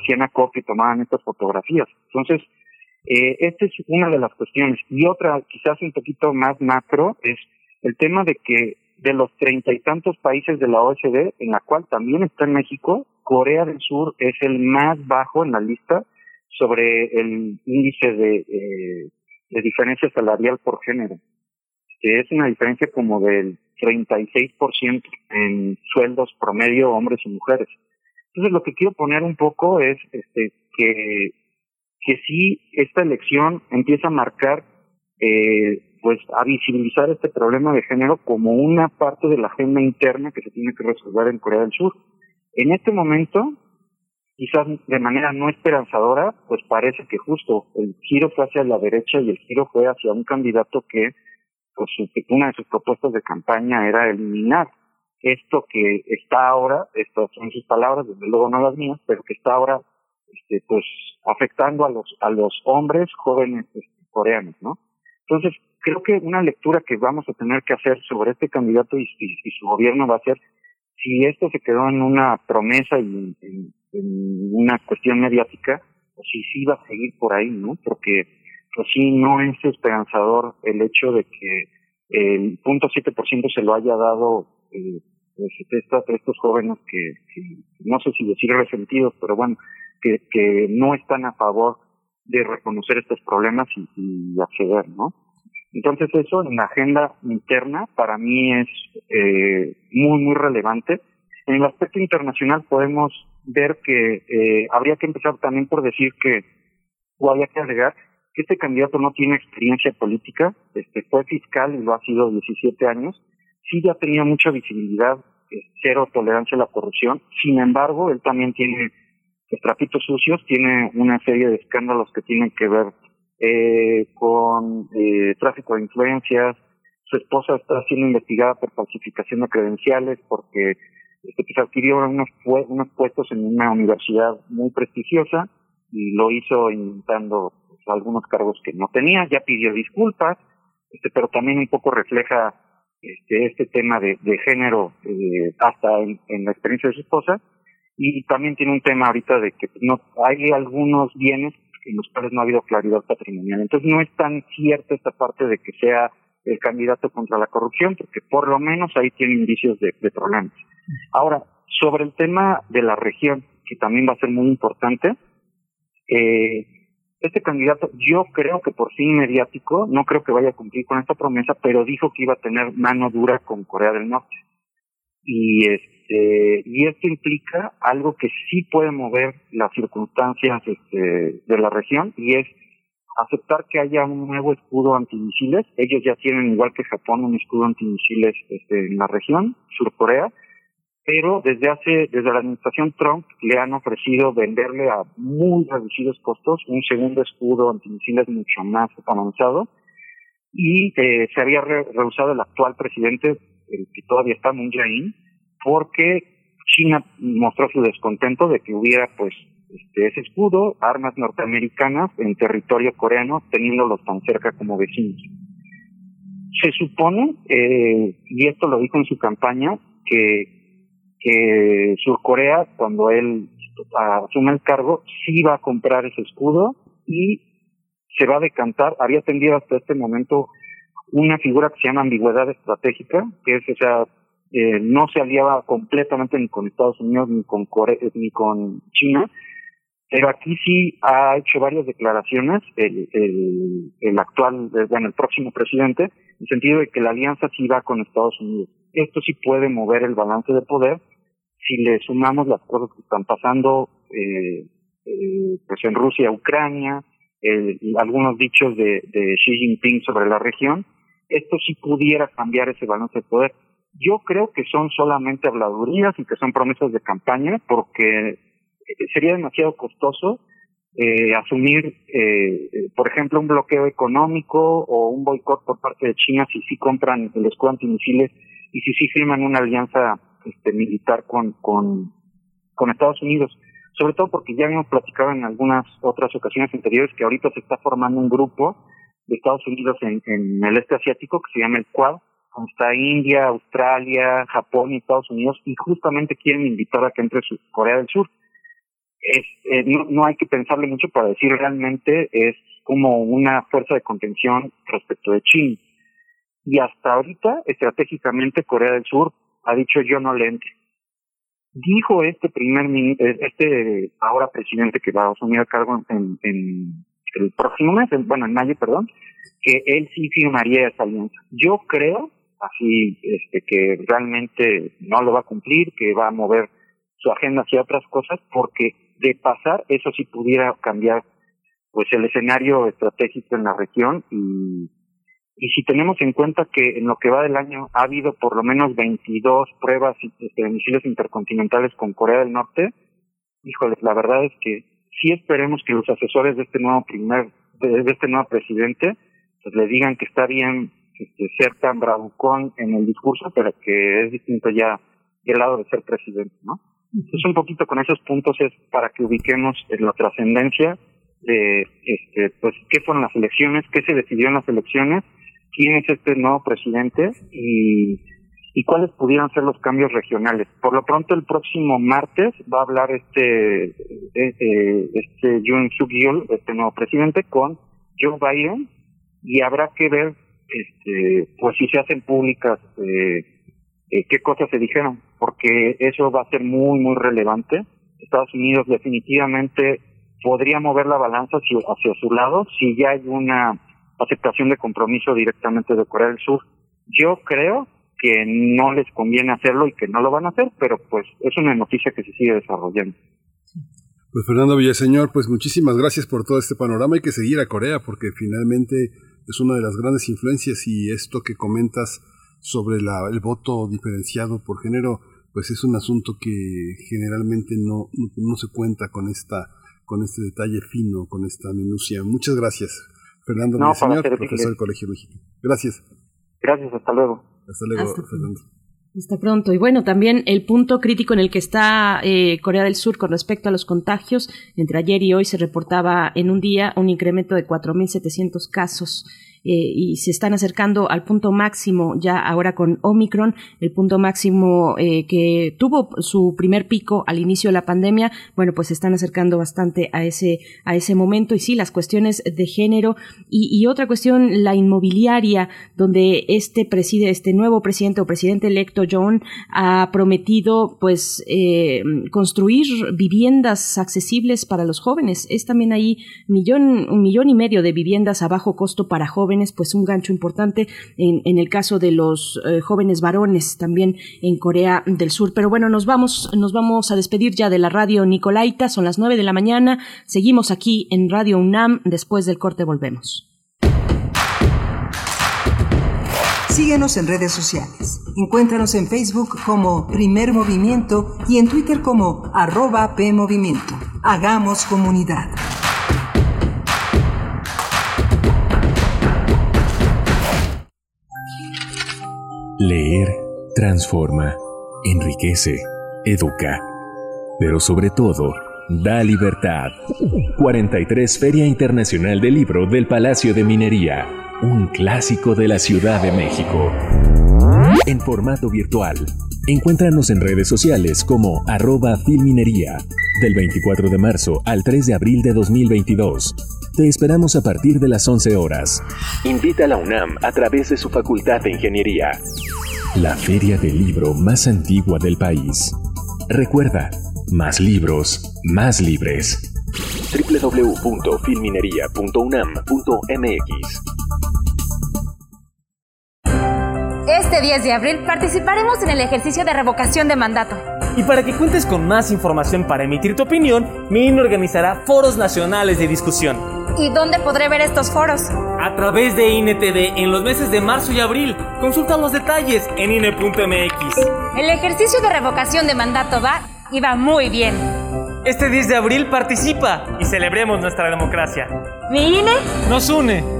[SPEAKER 19] hacían acopio y tomaban estas fotografías. Entonces, eh, esta es una de las cuestiones. Y otra, quizás un poquito más macro, es el tema de que de los treinta y tantos países de la OSD, en la cual también está en México, Corea del Sur es el más bajo en la lista sobre el índice de, eh, de diferencia salarial por género, que es una diferencia como del 36% en sueldos promedio hombres y mujeres. Entonces lo que quiero poner un poco es este que que sí esta elección empieza a marcar eh, pues a visibilizar este problema de género como una parte de la agenda interna que se tiene que resolver en Corea del Sur. En este momento, quizás de manera no esperanzadora, pues parece que justo el giro fue hacia la derecha y el giro fue hacia un candidato que, pues su- una de sus propuestas de campaña era eliminar esto que está ahora, estas son sus palabras, desde luego no las mías, pero que está ahora, este, pues afectando a los a los hombres jóvenes este, coreanos, ¿no? Entonces, creo que una lectura que vamos a tener que hacer sobre este candidato y, y- y su gobierno va a ser si esto se quedó en una promesa y en, en una cuestión mediática, o si sí va a seguir por ahí, ¿no? Porque, pues sí, no es esperanzador el hecho de que el punto ciento se lo haya dado eh, pues, estos, estos jóvenes que, que no sé si decir resentidos, pero bueno, que, que no están a favor de reconocer estos problemas y, acceder, ¿no? Entonces eso en la agenda interna para mí es eh, muy, muy relevante. En el aspecto internacional podemos ver que eh, habría que empezar también por decir que, o habría que agregar, que este candidato no tiene experiencia política, este fue fiscal y lo ha sido 17 años, sí ya tenía mucha visibilidad, eh, cero tolerancia a la corrupción, sin embargo, él también tiene trapitos sucios, tiene una serie de escándalos que tienen que ver eh, con eh, tráfico de influencias, su esposa está siendo investigada por falsificación de credenciales porque este, pues, adquirió unos, unos puestos en una universidad muy prestigiosa y lo hizo inventando algunos cargos que no tenía, ya pidió disculpas, este, pero también un poco refleja este, este tema de, de género eh, hasta en, en la experiencia de su esposa y también tiene un tema ahorita de que no hay algunos bienes en los cuales no ha habido claridad patrimonial. Entonces no es tan cierta esta parte de que sea el candidato contra la corrupción, porque por lo menos ahí tiene indicios de, de problemas. Ahora, sobre el tema de la región, que también va a ser muy importante, eh, este candidato, yo creo que por fin mediático, no creo que vaya a cumplir con esta promesa, pero dijo que iba a tener mano dura con Corea del Norte. Y este, y esto implica algo que sí puede mover las circunstancias este, de la región, y es aceptar que haya un nuevo escudo antimisiles. Ellos ya tienen, igual que Japón, un escudo antimisiles este, en la región, Sur Corea, pero desde hace, desde la administración Trump le han ofrecido venderle a muy reducidos costos un segundo escudo antimisiles mucho más avanzado y eh, se había re- rehusado el actual presidente, el que todavía está, Moon Jae-in, porque China mostró su descontento de que hubiera pues este, ese escudo, armas norteamericanas en territorio coreano, teniéndolos tan cerca como vecinos. Se supone, eh, y esto lo dijo en su campaña, que que Surcorea, cuando él asume el cargo, sí va a comprar ese escudo y se va a decantar, había tendido hasta este momento una figura que se llama ambigüedad estratégica, que es, o sea, eh, no se aliaba completamente ni con Estados Unidos ni con Corea, ni con China, pero aquí sí ha hecho varias declaraciones el, el, el actual, eh, bueno, el próximo presidente, en sentido de que la alianza sí va con Estados Unidos. Esto sí puede mover el balance de poder si le sumamos las cosas que están pasando eh, eh, pues en Rusia, Ucrania, el- algunos dichos de, Xi Jinping sobre la región, esto sí pudiera cambiar ese balance de poder. Yo creo que son solamente habladurías y que son promesas de campaña porque eh, sería demasiado costoso eh, asumir, eh, eh, por ejemplo, un bloqueo económico o un boicot por parte de China si sí compran el escudo antimisiles y si sí firman una alianza este, militar con, con, con Estados Unidos. Sobre todo porque ya habíamos platicado en algunas otras ocasiones anteriores que ahorita se está formando un grupo de Estados Unidos en, en el este asiático que se llama el Quad, donde está India, Australia, Japón y Estados Unidos, y justamente quieren invitar a que entre su- Corea del Sur. Es, eh, no, no hay que pensarle mucho para decir realmente es como una fuerza de contención respecto de China. Y hasta ahorita, estratégicamente, Corea del Sur ha dicho yo no le entre. Dijo este primer, eh, este ahora presidente que va a asumir el cargo en, en el próximo mes, en- bueno, en mayo, perdón, que él sí firmaría esa alianza. Yo creo, así, este, que realmente no lo va a cumplir, que va a mover su agenda hacia otras cosas, porque de pasar, eso sí pudiera cambiar, pues, el escenario estratégico en la región y y si tenemos en cuenta que en lo que va del año ha habido por lo menos 22 pruebas de misiles intercontinentales con Corea del Norte, híjoles, la verdad es que sí esperemos que los asesores de este nuevo primer, de, de este nuevo presidente, pues le digan que está bien este, ser tan bravucón en el discurso, pero que es distinto ya el lado de ser presidente, ¿no? Entonces un poquito con esos puntos es para que ubiquemos en la trascendencia de este, pues, qué fueron las elecciones, qué se decidió en las elecciones, quién es este nuevo presidente y, cuáles pudieran ser los cambios regionales. Por lo pronto, el próximo martes va a hablar este, este, este Yoon Suk Yeol, este nuevo presidente, con Joe Biden y habrá que ver, este, pues si se hacen públicas eh, eh, qué cosas se dijeron, porque eso va a ser muy, muy relevante. Estados Unidos definitivamente podría mover la balanza hacia, hacia su lado si ya hay una aceptación de compromiso directamente de Corea del Sur. Yo creo que no les conviene hacerlo y que no lo van a hacer, pero pues es una noticia que se sigue desarrollando.
[SPEAKER 2] Pues Fernando Villaseñor, pues muchísimas gracias por todo este panorama. Hay que seguir a Corea porque finalmente es una de las grandes influencias y esto que comentas sobre la, el voto diferenciado por género, pues es un asunto que generalmente no, no, no se cuenta con esta con este detalle fino, con esta minucia. Muchas gracias, Fernando
[SPEAKER 19] No,
[SPEAKER 2] Villaseñor, profesor del Colegio México. Gracias.
[SPEAKER 19] Gracias, hasta luego.
[SPEAKER 2] Hasta luego,
[SPEAKER 1] Hasta
[SPEAKER 2] Fernando.
[SPEAKER 1] Hasta pronto. Y bueno, también el punto crítico en el que está eh, Corea del Sur con respecto a los contagios. Entre ayer y hoy se reportaba en un día un incremento de 4.700 casos. Eh, y se están acercando al punto máximo ya ahora con Omicron, el punto máximo eh, que tuvo su primer pico al inicio de la pandemia, bueno, pues se están acercando bastante a ese, a ese momento. Y sí, las cuestiones de género. Y, otra cuestión, la inmobiliaria, donde este preside, este nuevo presidente o presidente electo John ha prometido pues eh, construir viviendas accesibles para los jóvenes. Es también ahí millón, un millón y medio de viviendas a bajo costo para jóvenes, pues un gancho importante en, el caso de los eh, jóvenes varones también en Corea del Sur. Pero bueno, nos vamos, nos vamos a despedir ya de la radio Nicolaita, son las nueve de la mañana, seguimos aquí en Radio UNAM, después del corte volvemos.
[SPEAKER 8] Síguenos en redes sociales. Encuéntranos en Facebook como Primer Movimiento y en Twitter como arroba PMovimiento. Hagamos comunidad.
[SPEAKER 14] Leer transforma, enriquece, educa, pero sobre todo, da libertad. 43 Feria Internacional del Libro del Palacio de Minería, un clásico de la Ciudad de México. En formato virtual. Encuéntranos en redes sociales como arroba filminería, del 24 de marzo al 3 de abril de 2022. Te esperamos a partir de las 11 horas. Invita a la UNAM a través de su Facultad de Ingeniería. La feria del libro más antigua del país. Recuerda, más libros, más libres. www.filminería.unam.mx
[SPEAKER 20] Este 10 de abril participaremos en el ejercicio de revocación de mandato.
[SPEAKER 21] Y para que cuentes con más información para emitir tu opinión, mi INE organizará foros nacionales de discusión.
[SPEAKER 20] ¿Y dónde podré ver estos foros?
[SPEAKER 21] A través de INETV en los meses de marzo y abril. Consulta los detalles en INE.mx.
[SPEAKER 20] El ejercicio de revocación de mandato va y va muy bien.
[SPEAKER 21] Este 10 de abril participa y celebremos nuestra democracia.
[SPEAKER 20] ¿Mi INE?
[SPEAKER 21] Nos une.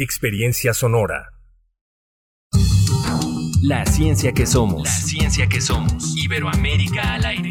[SPEAKER 22] Experiencia sonora.
[SPEAKER 14] La ciencia que somos. La ciencia que somos. Iberoamérica al aire.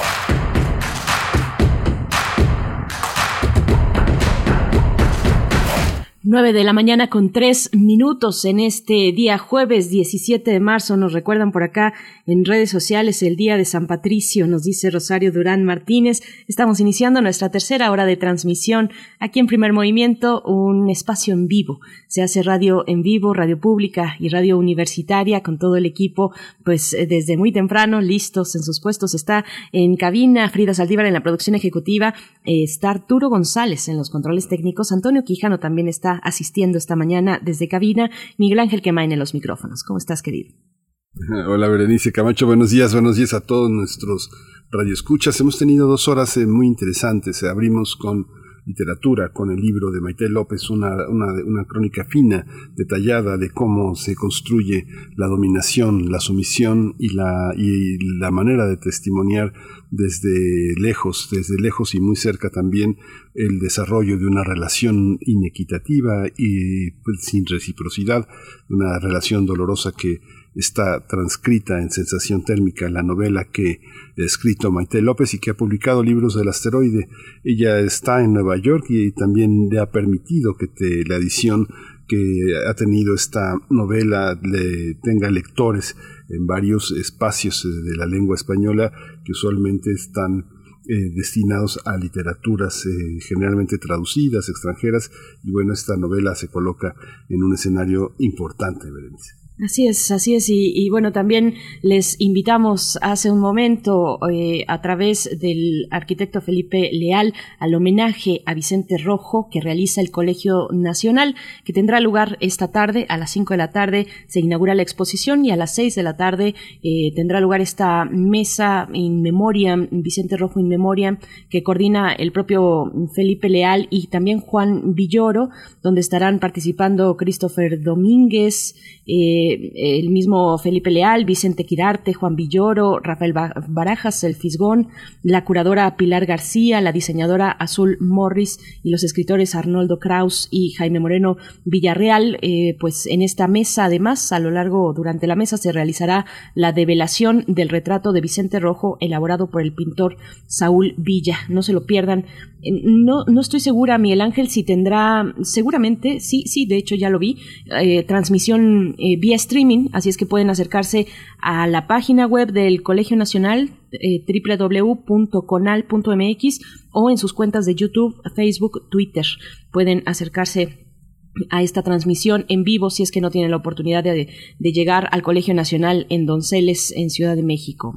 [SPEAKER 1] 9 de la mañana con tres minutos en este día jueves 17 de marzo. Nos recuerdan por acá en redes sociales el día de San Patricio, nos dice Rosario Durán Martínez. Estamos iniciando nuestra tercera hora de transmisión aquí en Primer Movimiento, un espacio en vivo. Se hace radio en vivo, radio pública y radio universitaria con todo el equipo, pues eh, desde muy temprano, listos en sus puestos. Está en cabina Frida Saldívar en la producción ejecutiva, eh, está Arturo González en los controles técnicos, Antonio Quijano también está asistiendo esta mañana desde cabina. Miguel Ángel Quemain en los micrófonos. ¿Cómo estás, querido?
[SPEAKER 2] Hola, Berenice Camacho. Buenos días, buenos días a todos nuestros radioescuchas. Hemos tenido dos horas eh, muy interesantes. Abrimos con literatura, con el libro de Maite López, una, una, una, crónica fina, detallada de cómo se construye la dominación, la sumisión y la, y la manera de testimoniar desde lejos, desde lejos y muy cerca también el desarrollo de una relación inequitativa y pues, sin reciprocidad, una relación dolorosa que está transcrita en sensación térmica, la novela que ha escrito Maite López y que ha publicado libros del asteroide. Ella está en Nueva York y también le ha permitido que te, la edición que ha tenido esta novela le tenga lectores en varios espacios de la lengua española que usualmente están eh, destinados a literaturas eh, generalmente traducidas, extranjeras, y bueno, esta novela se coloca en un escenario importante, Berenice.
[SPEAKER 1] Así es, así es. Y, bueno, también les invitamos hace un momento eh, a través del arquitecto Felipe Leal al homenaje a Vicente Rojo que realiza el Colegio Nacional, que tendrá lugar esta tarde a las 5 de la tarde. Se inaugura la exposición y a las 6 de la tarde eh, tendrá lugar esta mesa in memoriam, Vicente Rojo in memoriam, que coordina el propio Felipe Leal y también Juan Villoro, donde estarán participando Christopher Domínguez, eh, el mismo Felipe Leal, Vicente Quirarte, Juan Villoro, Rafael Barajas, el Fisgón, la curadora Pilar García, la diseñadora Azul Morris y los escritores Arnoldo Kraus y Jaime Moreno Villarreal. Eh, pues en esta mesa, además, a lo largo, durante la mesa se realizará la develación del retrato de Vicente Rojo elaborado por el pintor Saúl Villa. No se lo pierdan. No, no estoy segura, Miguel Ángel, si tendrá, seguramente, sí, sí, de hecho ya lo vi, eh, transmisión eh, vía streaming, así es que pueden acercarse a la página web del Colegio Nacional, eh, www.conal.mx o en sus cuentas de YouTube, Facebook, Twitter. Pueden acercarse a esta transmisión en vivo si es que no tienen la oportunidad de, llegar al Colegio Nacional en Donceles, en Ciudad de México.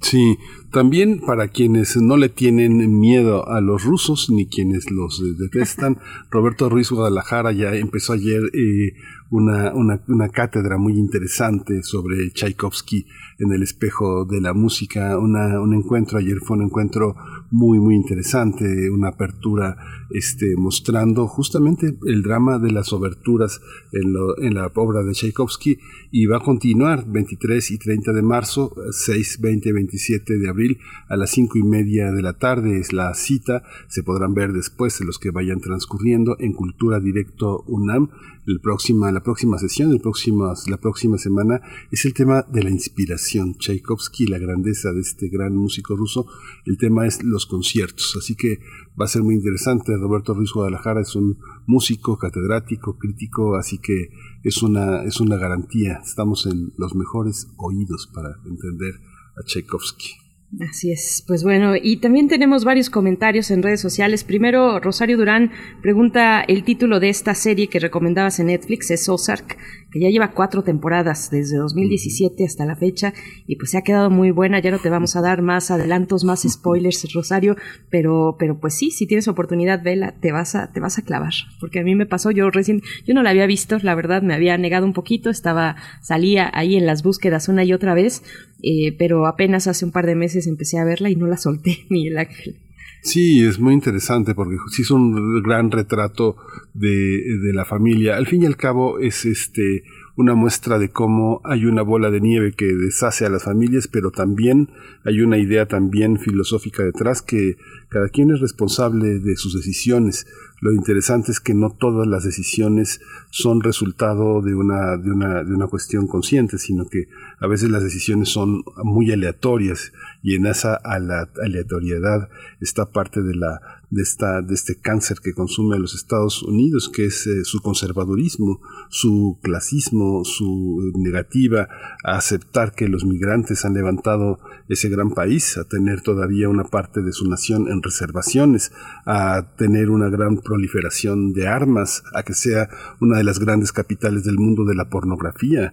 [SPEAKER 2] Sí, también para quienes no le tienen miedo a los rusos ni quienes los detestan, Roberto Ruiz Guadalajara ya empezó ayer eh, una, una, una, cátedra muy interesante sobre Tchaikovsky en el espejo de la música, una, un encuentro, ayer fue un encuentro muy, muy interesante, una apertura este, mostrando justamente el drama de las oberturas en, la obra de Tchaikovsky y va a continuar 23 y 30 de marzo, 6, 20 y 27 de abril a las 5 y media de la tarde es la cita, se podrán ver después de los que vayan transcurriendo en Cultura Directo UNAM la próxima sesión, el próximo, la próxima semana, es el tema de la inspiración. Tchaikovsky, la grandeza de este gran músico ruso, el tema es los conciertos. Así que va a ser muy interesante. Roberto Ruiz Guadalajara es un músico, catedrático, crítico, así que es una, es una garantía. Estamos en los mejores oídos para entender a Tchaikovsky.
[SPEAKER 1] Así es, pues bueno, y también tenemos varios comentarios en redes sociales. Primero, Rosario Durán pregunta el título de esta serie que recomendabas en Netflix, es Ozark. Que ya lleva cuatro temporadas desde 2017 hasta la fecha y pues se ha quedado muy buena. Ya no te vamos a dar más adelantos, más spoilers, Rosario, pero, pero pues sí, si tienes oportunidad, vela, te vas a, te vas a clavar, porque a mí me pasó, yo recién, yo no la había visto, la verdad, me había negado un poquito, estaba, salía ahí en las búsquedas una y otra vez, eh, pero apenas hace un par de meses empecé a verla y no la solté, Miguel Ángel.
[SPEAKER 2] Sí, es muy interesante porque sí es un gran retrato de, de, la familia. Al fin y al cabo es este una muestra de cómo hay una bola de nieve que deshace a las familias, pero también hay una idea también filosófica detrás que cada quien es responsable de sus decisiones. Lo interesante es que no todas las decisiones son resultado de una, de una, de una cuestión consciente, sino que a veces las decisiones son muy aleatorias y en esa aleatoriedad está parte de la de, esta, de este cáncer que consume a los Estados Unidos, que es eh, su conservadurismo, su clasismo, su negativa a aceptar que los migrantes han levantado ese gran país, a tener todavía una parte de su nación en reservaciones, a tener una gran proliferación de armas, a que sea una de las grandes capitales del mundo de la pornografía,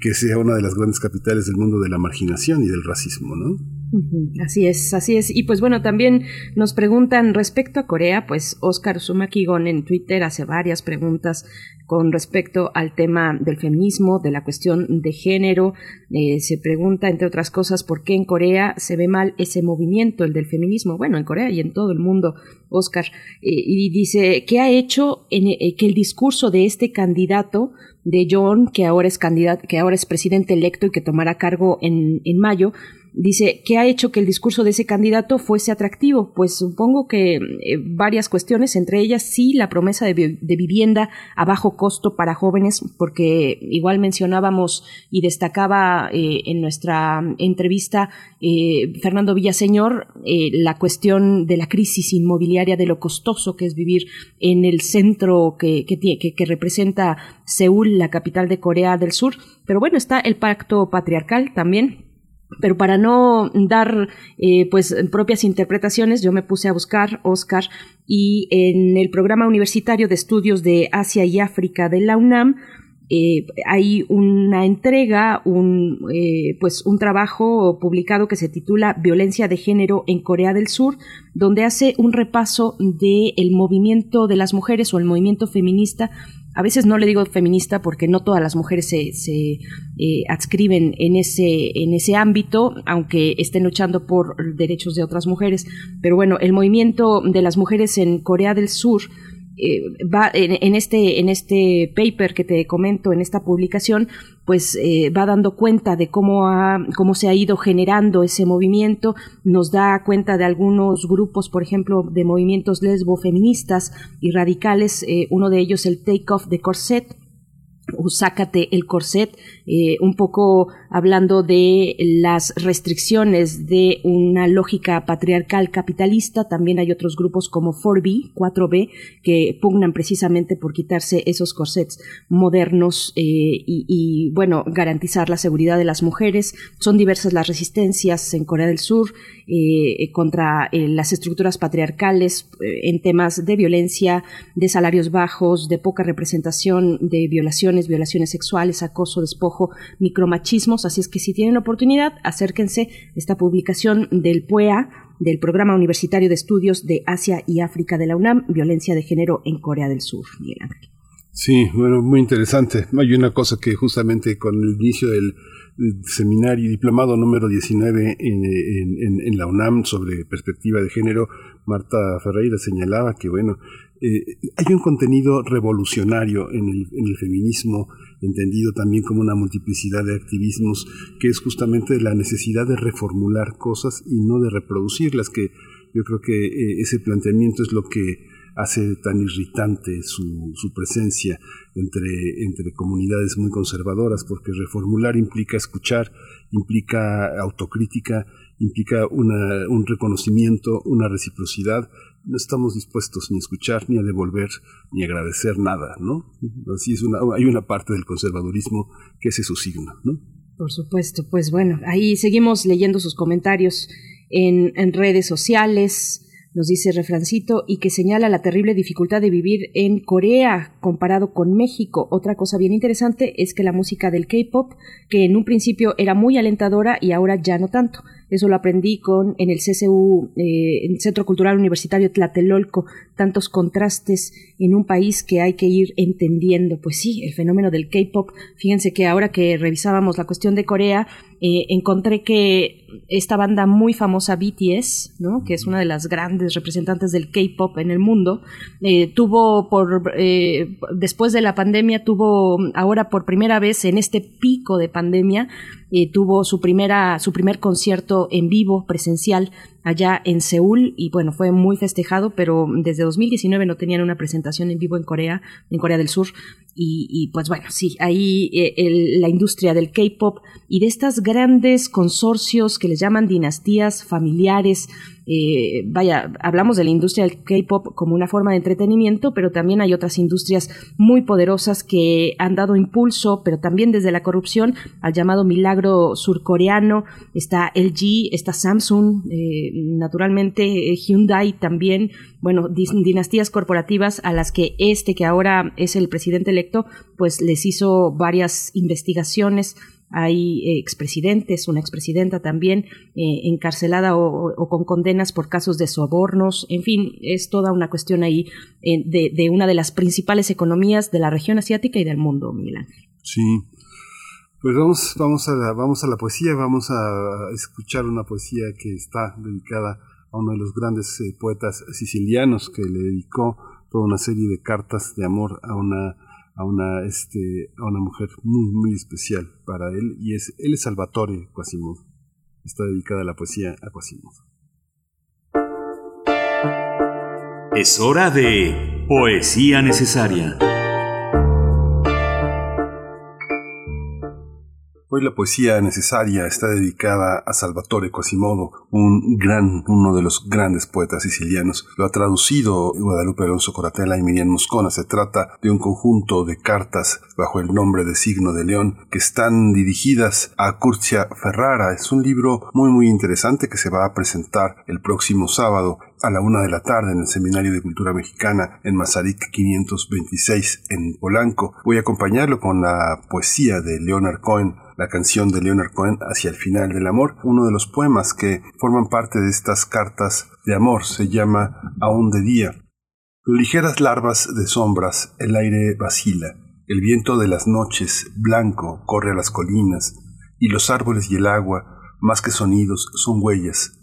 [SPEAKER 2] que sea una de las grandes capitales del mundo de la marginación y del racismo, ¿no?
[SPEAKER 1] Así es, así es. Y pues bueno, también nos preguntan respecto a Corea, pues Oscar Sumakigon en Twitter hace varias preguntas con respecto al tema del feminismo, de la cuestión de género. Eh, se pregunta, entre otras cosas, por qué en Corea se ve mal ese movimiento, el del feminismo. Bueno, en Corea y en todo el mundo, Oscar. Eh, y dice, ¿qué ha hecho en, eh, que el discurso de este candidato de John, que ahora es candidato, que ahora es presidente electo y que tomará cargo en, en mayo, Dice, ¿qué ha hecho que el discurso de ese candidato fuese atractivo? Pues supongo que eh, varias cuestiones, entre ellas sí la promesa de, vivienda a bajo costo para jóvenes, porque igual mencionábamos y destacaba eh, en nuestra entrevista eh, Fernando Villaseñor la cuestión de la crisis inmobiliaria, de lo costoso que es vivir en el centro que, que, que representa Seúl, la capital de Corea del Sur. Pero bueno, está el pacto patriarcal también pero para no dar eh, pues propias interpretaciones, yo me puse a buscar Oscar y en el programa universitario de estudios de Asia y África de la UNAM eh, hay una entrega, un, eh, pues un trabajo publicado que se titula Violencia de género en Corea del Sur, donde hace un repaso del el movimiento de las mujeres o el movimiento feminista a veces no le digo feminista porque no todas las mujeres se, se eh, adscriben en ese, en ese ámbito, aunque estén luchando por derechos de otras mujeres. Pero bueno, el movimiento de las mujeres en Corea del Sur eh, va en, este en este paper que te comento en esta publicación pues eh, va dando cuenta de cómo ha, cómo se ha ido generando ese movimiento nos da cuenta de algunos grupos por ejemplo de movimientos lesbo feministas y radicales eh, uno de ellos el take off de corset sácate el corset, eh, un poco hablando de las restricciones de una lógica patriarcal capitalista. También hay otros grupos como 4B, 4B, que pugnan precisamente por quitarse esos corsets modernos eh, y, bueno, garantizar la seguridad de las mujeres. Son diversas las resistencias en Corea del Sur eh, contra las estructuras patriarcales en temas de violencia, de salarios bajos, de poca representación, de violaciones violaciones sexuales, acoso, despojo, micromachismos. Así es que si tienen oportunidad, acérquense a esta publicación del PUEA, del Programa Universitario de Estudios de Asia y África de la UNAM, Violencia de Género en Corea del Sur.
[SPEAKER 2] Sí, bueno, muy interesante. Hay una cosa que justamente con el inicio del seminario diplomado número 19 en, la UNAM sobre perspectiva de género, Marta Ferreira señalaba que, bueno, eh, hay un contenido revolucionario en en el, feminismo, entendido también como una multiplicidad de activismos, que es justamente la necesidad de reformular cosas y no de reproducirlas, que yo creo que eh, ese planteamiento es lo que hace tan irritante su, su presencia entre, entre comunidades muy conservadoras, porque reformular implica escuchar, implica autocrítica, implica una, un reconocimiento, una reciprocidad. No estamos dispuestos ni a escuchar, ni a devolver, ni a agradecer nada, ¿no? Así es una, hay una parte del conservadurismo que ese es su signo, ¿no?
[SPEAKER 1] Por supuesto, pues bueno, ahí seguimos leyendo sus comentarios en, en redes sociales nos dice refrancito, y que señala la terrible dificultad de vivir en Corea comparado con México. Otra cosa bien interesante es que la música del K-pop, que en un principio era muy alentadora y ahora ya no tanto. Eso lo aprendí con en el CCU, eh, el Centro Cultural Universitario Tlatelolco, tantos contrastes en un país que hay que ir entendiendo. Pues sí, el fenómeno del K-pop. Fíjense que ahora que revisábamos la cuestión de Corea, eh, encontré que esta banda muy famosa BTS, ¿no? que es una de las grandes representantes del K-pop en el mundo, eh, tuvo por eh, después de la pandemia tuvo ahora por primera vez en este pico de pandemia tuvo su primera su primer concierto en vivo presencial allá en Seúl y bueno, fue muy festejado, pero desde 2019 no tenían una presentación en vivo en Corea, en Corea del Sur. Y, pues bueno, sí, ahí eh, la industria del K-Pop y de estas grandes consorcios que les llaman dinastías familiares, eh, vaya, hablamos de la industria del K-Pop como una forma de entretenimiento, pero también hay otras industrias muy poderosas que han dado impulso, pero también desde la corrupción, al llamado milagro surcoreano. Está LG, está Samsung, eh, naturalmente eh, Hyundai también, bueno, dinastías corporativas a las que este, que ahora es el presidente electo, pues les hizo varias investigaciones hay eh, expresidentes, una expresidenta también eh, encarcelada o, con condenas por casos de sobornos. En fin, es toda una cuestión ahí eh, de, una de las principales economías de la región asiática y del mundo, Milán.
[SPEAKER 2] Sí. Pues vamos, vamos, a la, vamos a la poesía, vamos a escuchar una poesía que está dedicada a uno de los grandes poetas sicilianos que le dedicó toda una serie de cartas de amor a una a una, este, a una mujer muy, muy especial para él, y es, él es Salvatore Quasimodo. Está dedicada la poesía a Quasimodo.
[SPEAKER 3] Es hora de Poesía Necesaria.
[SPEAKER 2] Hoy la poesía necesaria está dedicada a Salvatore Quasimodo, un gran, uno de los grandes poetas sicilianos. Lo ha traducido Guadalupe Alonso Coratella y Miriam Moscona. Se trata de un conjunto de cartas bajo el nombre de Signo de León que están dirigidas a Curcia Ferrara. Es un libro muy muy interesante que se va a presentar el próximo sábado a la una de la tarde en el Seminario de Cultura Mexicana en Mazarik 526 en Polanco. Voy a acompañarlo con la poesía de Leonard Cohen, la canción de Leonard Cohen Hacia el final del amor, uno de los poemas que forman parte de estas cartas de amor. Se llama Aún de día. Ligeras larvas de sombras, el aire vacila, el viento de las noches, blanco, corre a las colinas, y los árboles y el agua, más que sonidos, son huellas,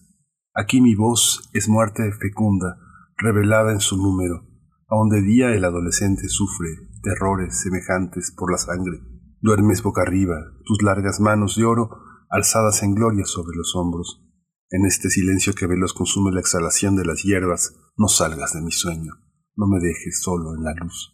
[SPEAKER 2] Aquí mi voz es muerte fecunda, revelada en su número. Aún de día el adolescente sufre terrores semejantes por la sangre. Duermes boca arriba, tus largas manos de oro alzadas en gloria sobre los hombros. En este silencio que veloz consume la exhalación de las hierbas, no salgas de mi sueño, no me dejes solo en la luz.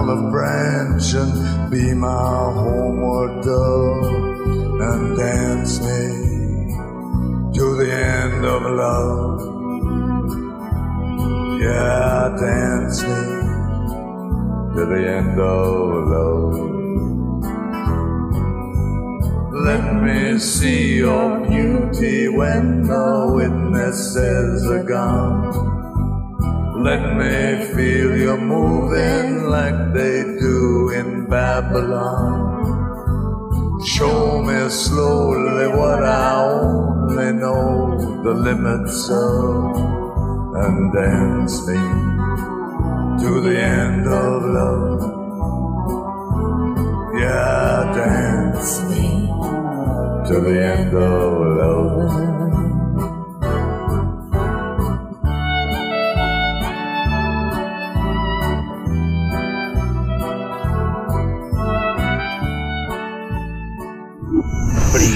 [SPEAKER 23] olive branch and be my homeward dove and dance me to the end of love. Yeah, dance me to the end of love. Let me see your beauty when the witnesses are gone. Let me feel you moving like they do in Babylon. Show me slowly what I only know the limits of, and dance me to the end of love. Yeah, dance me to the end of love.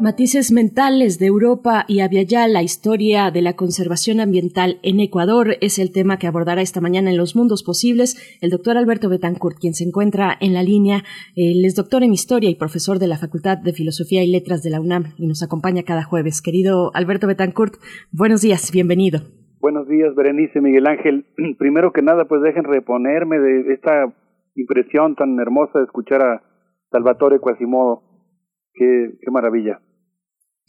[SPEAKER 1] Matices mentales de Europa y hacia la historia de la conservación ambiental en Ecuador es el tema que abordará esta mañana en Los Mundos Posibles el doctor Alberto Betancourt, quien se encuentra en la línea. Él es doctor en historia y profesor de la Facultad de Filosofía y Letras de la UNAM y nos acompaña cada jueves. Querido Alberto Betancourt, buenos días, bienvenido.
[SPEAKER 24] Buenos días, Berenice, Miguel Ángel. Primero que nada, pues dejen reponerme de esta impresión tan hermosa de escuchar a Salvatore Quasimodo. Qué, qué maravilla.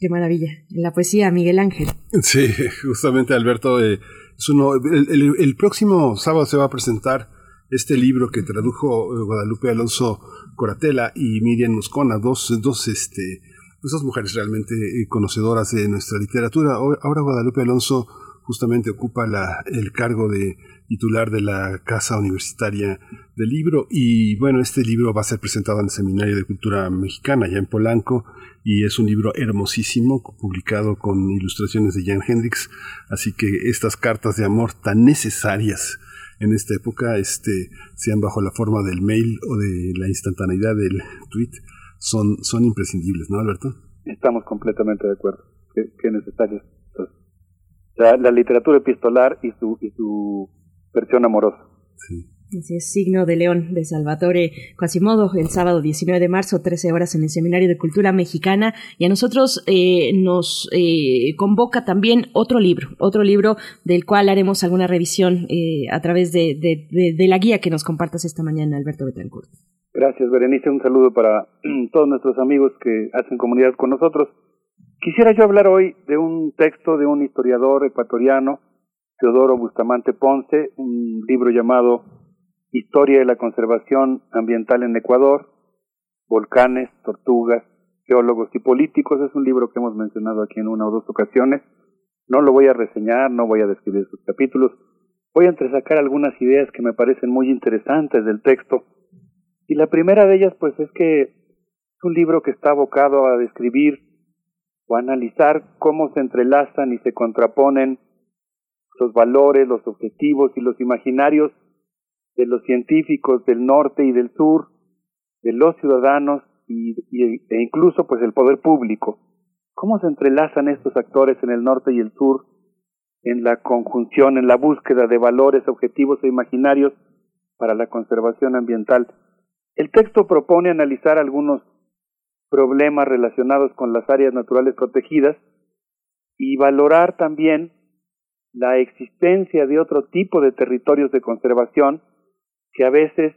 [SPEAKER 1] Qué maravilla. La poesía, Miguel Ángel.
[SPEAKER 2] Sí, justamente Alberto, eh, es uno, el, el, el, próximo sábado se va a presentar este libro que tradujo eh, Guadalupe Alonso Coratela y Miriam Muscona, dos, dos, este, dos mujeres realmente eh, conocedoras de nuestra literatura. Ahora Guadalupe Alonso justamente ocupa la, el cargo de titular de la Casa Universitaria del Libro y bueno, este libro va a ser presentado en el Seminario de Cultura Mexicana ya en Polanco y es un libro hermosísimo publicado con ilustraciones de Jan Hendricks, así que estas cartas de amor tan necesarias en esta época, este, sean bajo la forma del mail o de la instantaneidad del tweet, son, son imprescindibles, ¿no, Alberto?
[SPEAKER 24] Estamos completamente de acuerdo, que, que necesarias. La, la, literatura epistolar y su, y su versión amorosa.
[SPEAKER 2] Sí.
[SPEAKER 1] Así es, signo de León de Salvatore Quasimodo, el sábado 19 de marzo, 13 horas en el Seminario de Cultura Mexicana. Y a nosotros eh, nos eh, convoca también otro libro, otro libro del cual haremos alguna revisión eh, a través de, de, la guía que nos compartas esta mañana, Alberto Betancourt.
[SPEAKER 24] Gracias, Berenice. Un saludo para todos nuestros amigos que hacen comunidad con nosotros. Quisiera yo hablar hoy de un texto de un historiador ecuatoriano, Teodoro Bustamante Ponce, un libro llamado Historia de la conservación ambiental en Ecuador, volcanes, tortugas, geólogos y políticos. Es un libro que hemos mencionado aquí en una o dos ocasiones. No lo voy a reseñar, no voy a describir sus capítulos. Voy a entresacar algunas ideas que me parecen muy interesantes del texto. Y la primera de ellas, pues, es que es un libro que está abocado a describir o analizar cómo se entrelazan y se contraponen los valores, los objetivos y los imaginarios de los científicos del norte y del sur, de los ciudadanos y, e incluso pues el poder público. ¿Cómo se entrelazan estos actores en el norte y el sur en la conjunción, en la búsqueda de valores, objetivos e imaginarios para la conservación ambiental? El texto propone analizar algunos problemas relacionados con las áreas naturales protegidas y valorar también la existencia de otro tipo de territorios de conservación que a veces,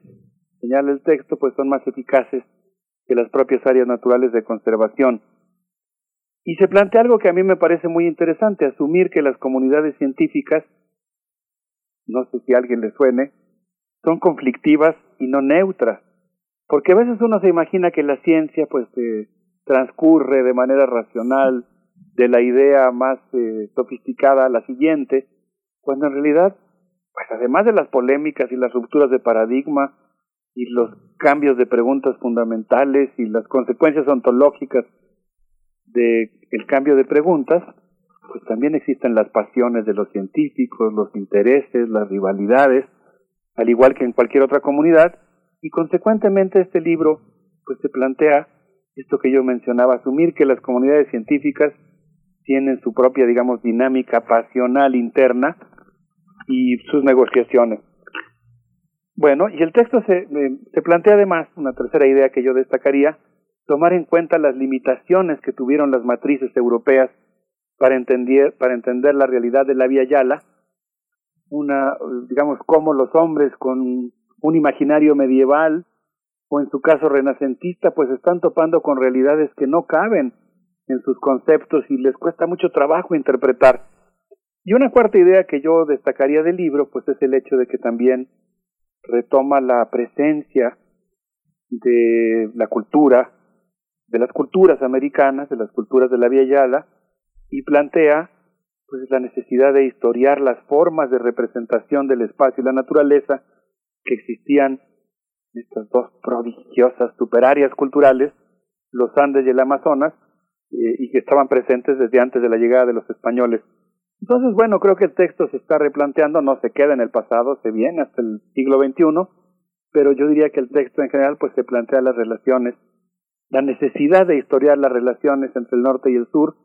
[SPEAKER 24] señala el texto, pues son más eficaces que las propias áreas naturales de conservación. Y se plantea algo que a mí me parece muy interesante, asumir que las comunidades científicas, no sé si a alguien le suene, son conflictivas y no neutras, porque a veces uno se imagina que la ciencia pues eh, transcurre de manera racional de la idea más eh, sofisticada a la siguiente, cuando en realidad pues además de las polémicas y las rupturas de paradigma y los cambios de preguntas fundamentales y las consecuencias ontológicas de el cambio de preguntas, pues también existen las pasiones de los científicos, los intereses, las rivalidades, al igual que en cualquier otra comunidad, y consecuentemente este libro pues se plantea esto que yo mencionaba, asumir que las comunidades científicas tienen su propia, digamos, dinámica pasional interna, y sus negociaciones. Bueno, y el texto se, plantea además, una tercera idea que yo destacaría, tomar en cuenta las limitaciones que tuvieron las matrices europeas para entender, para entender la realidad de la Vía Yala, una, digamos, cómo los hombres con un imaginario medieval o en su caso renacentista, pues están topando con realidades que no caben en sus conceptos y les cuesta mucho trabajo interpretar. Y una cuarta idea que yo destacaría del libro, pues es el hecho de que también retoma la presencia de la cultura, de las culturas americanas, de las culturas de la Vía Yala, y plantea pues la necesidad de historiar las formas de representación del espacio y la naturaleza que existían en estas dos prodigiosas superáreas culturales, los Andes y el Amazonas, eh, y que estaban presentes desde antes de la llegada de los españoles. Entonces, bueno, creo que el texto se está replanteando, no se queda en el pasado, se viene hasta el siglo XXI, pero yo diría que el texto en general pues se plantea las relaciones, la necesidad de historiar las relaciones entre el norte y el sur,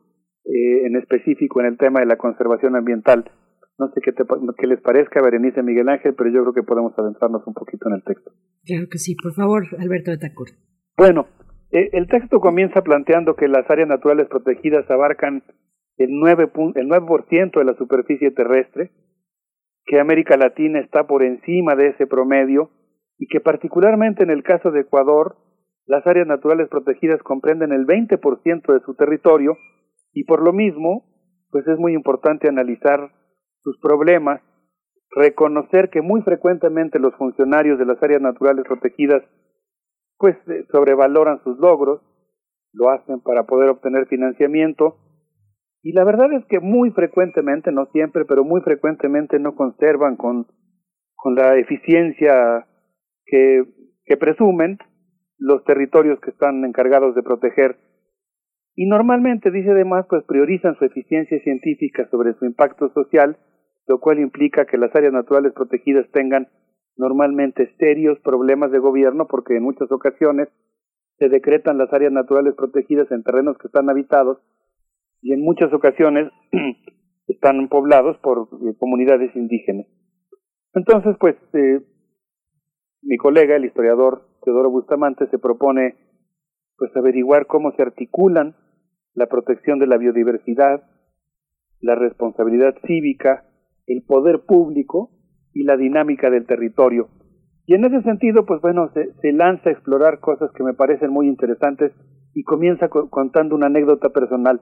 [SPEAKER 24] eh, en específico en el tema de la conservación ambiental. No sé qué, te, qué les parezca, Berenice Miguel Ángel, pero yo creo que podemos adentrarnos un poquito en el texto.
[SPEAKER 1] Claro que sí, por favor, Alberto de Tacur.
[SPEAKER 24] Bueno, eh, el texto comienza planteando que las áreas naturales protegidas abarcan el 9%, el 9 de la superficie terrestre, que América Latina está por encima de ese promedio y que particularmente en el caso de Ecuador, las áreas naturales protegidas comprenden el 20% de su territorio y por lo mismo, pues es muy importante analizar sus problemas, reconocer que muy frecuentemente los funcionarios de las áreas naturales protegidas pues eh, sobrevaloran sus logros, lo hacen para poder obtener financiamiento y la verdad es que muy frecuentemente, no siempre, pero muy frecuentemente no conservan con, con la eficiencia que, que presumen los territorios que están encargados de proteger. Y normalmente, dice además, pues priorizan su eficiencia científica sobre su impacto social, lo cual implica que las áreas naturales protegidas tengan normalmente serios problemas de gobierno porque en muchas ocasiones se decretan las áreas naturales protegidas en terrenos que están habitados y en muchas ocasiones están poblados por eh, comunidades indígenas. Entonces, pues, eh, mi colega, el historiador Teodoro Bustamante, se propone pues averiguar cómo se articulan la protección de la biodiversidad, la responsabilidad cívica, el poder público y la dinámica del territorio. Y en ese sentido, pues bueno, se, se lanza a explorar cosas que me parecen muy interesantes y comienza contando una anécdota personal.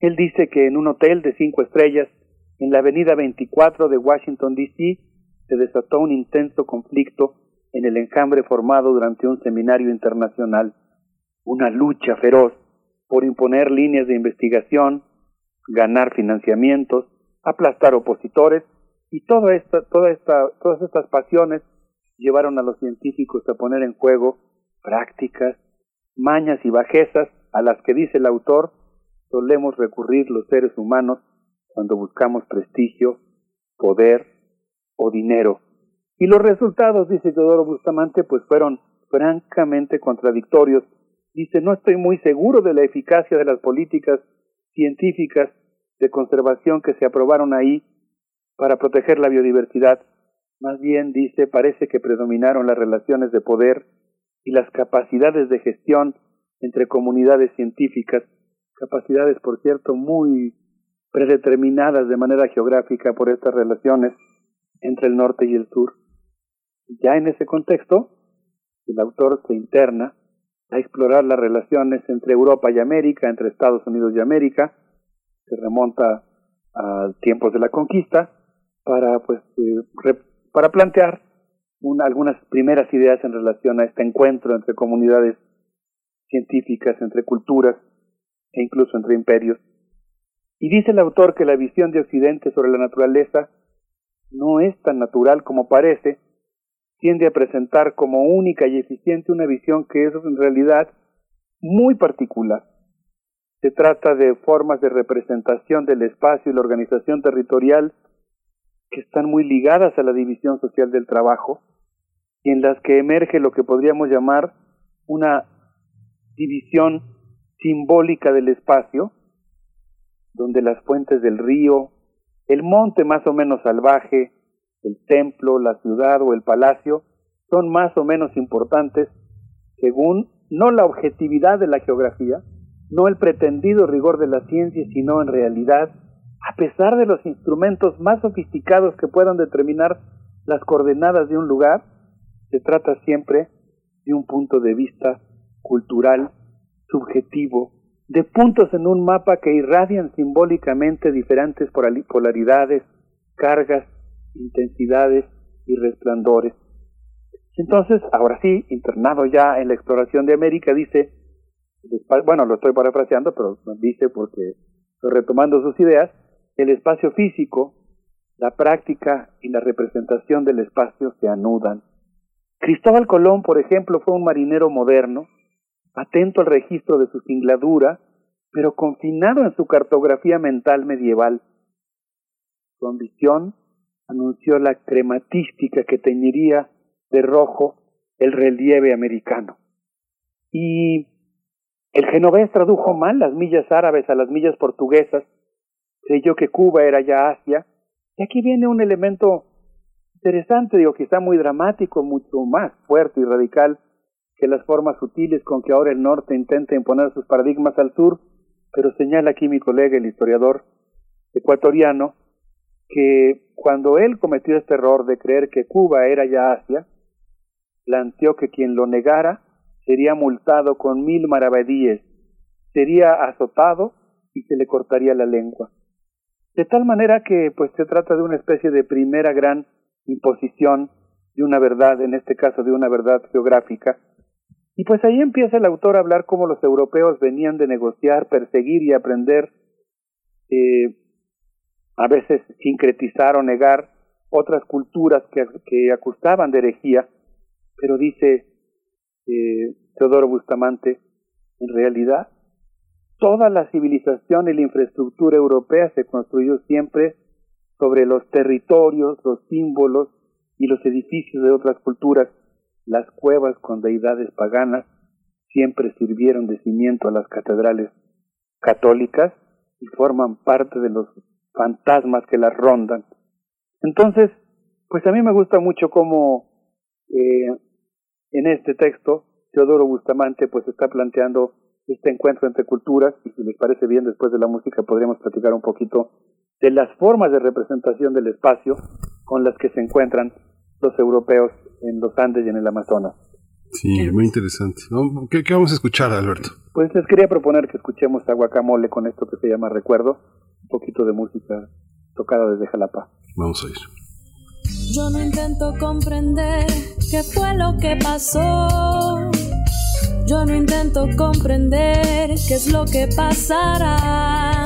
[SPEAKER 24] Él dice que en un hotel de cinco estrellas, en la avenida 24 de Washington, D.C., se desató un intenso conflicto en el enjambre formado durante un seminario internacional, una lucha feroz por imponer líneas de investigación, ganar financiamientos, aplastar opositores y toda esta, toda esta, todas estas pasiones llevaron a los científicos a poner en juego prácticas, mañas y bajezas a las que dice el autor solemos recurrir los seres humanos cuando buscamos prestigio, poder o dinero. Y los resultados, dice Teodoro Bustamante, pues fueron francamente contradictorios. Dice, no estoy muy seguro de la eficacia de las políticas científicas de conservación que se aprobaron ahí para proteger la biodiversidad. Más bien, dice, parece que predominaron las relaciones de poder y las capacidades de gestión entre comunidades científicas, capacidades, por cierto, muy predeterminadas de manera geográfica por estas relaciones entre el norte y el sur. Ya en ese contexto, el autor se interna a explorar las relaciones entre Europa y América, entre Estados Unidos y América, se remonta a tiempos de la conquista, para pues eh, para plantear algunas primeras ideas en relación a este encuentro entre comunidades científicas, entre culturas e incluso entre imperios. Y dice el autor que la visión de Occidente sobre la naturaleza no es tan natural como parece, tiende a presentar como única y eficiente una visión que es en realidad muy particular. Se trata de formas de representación del espacio y la organización territorial que están muy ligadas a la división social del trabajo y en las que emerge lo que podríamos llamar una división simbólica del espacio, donde las fuentes del río, el monte más o menos salvaje, el templo, la ciudad o el palacio son más o menos importantes según no la objetividad de la geografía, no el pretendido rigor de la ciencia, sino en realidad a pesar de los instrumentos más sofisticados que puedan determinar las coordenadas de un lugar, se trata siempre de un punto de vista cultural, subjetivo, de puntos en un mapa que irradian simbólicamente diferentes polaridades, cargas, intensidades y resplandores. Entonces, ahora sí, internado ya en la exploración de América, dice, bueno, lo estoy parafraseando, pero dice porque estoy retomando sus ideas, el espacio físico, la práctica y la representación del espacio se anudan. Cristóbal Colón, por ejemplo, fue un marinero moderno, atento al registro de su singladura, pero confinado en su cartografía mental medieval. Su ambición anunció la crematística que teñiría de rojo el relieve americano. Y el genovés tradujo mal las millas árabes a las millas portuguesas, creyó que Cuba era ya Asia, y aquí viene un elemento interesante, digo, quizá muy dramático, mucho más fuerte y radical que las formas sutiles con que ahora el norte intenta imponer sus paradigmas al sur, pero señala aquí mi colega, el historiador ecuatoriano, que cuando él cometió este error de creer que Cuba era ya Asia, planteó que quien lo negara sería multado con mil maravedíes, sería azotado y se le cortaría la lengua. De tal manera que pues se trata de una especie de primera gran imposición de una verdad, en este caso de una verdad geográfica. Y pues ahí empieza el autor a hablar cómo los europeos venían de negociar, perseguir y aprender, eh, a veces sincretizar o negar otras culturas que, acusaban de herejía, pero dice eh, Teodoro Bustamante, en realidad, toda la civilización y la infraestructura europea se construyó siempre sobre los territorios, los símbolos y los edificios de otras culturas. Las cuevas con deidades paganas siempre sirvieron de cimiento a las catedrales católicas y forman parte de los fantasmas que las rondan. Entonces, pues a mí me gusta mucho cómo eh, en este texto, Teodoro Bustamante pues está planteando este encuentro entre culturas y si les parece bien después de la música podríamos platicar un poquito de las formas de representación del espacio con las que se encuentran los europeos en los Andes y en el Amazonas.
[SPEAKER 2] Sí, muy interesante. ¿Qué, ¿Qué, vamos a escuchar, Alberto?
[SPEAKER 24] Pues les quería proponer que escuchemos a Guacamole con esto que se llama Recuerdo, un poquito de música tocada desde Jalapa.
[SPEAKER 2] Vamos a ir.
[SPEAKER 25] Yo no intento comprender qué fue lo que pasó. Yo no intento comprender qué es lo que pasará.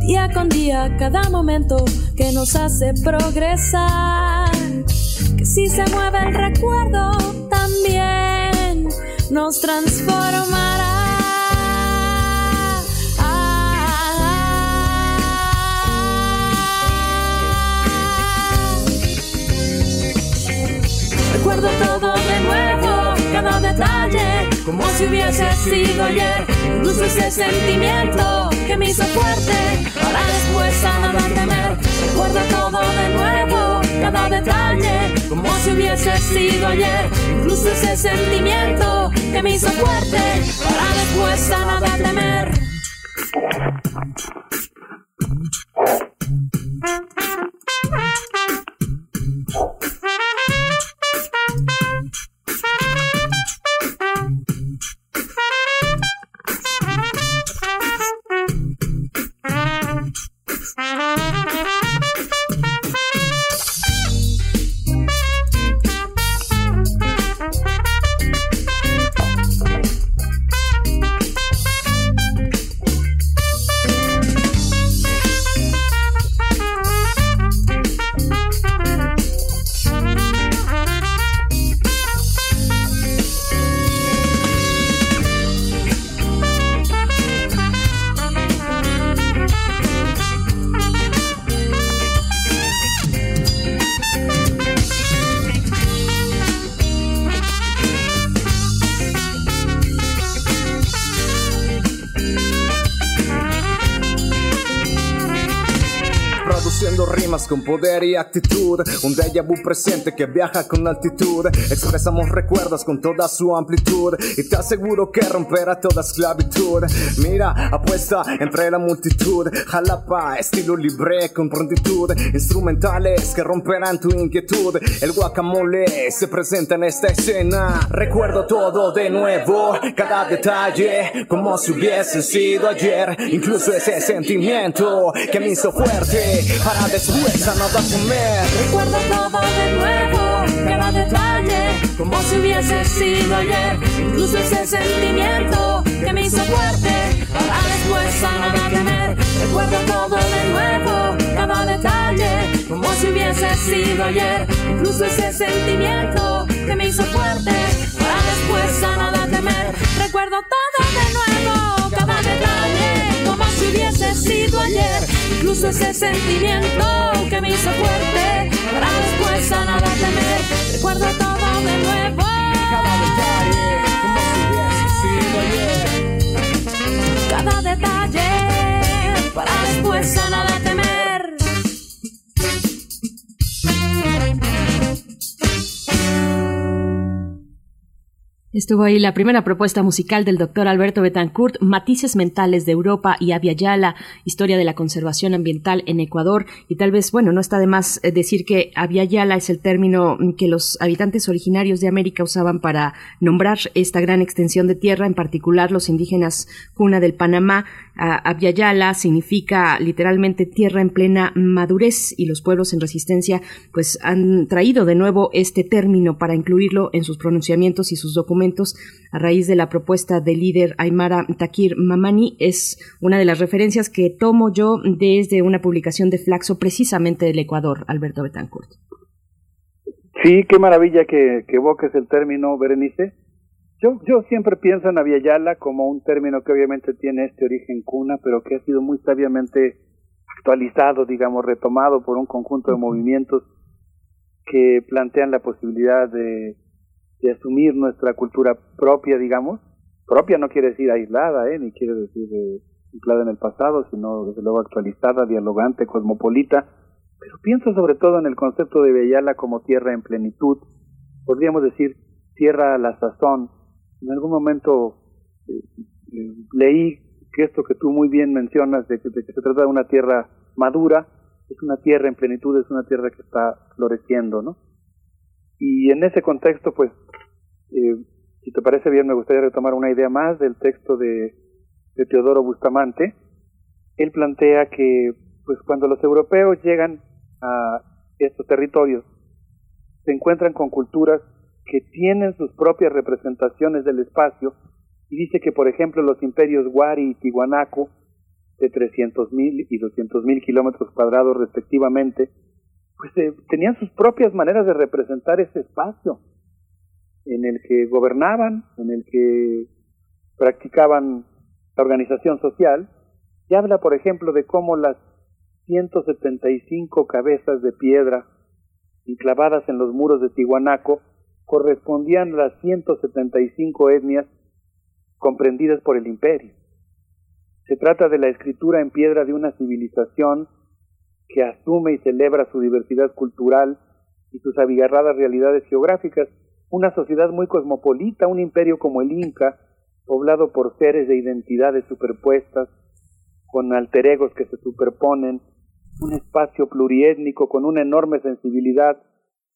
[SPEAKER 25] Día con día, cada momento que nos hace progresar. Si se mueve el recuerdo, también nos transformará. Recuerdo todo de nuevo, cada detalle, como si hubiese sido ayer. Incluso ese sentimiento que me hizo fuerte ahora después a nada temer. Recuerda todo de nuevo, cada detalle, como si hubiese sido ayer. Incluso ese sentimiento que me hizo fuerte ahora después abandonarme. temer.
[SPEAKER 26] Poder y actitud. Un déjà vu presente que viaja con altitud. Expresamos recuerdos con toda su amplitud. Y te aseguro que romperá toda esclavitud. Mira, apuesta entre la multitud. Jalapa, estilo libre con prontitud. Instrumentales que romperán tu inquietud. El guacamole se presenta en esta escena. Recuerdo todo de nuevo, cada detalle, como si hubiese sido ayer. Incluso ese sentimiento que me hizo fuerte para después
[SPEAKER 25] Recuerdo todo de nuevo, cada detalle, como si hubiese sido ayer. Incluso ese sentimiento que me hizo fuerte para después a nada temer. Recuerdo todo de nuevo, cada detalle, como si hubiese sido ayer. Incluso ese sentimiento que me hizo fuerte para después a nada temer. Recuerdo todo de nuevo, cada detalle, hubiese sido ayer. Incluso ese sentimiento que me hizo fuerte para después a nada temer. Recuerdo todo de nuevo. Cada detalle, como si hubiese sido ayer. Cada detalle para después a nada temer.
[SPEAKER 1] Estuvo ahí la primera propuesta musical del doctor Alberto Betancourt, Matices Mentales de Europa y Avia Yala, Historia de la Conservación Ambiental en Ecuador. Y tal vez, bueno, no está de más eh, decir que Avia es el término que los habitantes originarios de América usaban para nombrar esta gran extensión de tierra, en particular los indígenas cuna del Panamá. Avia Yala significa literalmente tierra en plena madurez y los pueblos en resistencia pues han traído de nuevo este término para incluirlo en sus pronunciamientos y sus documentos a raíz de la propuesta del líder Aymara Takir Mamani. Es una de las referencias que tomo yo desde una publicación de Flaxo precisamente del Ecuador, Alberto Betancourt.
[SPEAKER 24] Sí, qué maravilla que, que evoques el término, Berenice. Yo, yo siempre pienso en Aviala como un término que obviamente tiene este origen cuna, pero que ha sido muy sabiamente actualizado, digamos, retomado por un conjunto de movimientos que plantean la posibilidad de, de asumir nuestra cultura propia, digamos. Propia no quiere decir aislada, ¿eh? ni quiere decir eh, en el pasado, sino desde luego actualizada, dialogante, cosmopolita. Pero pienso sobre todo en el concepto de Bellala como tierra en plenitud. Podríamos decir tierra a la sazón, en algún momento eh, eh, leí que esto que tú muy bien mencionas, de que, se trata de una tierra madura, es una tierra en plenitud, es una tierra que está floreciendo, ¿no? Y en ese contexto, pues, eh, si te parece bien, me gustaría retomar una idea más del texto de, de Teodoro Bustamante. Él plantea que, pues, cuando los europeos llegan a estos territorios, se encuentran con culturas que tienen sus propias representaciones del espacio y dice que, por ejemplo, los imperios Wari y Tiwanaku, de 300.000 y 200.000 kilómetros cuadrados respectivamente, pues eh, tenían sus propias maneras de representar ese espacio en el que gobernaban, en el que practicaban la organización social, y habla, por ejemplo, de cómo las 175 cabezas de piedra enclavadas en los muros de Tiwanaco correspondían a las 175 etnias comprendidas por el imperio. Se trata de la escritura en piedra de una civilización que asume y celebra su diversidad cultural y sus abigarradas realidades geográficas, una sociedad muy cosmopolita, un imperio como el Inca, poblado por seres de identidades superpuestas, con alter egos que se superponen, un espacio pluriétnico con una enorme sensibilidad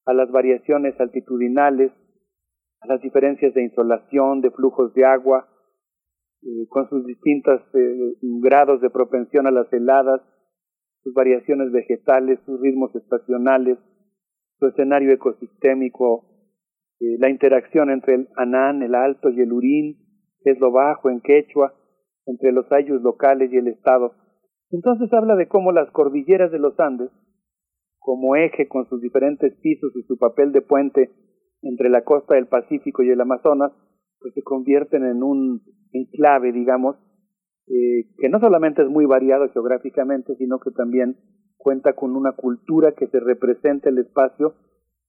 [SPEAKER 24] a las variaciones altitudinales, a las diferencias de insolación, de flujos de agua, eh, con sus distintos eh, grados de propensión a las heladas, sus variaciones vegetales, sus ritmos estacionales, su escenario ecosistémico, eh, la interacción entre el Anán, el Alto y el Urín, es lo bajo en quechua, entre los ayus locales y el Estado. Entonces habla de cómo las cordilleras de los Andes, como eje con sus diferentes pisos y su papel de puente entre la costa del Pacífico y el Amazonas, pues se convierten en un enclave, digamos, eh, que no solamente es muy variado geográficamente, sino que también cuenta con una cultura que se representa el espacio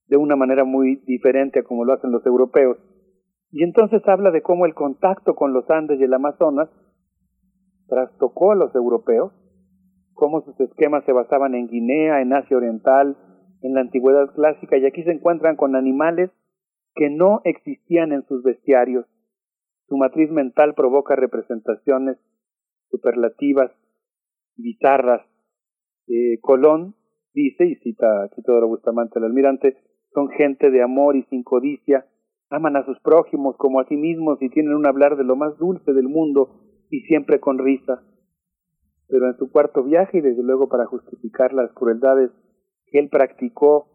[SPEAKER 24] de una manera muy diferente a como lo hacen los europeos. Y entonces habla de cómo el contacto con los Andes y el Amazonas trastocó a los europeos cómo sus esquemas se basaban en Guinea, en Asia Oriental, en la antigüedad clásica, y aquí se encuentran con animales que no existían en sus bestiarios. Su matriz mental provoca representaciones superlativas, bizarras. Eh, Colón dice, y cita aquí Bustamante el almirante, son gente de amor y sin codicia, aman a sus prójimos como a sí mismos y tienen un hablar de lo más dulce del mundo y siempre con risa. Pero en su cuarto viaje y desde luego para justificar las crueldades que él practicó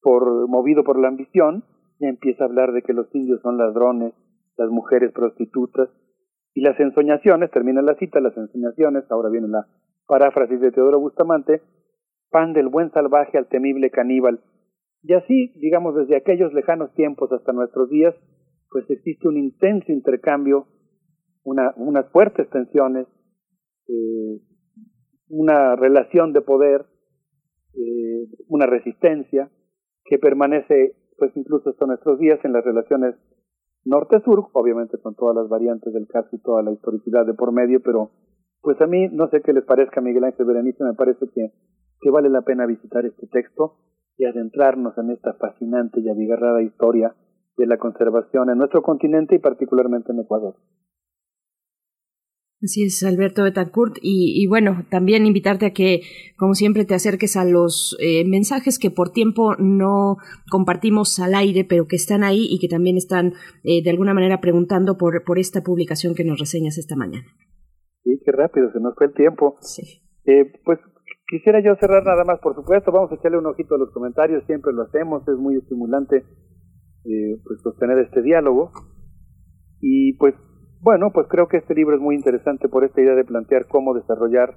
[SPEAKER 24] por movido por la ambición, empieza a hablar de que los indios son ladrones, las mujeres prostitutas y las ensoñaciones, termina la cita, las ensoñaciones, ahora viene la paráfrasis de Teodoro Bustamante, pan del buen salvaje al temible caníbal. Y así, digamos, desde aquellos lejanos tiempos hasta nuestros días, pues existe un intenso intercambio, una, unas fuertes tensiones, eh, una relación de poder, eh, una resistencia que permanece pues incluso hasta nuestros días en las relaciones norte-sur, obviamente con todas las variantes del caso y toda la historicidad de por medio, pero pues a mí, no sé qué les parezca Miguel Ángel Berenice, me parece que, que vale la pena visitar este texto y adentrarnos en esta fascinante y abigarrada historia de la conservación en nuestro continente y particularmente en Ecuador.
[SPEAKER 1] Así es, Alberto Betancourt. Y, y, bueno, también invitarte a que, como siempre, te acerques a los eh, mensajes que por tiempo no compartimos al aire, pero que están ahí y que también están eh, de alguna manera preguntando por, por esta publicación que nos reseñas esta mañana.
[SPEAKER 24] Sí, qué rápido, se nos fue el tiempo.
[SPEAKER 1] Sí.
[SPEAKER 24] Eh, pues quisiera yo cerrar nada más, por supuesto, vamos a echarle un ojito a los comentarios, siempre lo hacemos, es muy estimulante pues sostener este diálogo. Y pues bueno, pues creo que este libro es muy interesante por esta idea de plantear cómo desarrollar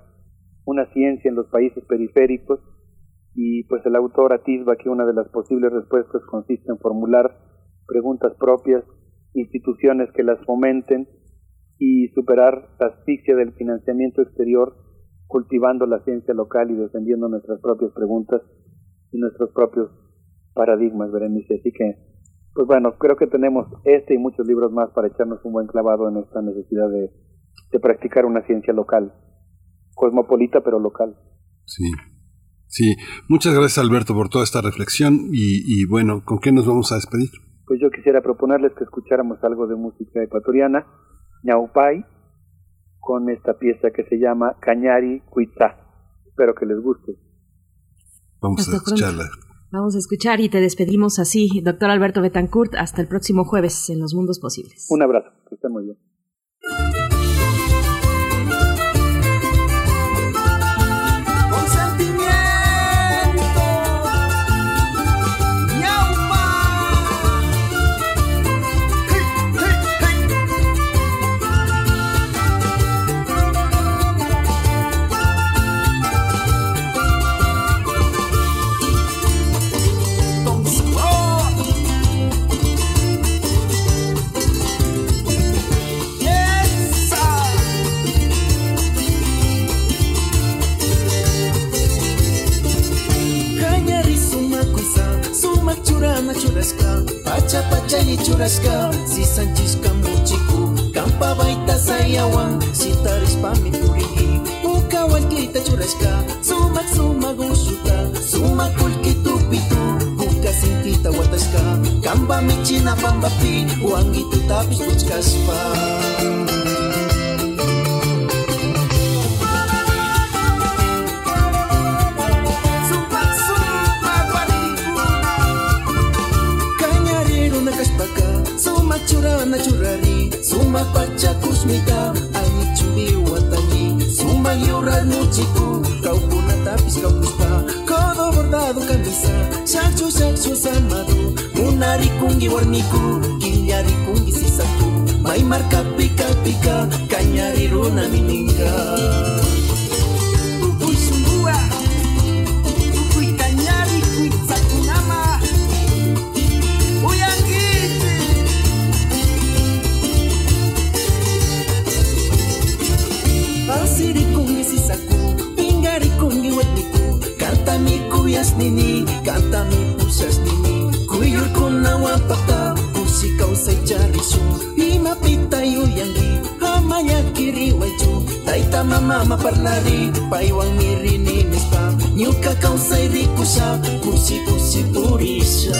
[SPEAKER 24] una ciencia en los países periféricos y pues el autor atisba que una de las posibles respuestas consiste en formular preguntas propias, instituciones que las fomenten y superar la asfixia del financiamiento exterior cultivando la ciencia local y defendiendo nuestras propias preguntas y nuestros propios paradigmas, Berenice. Así que pues bueno, creo que tenemos este y muchos libros más para echarnos un buen clavado en esta necesidad de, de practicar una ciencia local, cosmopolita pero local.
[SPEAKER 2] Sí, sí. Muchas gracias Alberto por toda esta reflexión y, y bueno, ¿con qué nos vamos a despedir?
[SPEAKER 24] Pues yo quisiera proponerles que escucháramos algo de música ecuatoriana, Ñaupay, con esta pieza que se llama Cañari Cuitá. Espero que les guste.
[SPEAKER 2] Vamos a escucharla.
[SPEAKER 1] Vamos a escuchar y te despedimos así, doctor Alberto Betancourt, hasta el próximo jueves en Los Mundos Posibles.
[SPEAKER 24] Un abrazo, que estén muy bien.
[SPEAKER 27] churasca pacha pachai kampa sisanchishka muchiku kampa baita sayawan sitarishpami puriji puka walkita churasca sumak sumak ushuta sumak kullkitupitu puka sintita pamba kamba michinapambapi wangitutapish puchkashpa tapis buchkaspa Suma pacha kusmita, ani chumbi watani, suma yurar muchiku, kaupuna tapis kaupuspa, kodo bordado camisa, shakshu shakshu samadu, munari kungi warniku, kinyari kungi sisaku, mai marca pica pica, cañari runa mininga. yasnini Kantami pusasnini Kuyurkuna wapata Kusikaw sa charisu Imapitayo yangi ya kiri waju, Taita mama maparlari Paywang nini spa Nyuka kausay rikusha kusi kusi purisha.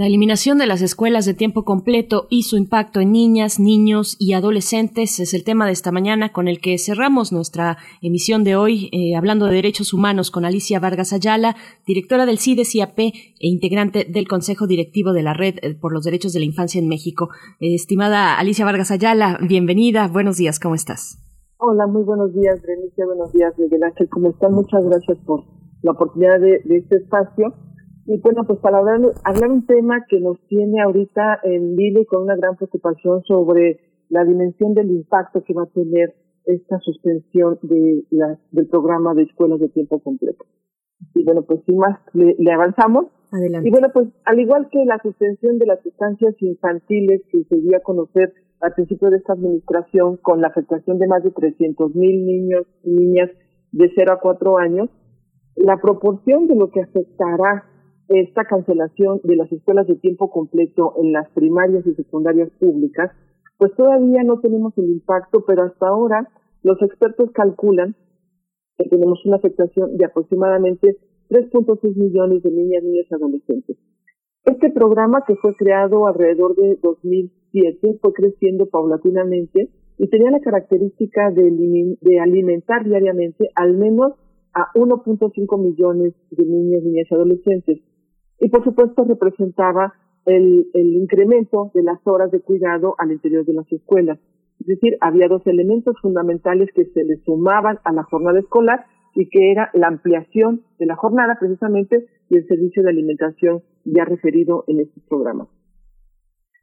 [SPEAKER 1] La eliminación de las escuelas de tiempo completo y su impacto en niñas, niños y adolescentes es el tema de esta mañana con el que cerramos nuestra emisión de hoy, eh, hablando de derechos humanos con Alicia Vargas Ayala, directora del CIDES-IAP e integrante del Consejo Directivo de la Red eh, por los Derechos de la Infancia en México. Estimada Alicia Vargas Ayala, bienvenida. Buenos días, ¿cómo estás?
[SPEAKER 28] Hola, muy buenos días. Buenos días, Miguel Ángel. ¿Cómo están? Muchas gracias por la oportunidad de este espacio. Y bueno, pues para hablar, hablar un tema que nos tiene ahorita en vilo y con una gran preocupación sobre la dimensión del impacto que va a tener esta suspensión de la, del programa de escuelas de tiempo completo. Y bueno, pues sin más, le, le avanzamos.
[SPEAKER 1] Adelante.
[SPEAKER 28] Y bueno, pues al igual que la suspensión de las sustancias infantiles que se dio a conocer al principio de esta administración con la afectación de más de 300 mil niños y niñas de 0 a 4 años, la proporción de lo que afectará esta cancelación de las escuelas de tiempo completo en las primarias y secundarias públicas, pues todavía no tenemos el impacto, pero hasta ahora los expertos calculan que tenemos una afectación de aproximadamente 3.6 millones de niñas, niños y adolescentes. Este programa que fue creado alrededor de 2007 fue creciendo paulatinamente y tenía la característica de, de alimentar diariamente al menos a 1.5 millones de niñas, niñas y adolescentes. Y por supuesto representaba el, el incremento de las horas de cuidado al interior de las escuelas. Es decir, había dos elementos fundamentales que se le sumaban a la jornada escolar y que era la ampliación de la jornada precisamente y el servicio de alimentación ya referido en estos programas.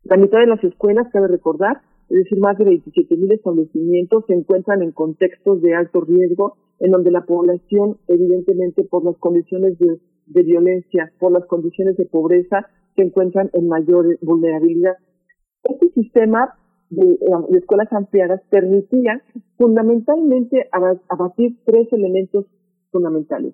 [SPEAKER 28] La mitad de las escuelas, cabe recordar, es decir, más de 27 mil establecimientos se encuentran en contextos de alto riesgo, en donde la población, evidentemente, por las condiciones de, de violencia, por las condiciones de pobreza, se encuentran en mayor vulnerabilidad. Este sistema de, de escuelas ampliadas permitía fundamentalmente abatir tres elementos fundamentales.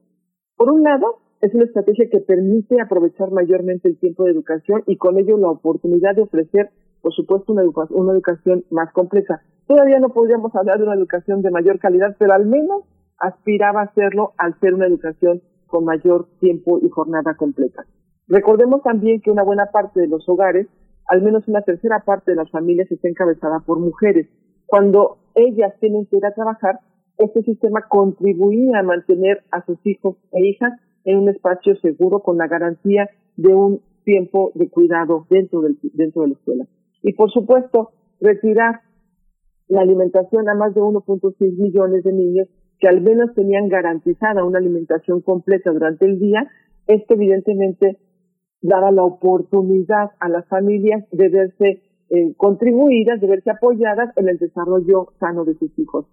[SPEAKER 28] Por un lado, es una estrategia que permite aprovechar mayormente el tiempo de educación y con ello la oportunidad de ofrecer, por supuesto, una, educa una educación más compleja. Todavía no podríamos hablar de una educación de mayor calidad, pero al menos aspiraba a hacerlo al ser una educación con mayor tiempo y jornada completa. Recordemos también que una buena parte de los hogares, al menos una tercera parte de las familias, está encabezada por mujeres. Cuando ellas tienen que ir a trabajar, este sistema contribuía a mantener a sus hijos e hijas en un espacio seguro con la garantía de un tiempo de cuidado dentro, del, dentro de la escuela. Y por supuesto, retirar la alimentación a más de 1.6 millones de niños que al menos tenían garantizada una alimentación completa durante el día, esto evidentemente daba la oportunidad a las familias de verse eh, contribuidas, de verse apoyadas en el desarrollo sano de sus hijos.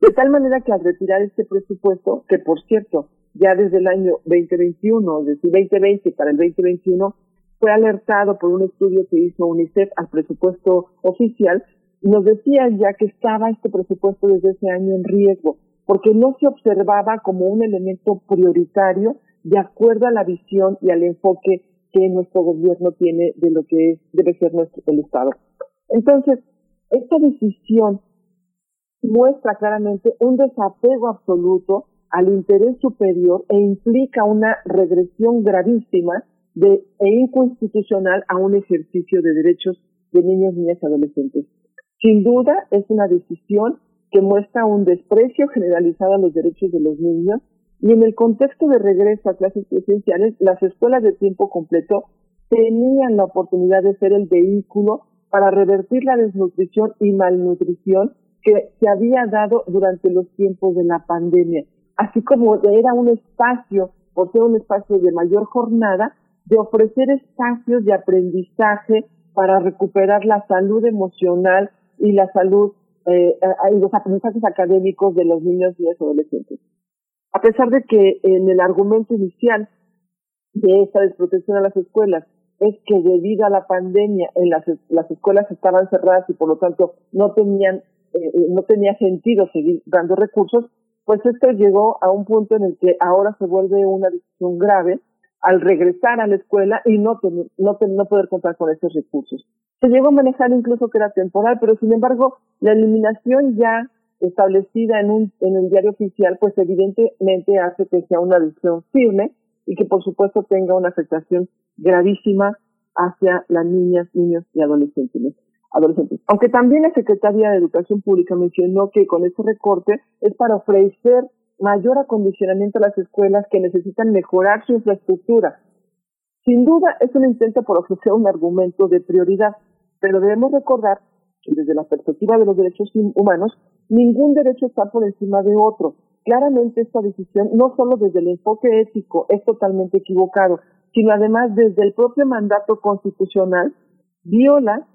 [SPEAKER 28] De tal manera que al retirar este presupuesto, que por cierto, ya desde el año 2021, es decir, 2020 para el 2021, fue alertado por un estudio que hizo UNICEF al presupuesto oficial, nos decían ya que estaba este presupuesto desde ese año en riesgo, porque no se observaba como un elemento prioritario de acuerdo a la visión y al enfoque que nuestro gobierno tiene de lo que debe ser nuestro el Estado. Entonces, esta decisión muestra claramente un desapego absoluto al interés superior e implica una regresión gravísima de, e inconstitucional a un ejercicio de derechos de niños, niñas y adolescentes. Sin duda, es una decisión que muestra un desprecio generalizado a los derechos de los niños y en el contexto de regreso a clases presenciales, las escuelas de tiempo completo tenían la oportunidad de ser el vehículo para revertir la desnutrición y malnutrición que se había dado durante los tiempos de la pandemia, así como era un espacio, por ser un espacio de mayor jornada, de ofrecer espacios de aprendizaje para recuperar la salud emocional y la salud eh, y los aprendizajes académicos de los niños y adolescentes. A pesar de que en el argumento inicial de esta desprotección a las escuelas es que debido a la pandemia en las, las escuelas estaban cerradas y por lo tanto no tenían eh, eh, no tenía sentido seguir dando recursos, pues esto llegó a un punto en el que ahora se vuelve una decisión grave al regresar a la escuela y no, no, no poder contar con esos recursos. Se llegó a manejar incluso que era temporal, pero sin embargo la eliminación ya establecida en, un, en el diario oficial, pues evidentemente hace que sea una decisión firme y que por supuesto tenga una afectación gravísima hacia las niñas, niños y adolescentes adolescentes. Aunque también la Secretaría de Educación Pública mencionó que con este recorte es para ofrecer mayor acondicionamiento a las escuelas que necesitan mejorar su infraestructura. Sin duda es un intento por ofrecer un argumento de prioridad, pero debemos recordar que desde la perspectiva de los derechos humanos, ningún derecho está por encima de otro. Claramente esta decisión, no solo desde el enfoque ético, es totalmente equivocado, sino además desde el propio mandato constitucional, viola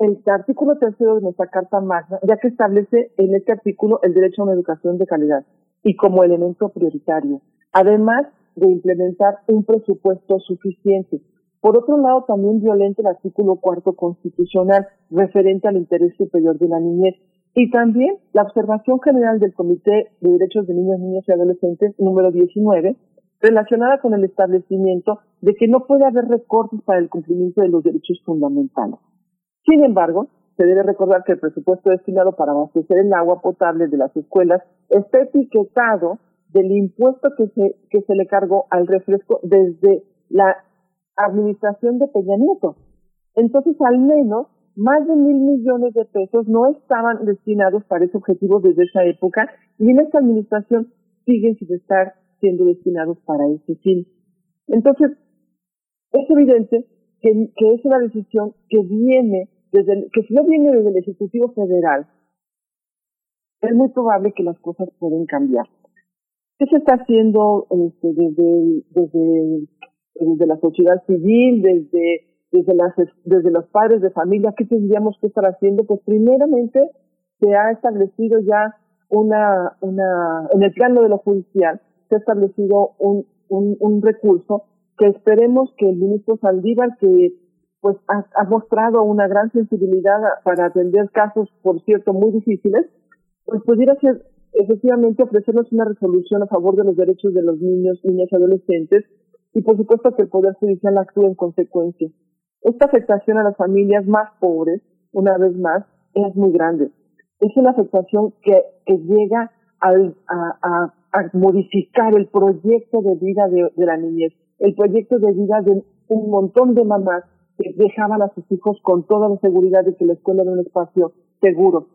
[SPEAKER 28] el artículo tercero de nuestra Carta Magna, ya que establece en este artículo el derecho a una educación de calidad y como elemento prioritario, además de implementar un presupuesto suficiente. Por otro lado, también violenta el artículo cuarto constitucional referente al interés superior de la niñez y también la observación general del Comité de Derechos de Niños, Niñas y Adolescentes número 19 relacionada con el establecimiento de que no puede haber recortes para el cumplimiento de los derechos fundamentales. Sin embargo, se debe recordar que el presupuesto destinado para abastecer el agua potable de las escuelas está etiquetado del impuesto que se, que se le cargó al refresco desde la administración de Peña Nieto. Entonces, al menos, más de mil millones de pesos no estaban destinados para ese objetivo desde esa época y en esta administración siguen sin estar siendo destinados para ese fin. Entonces, es evidente que, que es una decisión que viene desde que si no viene desde el Ejecutivo Federal, es muy probable que las cosas pueden cambiar. ¿Qué se está haciendo este, desde, desde, desde la sociedad civil, desde, desde, las, desde los padres de familia? ¿Qué tendríamos que estar haciendo? Pues primeramente se ha establecido ya una, una, en el plano de lo judicial, se ha establecido un, un, un recurso que esperemos que el ministro Saldívar, que pues ha, mostrado una gran sensibilidad para atender casos, por cierto, muy difíciles, pues pudiera ser efectivamente ofrecernos una resolución a favor de los derechos de los niños, niñas y adolescentes y por supuesto que el Poder Judicial actúe en consecuencia. Esta afectación a las familias más pobres, una vez más, es muy grande. Es una afectación que, que llega al, a, a, a, modificar el proyecto de vida de, de la niñez, el proyecto de vida de un montón de mamás que dejaban a sus hijos con toda la seguridad de que la escuela era un espacio seguro.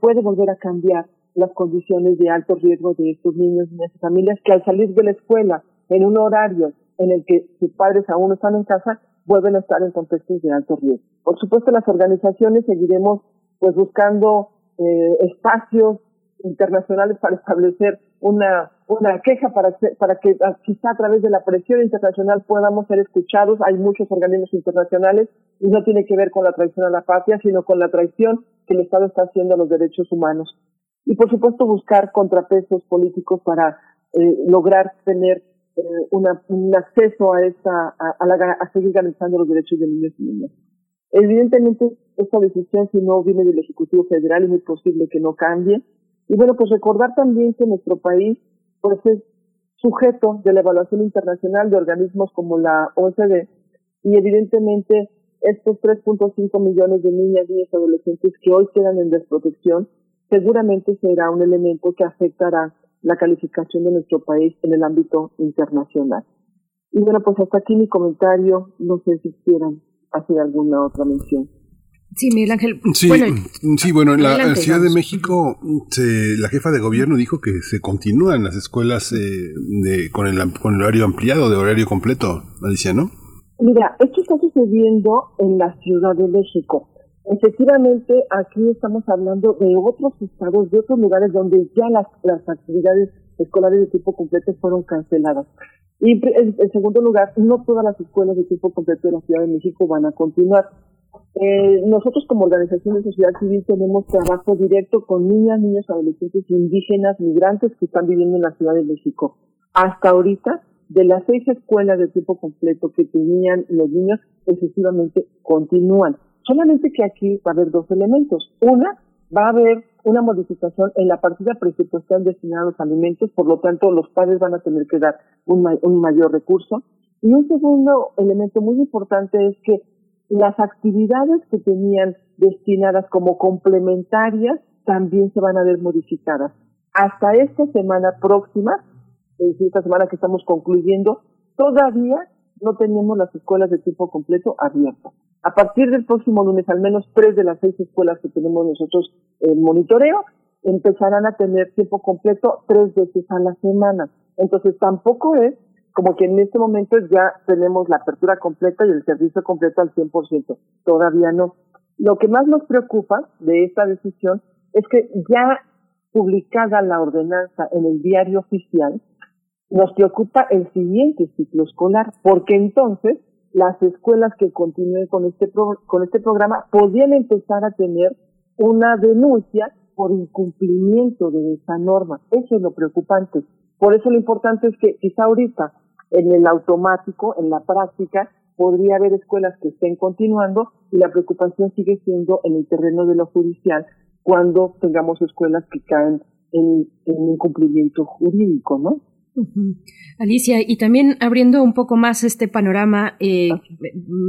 [SPEAKER 28] Puede volver a cambiar las condiciones de alto riesgo de estos niños y de estas familias que al salir de la escuela en un horario en el que sus padres aún no están en casa, vuelven a estar en contextos de alto riesgo. Por supuesto, las organizaciones seguiremos pues buscando eh, espacios internacionales para establecer una, una queja para para que ah, quizá a través de la presión internacional podamos ser escuchados. Hay muchos organismos internacionales y no tiene que ver con la traición a la patria, sino con la traición que el Estado está haciendo a los derechos humanos. Y por supuesto buscar contrapesos políticos para eh, lograr tener eh, una, un acceso a esta, a, la, a seguir garantizando los derechos de niños y niñas. Evidentemente, esta decisión, si no viene del Ejecutivo Federal, es muy posible que no cambie. Y bueno, pues recordar también que nuestro país, pues es sujeto de la evaluación internacional de organismos como la OCDE y evidentemente estos 3.5 millones de niñas, niños y adolescentes que hoy quedan en desprotección, seguramente será un elemento que afectará la calificación de nuestro país en el ámbito internacional. Y bueno, pues hasta aquí mi comentario. No sé si quieran hacer alguna otra mención.
[SPEAKER 1] Sí, Miguel Ángel.
[SPEAKER 2] Sí, bueno, sí, bueno en la Ciudad de México, la jefa de gobierno dijo que se continúan las escuelas eh, con, el, con el horario ampliado, de horario completo, Alicia, ¿no?
[SPEAKER 28] Mira, esto está sucediendo en la Ciudad de México. Efectivamente, aquí estamos hablando de otros estados, de otros lugares donde ya las, actividades escolares de tiempo completo fueron canceladas. Y en, segundo lugar, no todas las escuelas de tiempo completo de la Ciudad de México van a continuar. Eh, nosotros como organización de sociedad civil tenemos trabajo directo con niñas, niños, adolescentes indígenas, migrantes que están viviendo en la Ciudad de México. Hasta ahorita, de las seis escuelas de tiempo completo que tenían los niños, efectivamente continúan. Solamente que aquí va a haber dos elementos. Una, va a haber una modificación en la partida presupuestal destinada a los alimentos, por lo tanto los padres van a tener que dar un, un mayor recurso. Y un segundo elemento muy importante es que las actividades que tenían destinadas como complementarias también se van a ver modificadas. Hasta esta semana próxima, es decir, esta semana que estamos concluyendo, todavía no tenemos las escuelas de tiempo completo abiertas. A partir del próximo lunes, al menos tres de las seis escuelas que tenemos nosotros en monitoreo empezarán a tener tiempo completo tres veces a la semana. Entonces tampoco es como que en este momento ya tenemos la apertura completa y el servicio completo al 100%. Todavía no. Lo que más nos preocupa de esta decisión es que ya publicada la ordenanza en el diario oficial, nos preocupa el siguiente ciclo escolar, porque entonces las escuelas que continúen con este, con este programa podrían empezar a tener una denuncia por incumplimiento de esa norma. Eso es lo preocupante. Por eso lo importante es que quizá ahorita en el automático, en la práctica, podría haber escuelas que estén continuando y la preocupación sigue siendo en el terreno de lo judicial cuando tengamos escuelas que caen en, en incumplimiento jurídico, ¿no?
[SPEAKER 1] Alicia, y también abriendo un poco más este panorama, eh,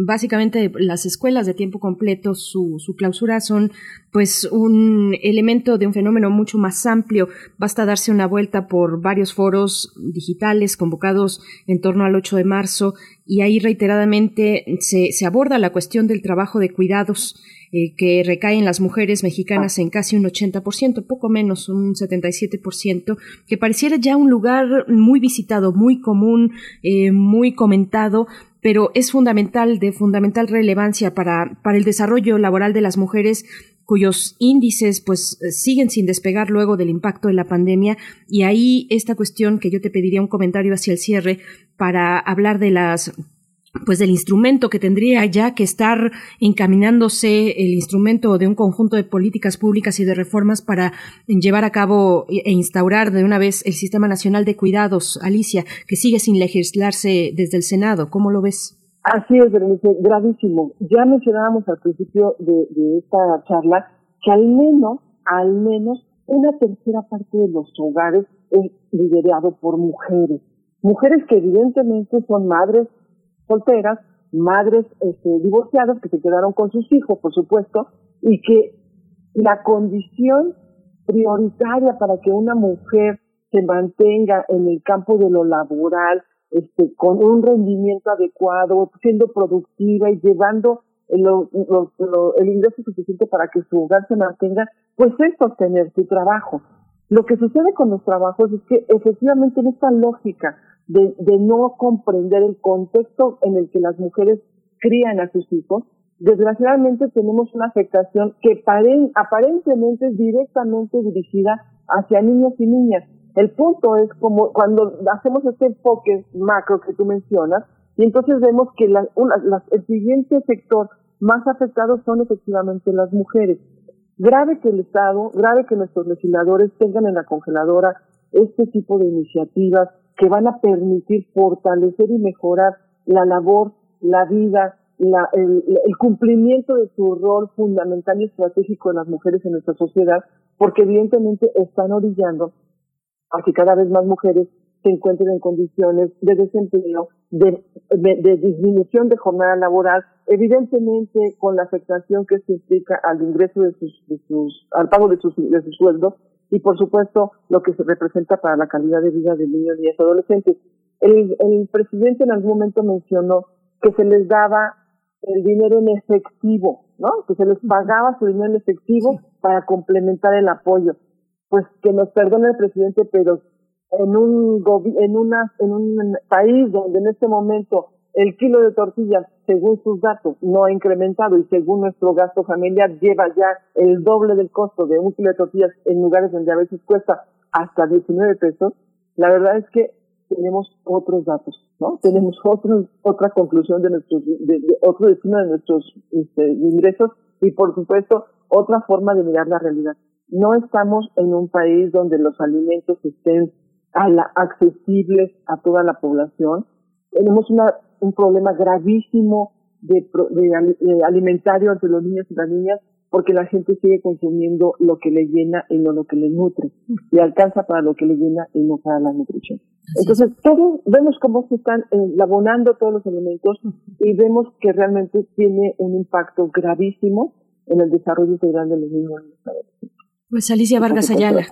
[SPEAKER 1] básicamente las escuelas de tiempo completo, su, su, clausura son pues un elemento de un fenómeno mucho más amplio. Basta darse una vuelta por varios foros digitales convocados en torno al 8 de marzo y ahí reiteradamente se, se aborda la cuestión del trabajo de cuidados eh, que recae en las mujeres mexicanas en casi un 80%, poco menos, un 77%, que pareciera ya un lugar muy visitado, muy común, eh, muy comentado, pero es fundamental, de fundamental relevancia para, para el desarrollo laboral de las mujeres cuyos índices pues siguen sin despegar luego del impacto de la pandemia y ahí esta cuestión que yo te pediría un comentario hacia el cierre para hablar de las pues del instrumento que tendría ya que estar encaminándose el instrumento de un conjunto de políticas públicas y de reformas para llevar a cabo e instaurar de una vez el Sistema Nacional de Cuidados, Alicia, que sigue sin legislarse desde el Senado. ¿Cómo lo ves?
[SPEAKER 28] Así es, Berenice, gravísimo. Ya mencionábamos al principio de, de esta charla que al menos, al menos una tercera parte de los hogares es liderado por mujeres. Mujeres que evidentemente son madres solteras, madres este, divorciadas que se quedaron con sus hijos, por supuesto, y que la condición prioritaria para que una mujer se mantenga en el campo de lo laboral, este, con un rendimiento adecuado, siendo productiva y llevando el, ingreso suficiente para que su hogar se mantenga, pues es sostener su trabajo. Lo que sucede con los trabajos es que efectivamente en esta lógica de, de no comprender el contexto en el que las mujeres crían a sus hijos, desgraciadamente tenemos una afectación que aparentemente es directamente dirigida hacia niños y niñas. El punto es como cuando hacemos este enfoque macro que tú mencionas, y entonces vemos que la, una, la, el siguiente sector más afectado son efectivamente las mujeres. Grave que el Estado, grave que nuestros legisladores tengan en la congeladora este tipo de iniciativas que van a permitir fortalecer y mejorar la labor, la vida, la, el, el, cumplimiento de su rol fundamental y estratégico de las mujeres en nuestra sociedad, porque evidentemente están orillando a que cada vez más mujeres se encuentren en condiciones de desempleo, de, de, de, disminución de jornada laboral, evidentemente con la afectación que se implica al ingreso de sus, de sus, al pago de sus, de sus sueldos y por supuesto lo que se representa para la calidad de vida de niños y adolescentes. El, el presidente en algún momento mencionó que se les daba el dinero en efectivo, ¿no? Que se les pagaba su dinero en efectivo para complementar el apoyo. Pues que nos perdone el presidente, pero en un en una en un país donde en este momento el kilo de tortillas, según sus datos, no ha incrementado y según nuestro gasto familiar lleva ya el doble del costo de un kilo de tortillas en lugares donde a veces cuesta hasta 19 pesos, la verdad es que tenemos otros datos, ¿no? Tenemos otro, otra conclusión de nuestros, de, otro destino de nuestros este, ingresos y por supuesto otra forma de mirar la realidad. No estamos en un país donde los alimentos estén a la, accesibles a toda la población. Tenemos una, un problema gravísimo de, de, de alimentario entre los niños y las niñas porque la gente sigue consumiendo lo que le llena y no lo que le nutre. Le alcanza para lo que le llena y no para la nutrición. Entonces, todos vemos cómo se están eh, abonando todos los elementos y vemos que realmente tiene un impacto gravísimo en el desarrollo integral de los niños.
[SPEAKER 25] Pues Alicia Vargas Ayala.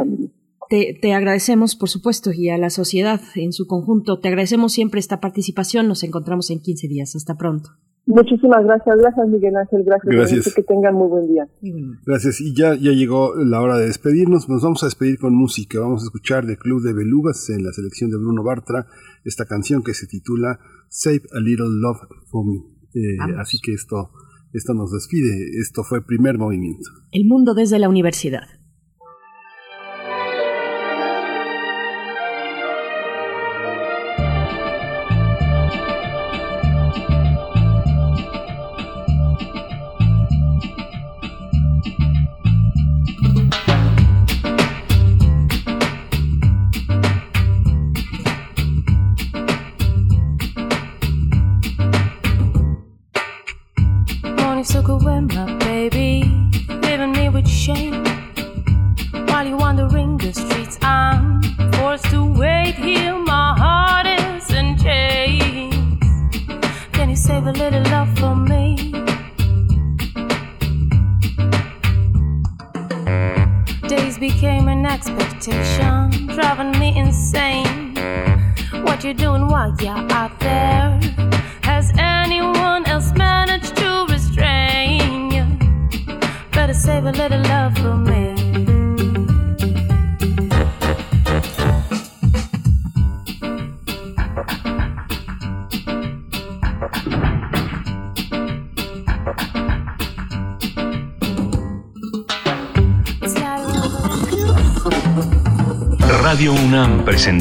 [SPEAKER 25] Te, te, agradecemos, por supuesto, y a la sociedad en su conjunto. Te agradecemos siempre esta participación. Nos encontramos en 15 días. Hasta pronto.
[SPEAKER 28] Muchísimas gracias, gracias Miguel Ángel, gracias.
[SPEAKER 2] Gracias.
[SPEAKER 28] Que tengan muy buen día.
[SPEAKER 2] Gracias. Y ya, ya llegó la hora de despedirnos. Nos vamos a despedir con música. Vamos a escuchar de Club de Belugas en la selección de Bruno Bartra esta canción que se titula Save a Little Love for Me. Eh, así que esto, esto nos despide. Esto fue primer movimiento.
[SPEAKER 25] El mundo desde la universidad.